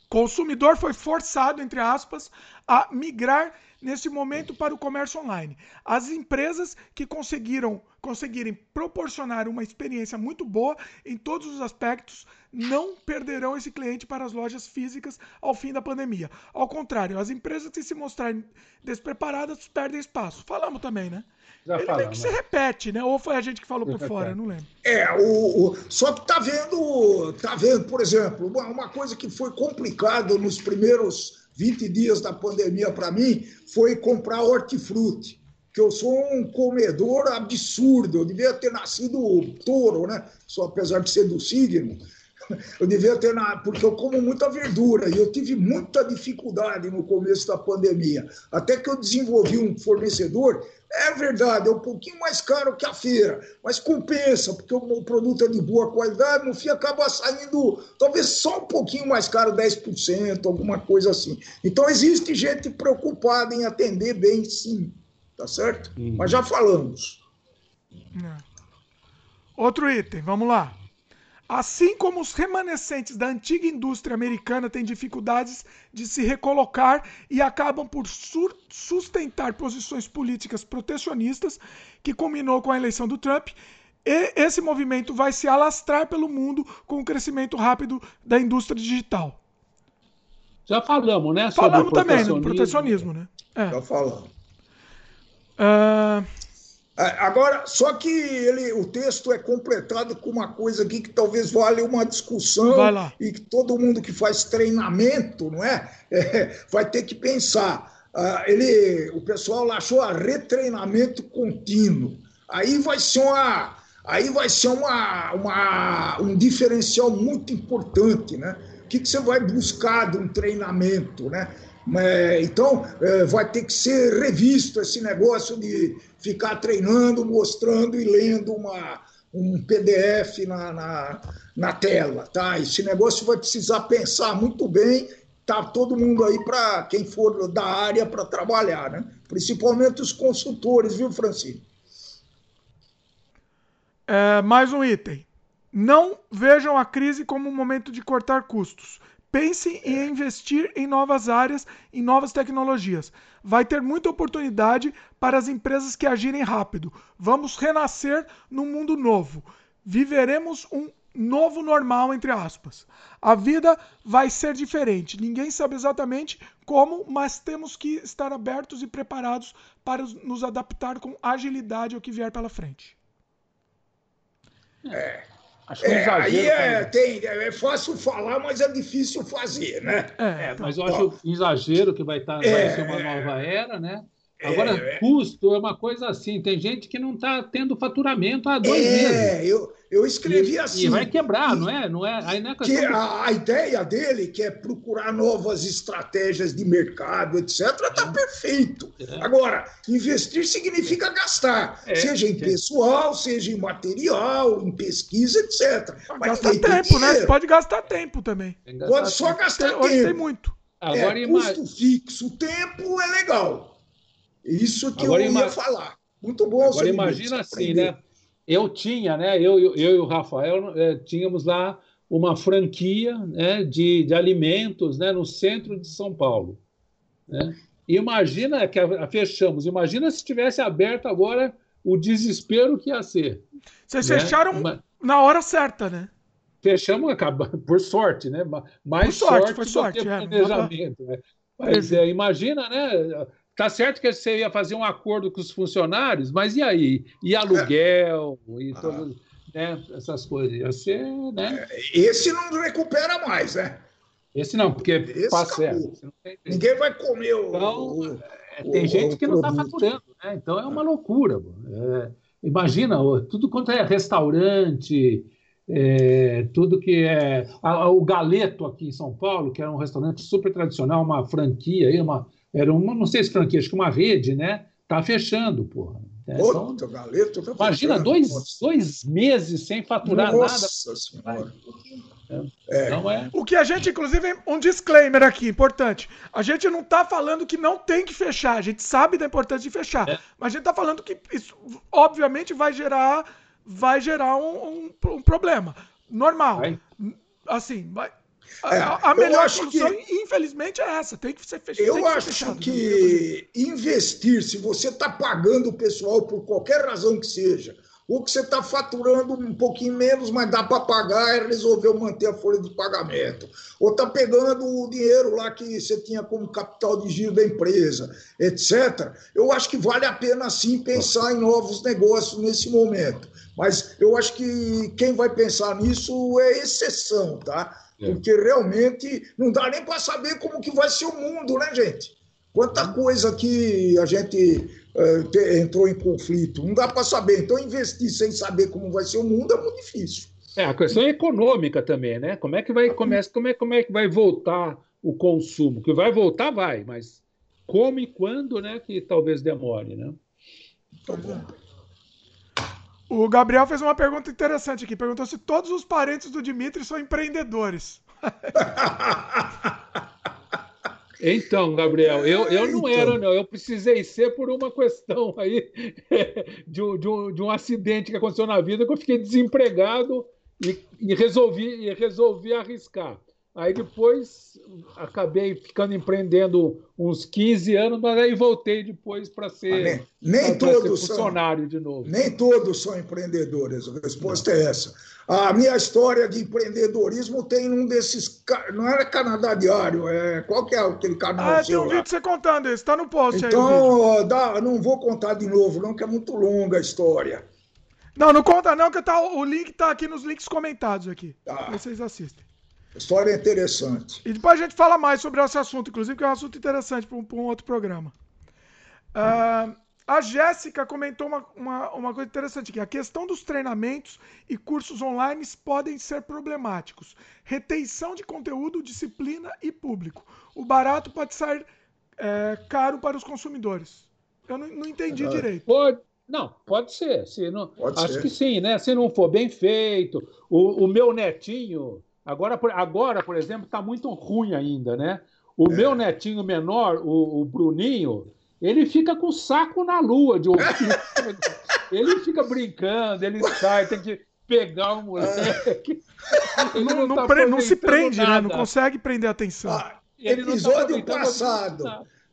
Consumidor foi forçado, entre aspas, a migrar nesse momento para o comércio online. As empresas que conseguiram conseguirem proporcionar uma experiência muito boa em todos os aspectos não perderão esse cliente para as lojas físicas ao fim da pandemia. Ao contrário, as empresas que se mostrarem despreparadas perdem espaço. Falamos também, né? Já Ele falamos. que se repete, né? Ou foi a gente que falou por fora, não lembro. É, o, o, só que tá vendo, tá vendo, por exemplo, uma, uma coisa que foi complicado nos primeiros 20 dias da pandemia para mim foi comprar hortifruti, que eu sou um comedor absurdo. Eu devia ter nascido touro, né? Só apesar de ser do signo. Eu devia ter, na... porque eu como muita verdura e eu tive muita dificuldade no começo da pandemia. Até que eu desenvolvi um fornecedor é verdade, é um pouquinho mais caro que a feira, mas compensa, porque o produto é de boa qualidade, no fim acaba saindo talvez só um pouquinho mais caro, 10%, alguma coisa assim. Então existe gente preocupada em atender bem, sim, tá certo? Uhum. Mas já falamos. É. Outro item, vamos lá. Assim como os remanescentes da antiga indústria americana têm dificuldades de se recolocar e acabam por sustentar posições políticas protecionistas, que culminou com a eleição do Trump, esse movimento vai se alastrar pelo mundo com o crescimento rápido da indústria digital. Já falamos, né? Falamos também, no protecionismo, né? É. Já falamos. Uh, agora, só que ele, o texto é completado com uma coisa aqui que talvez valha uma discussão e que todo mundo que faz treinamento, não é, é vai ter que pensar. Ah, ele, o pessoal achou a retreinamento contínuo. Aí vai ser uma, aí vai ser uma, uma, um diferencial muito importante, né? O que, que você vai buscar de um treinamento, né? Então, é, vai ter que ser revisto esse negócio de ficar treinando, mostrando e lendo uma, um PDF na, na, na tela. Tá? Esse negócio vai precisar pensar muito bem. Tá todo mundo aí para quem for da área para trabalhar, né? principalmente os consultores, viu, Francisco? É, mais um item. Não vejam a crise como um momento de cortar custos. Pense em investir em novas áreas, em novas tecnologias. Vai ter muita oportunidade para as empresas que agirem rápido. Vamos renascer num mundo novo. Viveremos um novo normal, entre aspas. A vida vai ser diferente. Ninguém sabe exatamente como, mas temos que estar abertos e preparados para nos adaptar com agilidade ao que vier pela frente. É. Acho que é, é aí é, tem, é fácil falar, mas é difícil fazer, né? É, é mas eu acho exagero que vai, estar, tá, vai ser uma nova era, né? Agora, é, custo é uma coisa assim. Tem gente que não está tendo faturamento há dois é, meses. É, eu, eu escrevi e, assim. E vai quebrar, e, não é? Não é, aí não é que a, a, ideia dele, que é procurar novas estratégias de mercado, etc., está é. perfeito. É. Agora, investir significa gastar, é, seja em pessoal, seja em material, em pesquisa, etc. Mas gastar tempo, né? Você pode gastar tempo também. Pode só gastar tem, tempo. Hoje tem muito. Agora, é, custo fixo, tempo é legal. Isso que Agora, eu ia falar. Muito bom. Agora imagina assim, né? Eu tinha, né? Eu, eu, eu e o Rafael é, tínhamos lá uma franquia né, de, de alimentos né, no centro de São Paulo. Né? Imagina que a, a fechamos. Imagina se tivesse aberto agora o desespero que ia ser. Vocês né? fecharam Uma... na hora certa, né? Fechamos, acaba, [LAUGHS] por sorte, né? Mais por sorte, sorte foi sorte. É, planejamento, né? Mas é, imagina, né? Tá certo que você ia fazer um acordo com os funcionários, mas e aí? E aluguel, e todas né, essas coisas. Ia ser, né? Esse não recupera mais, né? Esse não, porque Esse passa é, Ninguém vai comer o. Então, o, é, tem o, gente que não está faturando, né? Então é uma loucura. É, imagina, tudo quanto é restaurante, é, tudo que é. A, o Galeto aqui em São Paulo, que era um restaurante super tradicional, uma franquia, uma, era uma, não sei se franquia, acho que uma rede, né? Tá fechando, porra. É, então, galeto, tá imagina, dois, dois meses sem faturar Nossa nada. Senhora. É. Então é... O que a gente, inclusive, um disclaimer aqui, importante. A gente não está falando que não tem que fechar, a gente sabe da importância de fechar. É. Mas a gente está falando que isso, obviamente, vai gerar, vai gerar um, um, um problema. Normal. Vai. Assim, vai, é, a melhor solução, que, infelizmente, é essa. Tem que ser fechado. Eu acho fechado, que investir, se você está pagando o pessoal por qualquer razão que seja, ou que você está faturando um pouquinho menos, mas dá para pagar e resolveu manter a folha de pagamento. Ou está pegando o dinheiro lá que você tinha como capital de giro da empresa, etc. Eu acho que vale a pena sim pensar em novos negócios nesse momento. Mas eu acho que quem vai pensar nisso é exceção, tá? É. Porque realmente não dá nem para saber como que vai ser o mundo, né, gente? Quanta coisa que a gente uh, entrou em conflito, não dá para saber. Então, investir sem saber como vai ser o mundo é muito difícil. É, a questão é econômica também, né? Como é que vai começa, como é, como é que vai voltar o consumo? Que vai voltar, vai, mas como e quando, né? Que talvez demore, né? Tá bom. O Gabriel fez uma pergunta interessante aqui. Perguntou se todos os parentes do Dimitri são empreendedores. [LAUGHS] Então, Gabriel, eu, eu não era, não. Eu precisei ser por uma questão aí [LAUGHS] de, de, um, de um acidente que aconteceu na vida que eu fiquei desempregado e, e resolvi, e resolvi arriscar. Aí depois acabei ficando empreendendo uns 15 anos, mas aí voltei depois para ser, nem, nem todos ser funcionário são, de novo. Nem todos são empreendedores, a resposta não. é essa. A minha história de empreendedorismo tem um desses. Não era Canadá Diário, é, qual que é aquele canal? Ah, tem um vídeo você contando isso, está no post então, aí. Então, não vou contar de novo, não, que é muito longa a história. Não, não conta não, que tá, o link está aqui nos links comentados aqui. Tá. Vocês assistem. História é interessante. E depois a gente fala mais sobre esse assunto, inclusive, que é um assunto interessante para um, um, outro programa. Uh, a Jéssica comentou uma, uma, uma, coisa interessante aqui. A questão dos treinamentos e cursos online podem ser problemáticos. Retenção de conteúdo, disciplina e público. O barato pode sair é, caro para os consumidores. Eu não, não entendi é, direito. Pode, não, pode ser. Se não, pode acho ser. que sim, né? Se não for bem feito. O, o meu netinho Agora, por, agora, por exemplo, está muito ruim ainda, né? O é. meu netinho menor, o, o, Bruninho, ele fica com o saco na lua de ouvir. [LAUGHS] ele fica brincando, ele sai, tem que pegar o moleque. Não, não, não, tá pre, não, se prende, nada. né? Não consegue prender a atenção. Ah, episódio tá passado.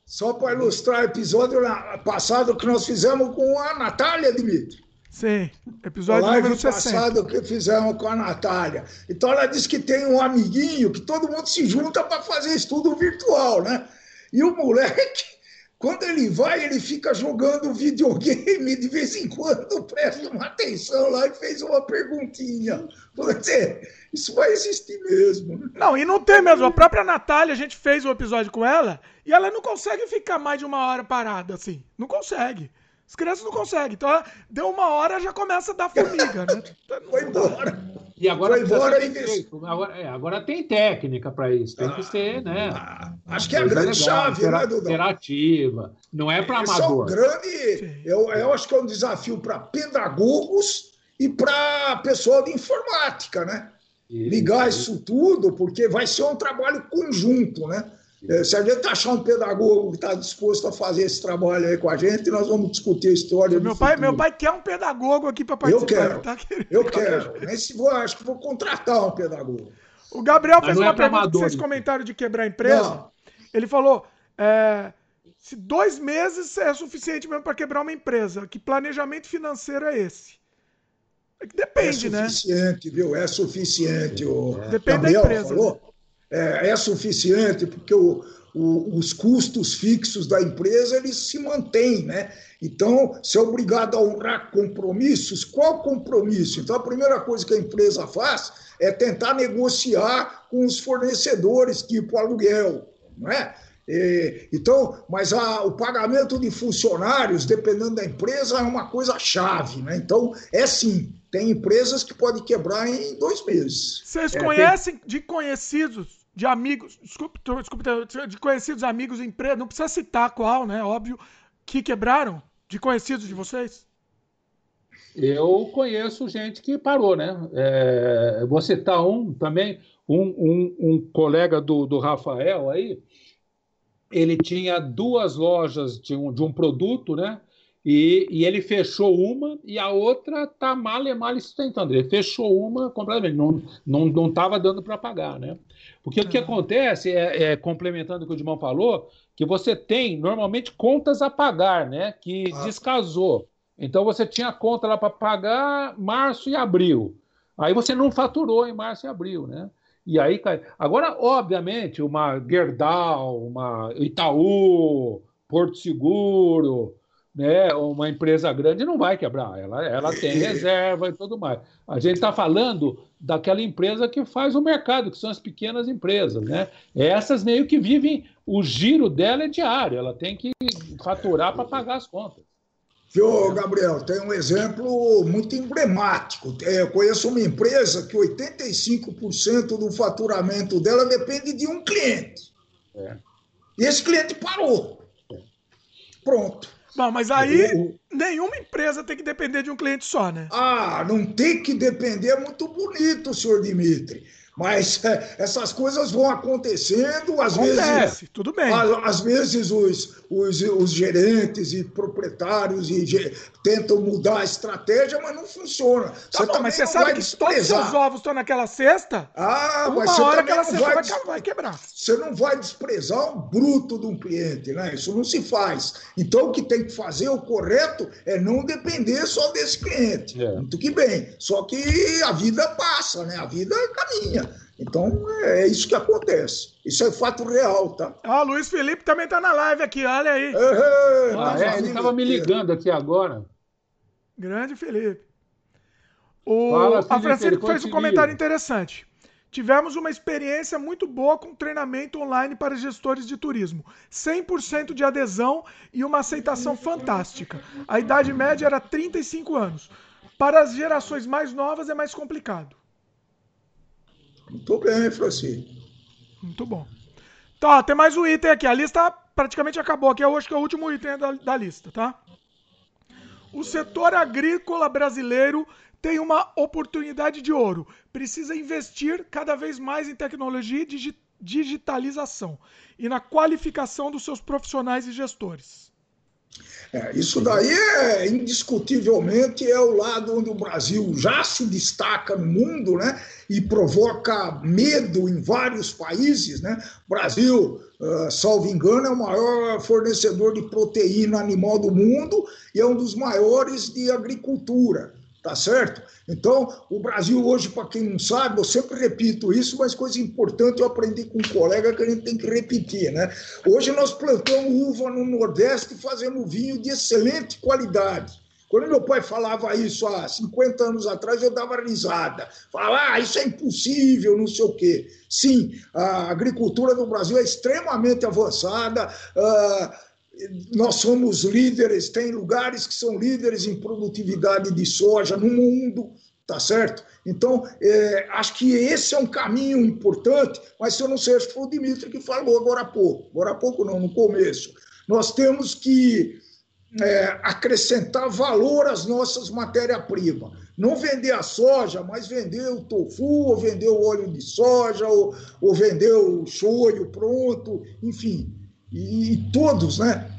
Só para ilustrar o episódio passado que nós fizemos com a Natália Dimitri. Sim, episódio live número 60. passado que fizemos com a Natália. Então ela disse que tem um amiguinho que todo mundo se junta para fazer estudo virtual, né? E o moleque, [LAUGHS] quando ele vai, ele fica jogando videogame de vez em quando, presta uma atenção lá e fez uma perguntinha. Você, isso vai existir mesmo. Né? Não, e não tem mesmo. A própria Natália, a gente fez um episódio com ela e ela não consegue ficar mais de uma hora parada assim. Não consegue. As crianças não conseguem. Então, deu uma hora, já começa a dar formiga, né? [LAUGHS] Foi embora. E agora, Foi embora e... agora, é, agora tem técnica para isso, tem ah, que ser, né? Ah, acho que é a grande legal, chave, né, Dudu? Interativa, não é para amador. é um grande, eu, eu acho que é um desafio para pedagogos e para pessoal de informática, né? Isso, Ligar isso. isso tudo, porque vai ser um trabalho conjunto, né? É, se a gente achar um pedagogo que está disposto a fazer esse trabalho aí com a gente, nós vamos discutir a história. Meu, pai, meu pai quer um pedagogo aqui para participar. Eu quero. Tá eu quero. Mas vou, acho que vou contratar um pedagogo. O Gabriel fez é uma pergunta vocês comentaram de quebrar a empresa. Não. Ele falou: é, se dois meses é suficiente mesmo para quebrar uma empresa, que planejamento financeiro é esse? É Depende, é né? É suficiente, né? viu? É suficiente. O Depende Gabriel da empresa. Falou. Né? É, é suficiente, porque o, o, os custos fixos da empresa eles se mantêm, né? Então, se é obrigado a honrar compromissos, qual compromisso? Então, a primeira coisa que a empresa faz é tentar negociar com os fornecedores, tipo aluguel, não é? E, então, mas a, o pagamento de funcionários, dependendo da empresa, é uma coisa chave, né? Então, é sim, tem empresas que podem quebrar em dois meses. Vocês é, conhecem tem... de conhecidos, de amigos, desculpe, desculpe, de conhecidos amigos, empresa, não precisa citar qual, né? Óbvio, que quebraram? De conhecidos de vocês? Eu conheço gente que parou, né? É, vou citar um também, um, um, um colega do, do Rafael aí, ele tinha duas lojas de um, de um produto, né? E, e, ele fechou uma e a outra está mal e mal sustentando. Ele fechou uma completamente, não estava não, não dando para pagar, né? Porque o que acontece, é, é, complementando o que o Dimão falou, que você tem normalmente contas a pagar, né? Que ah. descasou. Então você tinha conta lá para pagar março e abril. Aí você não faturou em março e abril, né? E aí cai. Agora, obviamente, uma Gerdau, uma Itaú, Porto Seguro, né, uma empresa grande não vai quebrar, ela, ela tem [LAUGHS] reserva e tudo mais. A gente está falando daquela empresa que faz o mercado, que são as pequenas empresas. Né? Essas meio que vivem, o giro dela é diário, ela tem que faturar para pagar as contas. Viu, Gabriel, tem um exemplo muito emblemático. É, eu conheço uma empresa que 85% do faturamento dela depende de um cliente. É. E esse cliente parou. Pronto. Bom, mas aí nenhuma empresa tem que depender de um cliente só, né? Ah, não tem que depender, é muito bonito, senhor Dimitri. Mas é, essas coisas vão acontecendo, às Acontece, vezes. tudo bem. Às, às vezes os, os, os, gerentes e proprietários e, tentam mudar a estratégia, mas não funciona. Tá você bom, mas você sabe que todos os seus ovos estão naquela cesta? Ah, uma mas hora aquela cesta vai, vai, vai, quebrar. Você não vai desprezar um bruto de um cliente, né? Isso não se faz. Então o que tem que fazer, o correto, é não depender só desse cliente. É. Muito que bem. Só que a vida passa, né? A vida caminha. Então, é isso que acontece. Isso é fato real, tá? Ah, o Luiz Felipe também tá na live aqui, olha aí. É, ah, é, ele estava me ligando aqui agora. Grande Felipe. O Fala, Felipe, a Francisco fez um comentário interessante. Tivemos uma experiência muito boa com treinamento online para gestores de turismo. 100% de adesão e uma aceitação fantástica. A idade média era 35 anos. Para as gerações mais novas é mais complicado. Muito bem, Francisco. Muito bom. Tá, tem mais um item aqui. A lista praticamente acabou aqui. Eu acho que é o último item da, da lista, tá? O setor agrícola brasileiro tem uma oportunidade de ouro. Precisa investir cada vez mais em tecnologia e digitalização e na qualificação dos seus profissionais e gestores. É, isso daí é indiscutivelmente é o lado onde o Brasil já se destaca no mundo, né? E provoca medo em vários países, né? Brasil, uh, salvo engano, é o maior fornecedor de proteína animal do mundo e é um dos maiores de agricultura tá certo? Então, o Brasil hoje, para quem não sabe, eu sempre repito isso, mas coisa importante eu aprendi com um colega que a gente tem que repetir, né? Hoje nós plantamos uva no Nordeste fazemos vinho de excelente qualidade. Quando meu pai falava isso há 50 anos atrás, eu dava risada. Falava, ah, isso é impossível, não sei o quê. Sim, a agricultura do Brasil é extremamente avançada. Uh, nós somos líderes, tem lugares que são líderes em produtividade de soja no mundo, tá certo? Então, é, acho que esse é um caminho importante, mas se eu não sei, acho que foi o Dimitri que falou agora há pouco, agora há pouco não, no começo. Nós temos que é, acrescentar valor às nossas matérias-primas. Não vender a soja, mas vender o tofu, ou vender o óleo de soja, ou, ou vender o shoyu pronto, enfim e, e todos, né?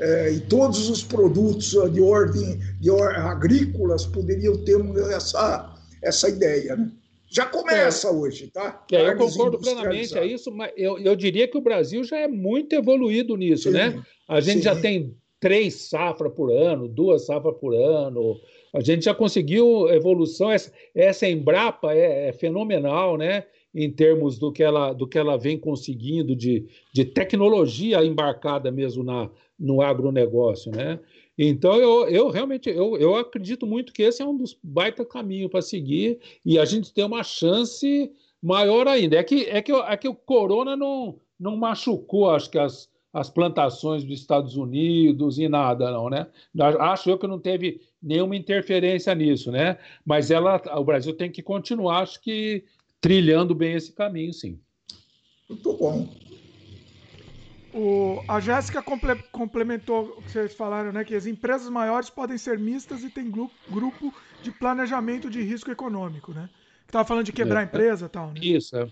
É, e todos os produtos de ordem, de ordem agrícolas poderiam ter essa, essa ideia, né? Já começa é, hoje, tá? É, eu concordo plenamente a isso, mas eu, eu diria que o Brasil já é muito evoluído nisso, né? sim, né? A gente sim. já tem três safras por ano, duas safras por ano. A gente já conseguiu evolução. Essa, essa Embrapa é, é fenomenal, né? Em termos do que ela, do que ela vem conseguindo de, de tecnologia embarcada mesmo na, no agronegócio, né? Então, eu, eu realmente eu, eu acredito muito que esse é um dos baita caminhos para seguir e a gente tem uma chance maior ainda. É que, é que, é que o corona não, não machucou, acho que as, as plantações dos Estados Unidos e nada, não, né? Acho eu que não teve nenhuma interferência nisso, né? Mas ela, o Brasil tem que continuar, acho que trilhando bem esse caminho, sim. Muito bom. O, a Jéssica comple, complementou o que vocês falaram, né? Que as empresas maiores podem ser mistas e tem grupo, grupo de planejamento de risco econômico, né? Que tava falando de quebrar é, a empresa e tal, né? Isso, é.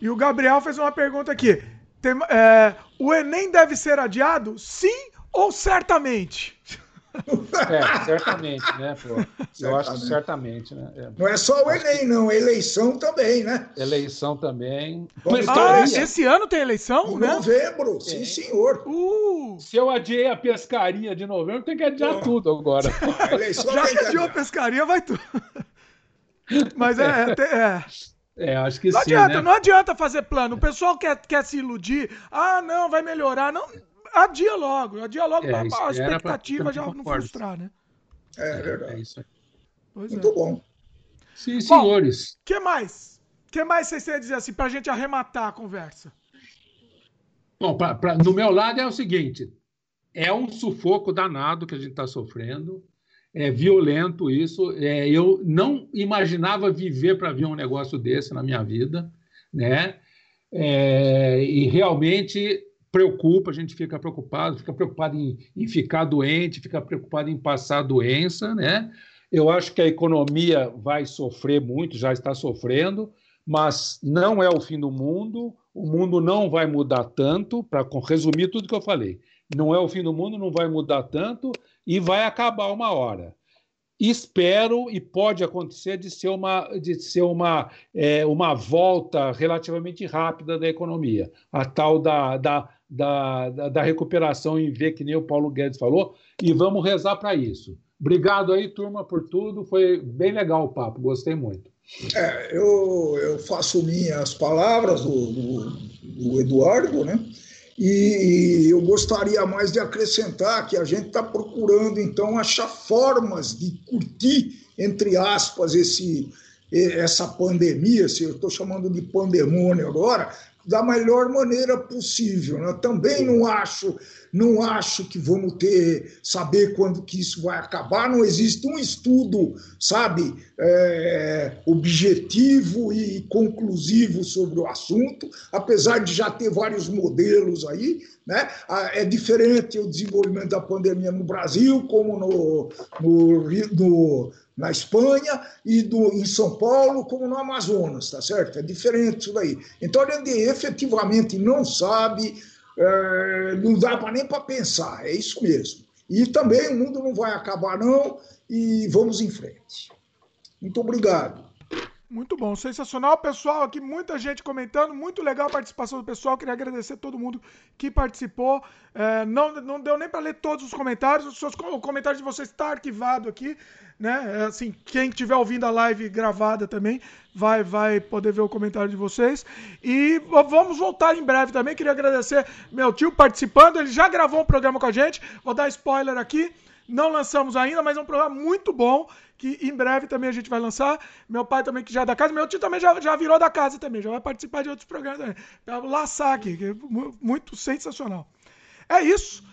E o Gabriel fez uma pergunta aqui. Tem, é, o Enem deve ser adiado? Sim ou certamente? [LAUGHS] É, [LAUGHS] certamente, né? Pô? Eu acho que certamente, né? É. Não é só o Enem, não, eleição também, né? Eleição também. ah, esse ano tem eleição, em né? novembro, é. sim, senhor. Uh. Se eu adiei a pescaria de novembro, tem que adiar tudo agora. [LAUGHS] Já que adiou a pescaria, vai tudo. Mas é, é, é. É, acho que não sim. Adianta, né? Não adianta fazer plano. O pessoal quer, quer se iludir. Ah, não, vai melhorar. Não, adia logo. Adia logo é, pra, a expectativa já não frustrar, né? É, verdade. É isso aí. Pois Muito é. bom. Sim, senhores. O que mais? O que mais vocês têm a dizer assim, pra gente arrematar a conversa? Bom, pra, pra, no meu lado é o seguinte: é um sufoco danado que a gente está sofrendo é violento isso. É, eu não imaginava viver para ver um negócio desse na minha vida, né? É, e realmente preocupa, a gente fica preocupado, fica preocupado em, em, ficar doente, fica preocupado em passar doença, né? Eu acho que a economia vai sofrer muito, já está sofrendo, mas não é o fim do mundo. O mundo não vai mudar tanto, para resumir tudo que eu falei. Não é o fim do mundo, não vai mudar tanto, e vai acabar uma hora. Espero e pode acontecer de ser uma, de ser uma, é, uma volta relativamente rápida da economia, a tal da, da, da, da recuperação em V, que nem o Paulo Guedes falou, e vamos rezar para isso. Obrigado aí, turma, por tudo. Foi bem legal o papo, gostei muito. É, eu, eu faço minhas palavras do, do, do Eduardo, né? E eu gostaria mais de acrescentar que a gente está procurando, então, achar formas de curtir, entre aspas, esse, essa pandemia, se eu estou chamando de pandemônio agora, da melhor maneira possível. Né? Também não acho, não acho que vamos ter saber quando que isso vai acabar. Não existe um estudo, sabe, é, objetivo e conclusivo sobre o assunto, apesar de já ter vários modelos aí. Né? É diferente o desenvolvimento da pandemia no Brasil, como no, no, no na Espanha e do, em São Paulo, como no Amazonas, tá certo? É diferente isso daí. Então, a gente efetivamente não sabe, é, não dá para nem para pensar, é isso mesmo. E também o mundo não vai acabar, não, e vamos em frente. Muito obrigado. Muito bom, sensacional, pessoal. Aqui muita gente comentando, muito legal a participação do pessoal. Queria agradecer a todo mundo que participou. É, não, não deu nem para ler todos os comentários. Os seus, o comentário de vocês está arquivado aqui, né? É, assim, quem estiver ouvindo a live gravada também vai, vai poder ver o comentário de vocês. E vamos voltar em breve também. Queria agradecer meu tio participando. Ele já gravou um programa com a gente. Vou dar spoiler aqui. Não lançamos ainda, mas é um programa muito bom que em breve também a gente vai lançar. Meu pai também, que já é da casa, meu tio também já, já virou da casa também, já vai participar de outros programas também. Pra laçar aqui, é muito sensacional. É isso.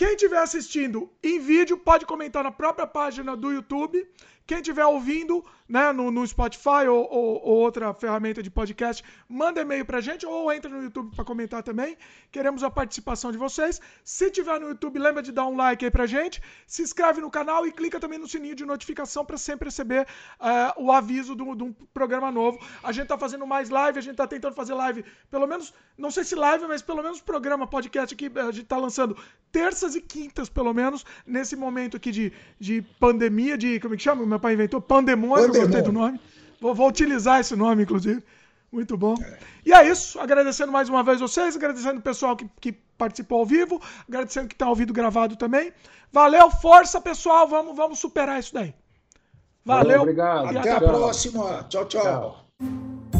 Quem estiver assistindo em vídeo pode comentar na própria página do YouTube. Quem estiver ouvindo né, no, no Spotify ou, ou, ou, outra ferramenta de podcast, manda e-mail pra gente ou entra no YouTube para comentar também. Queremos a participação de vocês. Se tiver no YouTube, lembra de dar um like aí pra gente. Se inscreve no canal e clica também no sininho de notificação para sempre receber uh, o aviso de um programa novo. A gente tá fazendo mais live, a gente tá tentando fazer live, pelo menos, não sei se live, mas pelo menos programa, podcast aqui, a gente tá lançando terças e quintas, pelo menos, nesse momento aqui de, de pandemia, de, como é que chama? Meu pai inventou, pandemônio. pandemônio gostei do nome. Vou, vou, utilizar esse nome, inclusive. Muito bom. E é isso. Agradecendo mais uma vez vocês, agradecendo o pessoal que, que participou ao vivo, agradecendo que está ao vivo gravado também. Valeu, força, pessoal. Vamos, vamos superar isso daí. Valeu. obrigado. Até, até a próxima. tchau. tchau. tchau.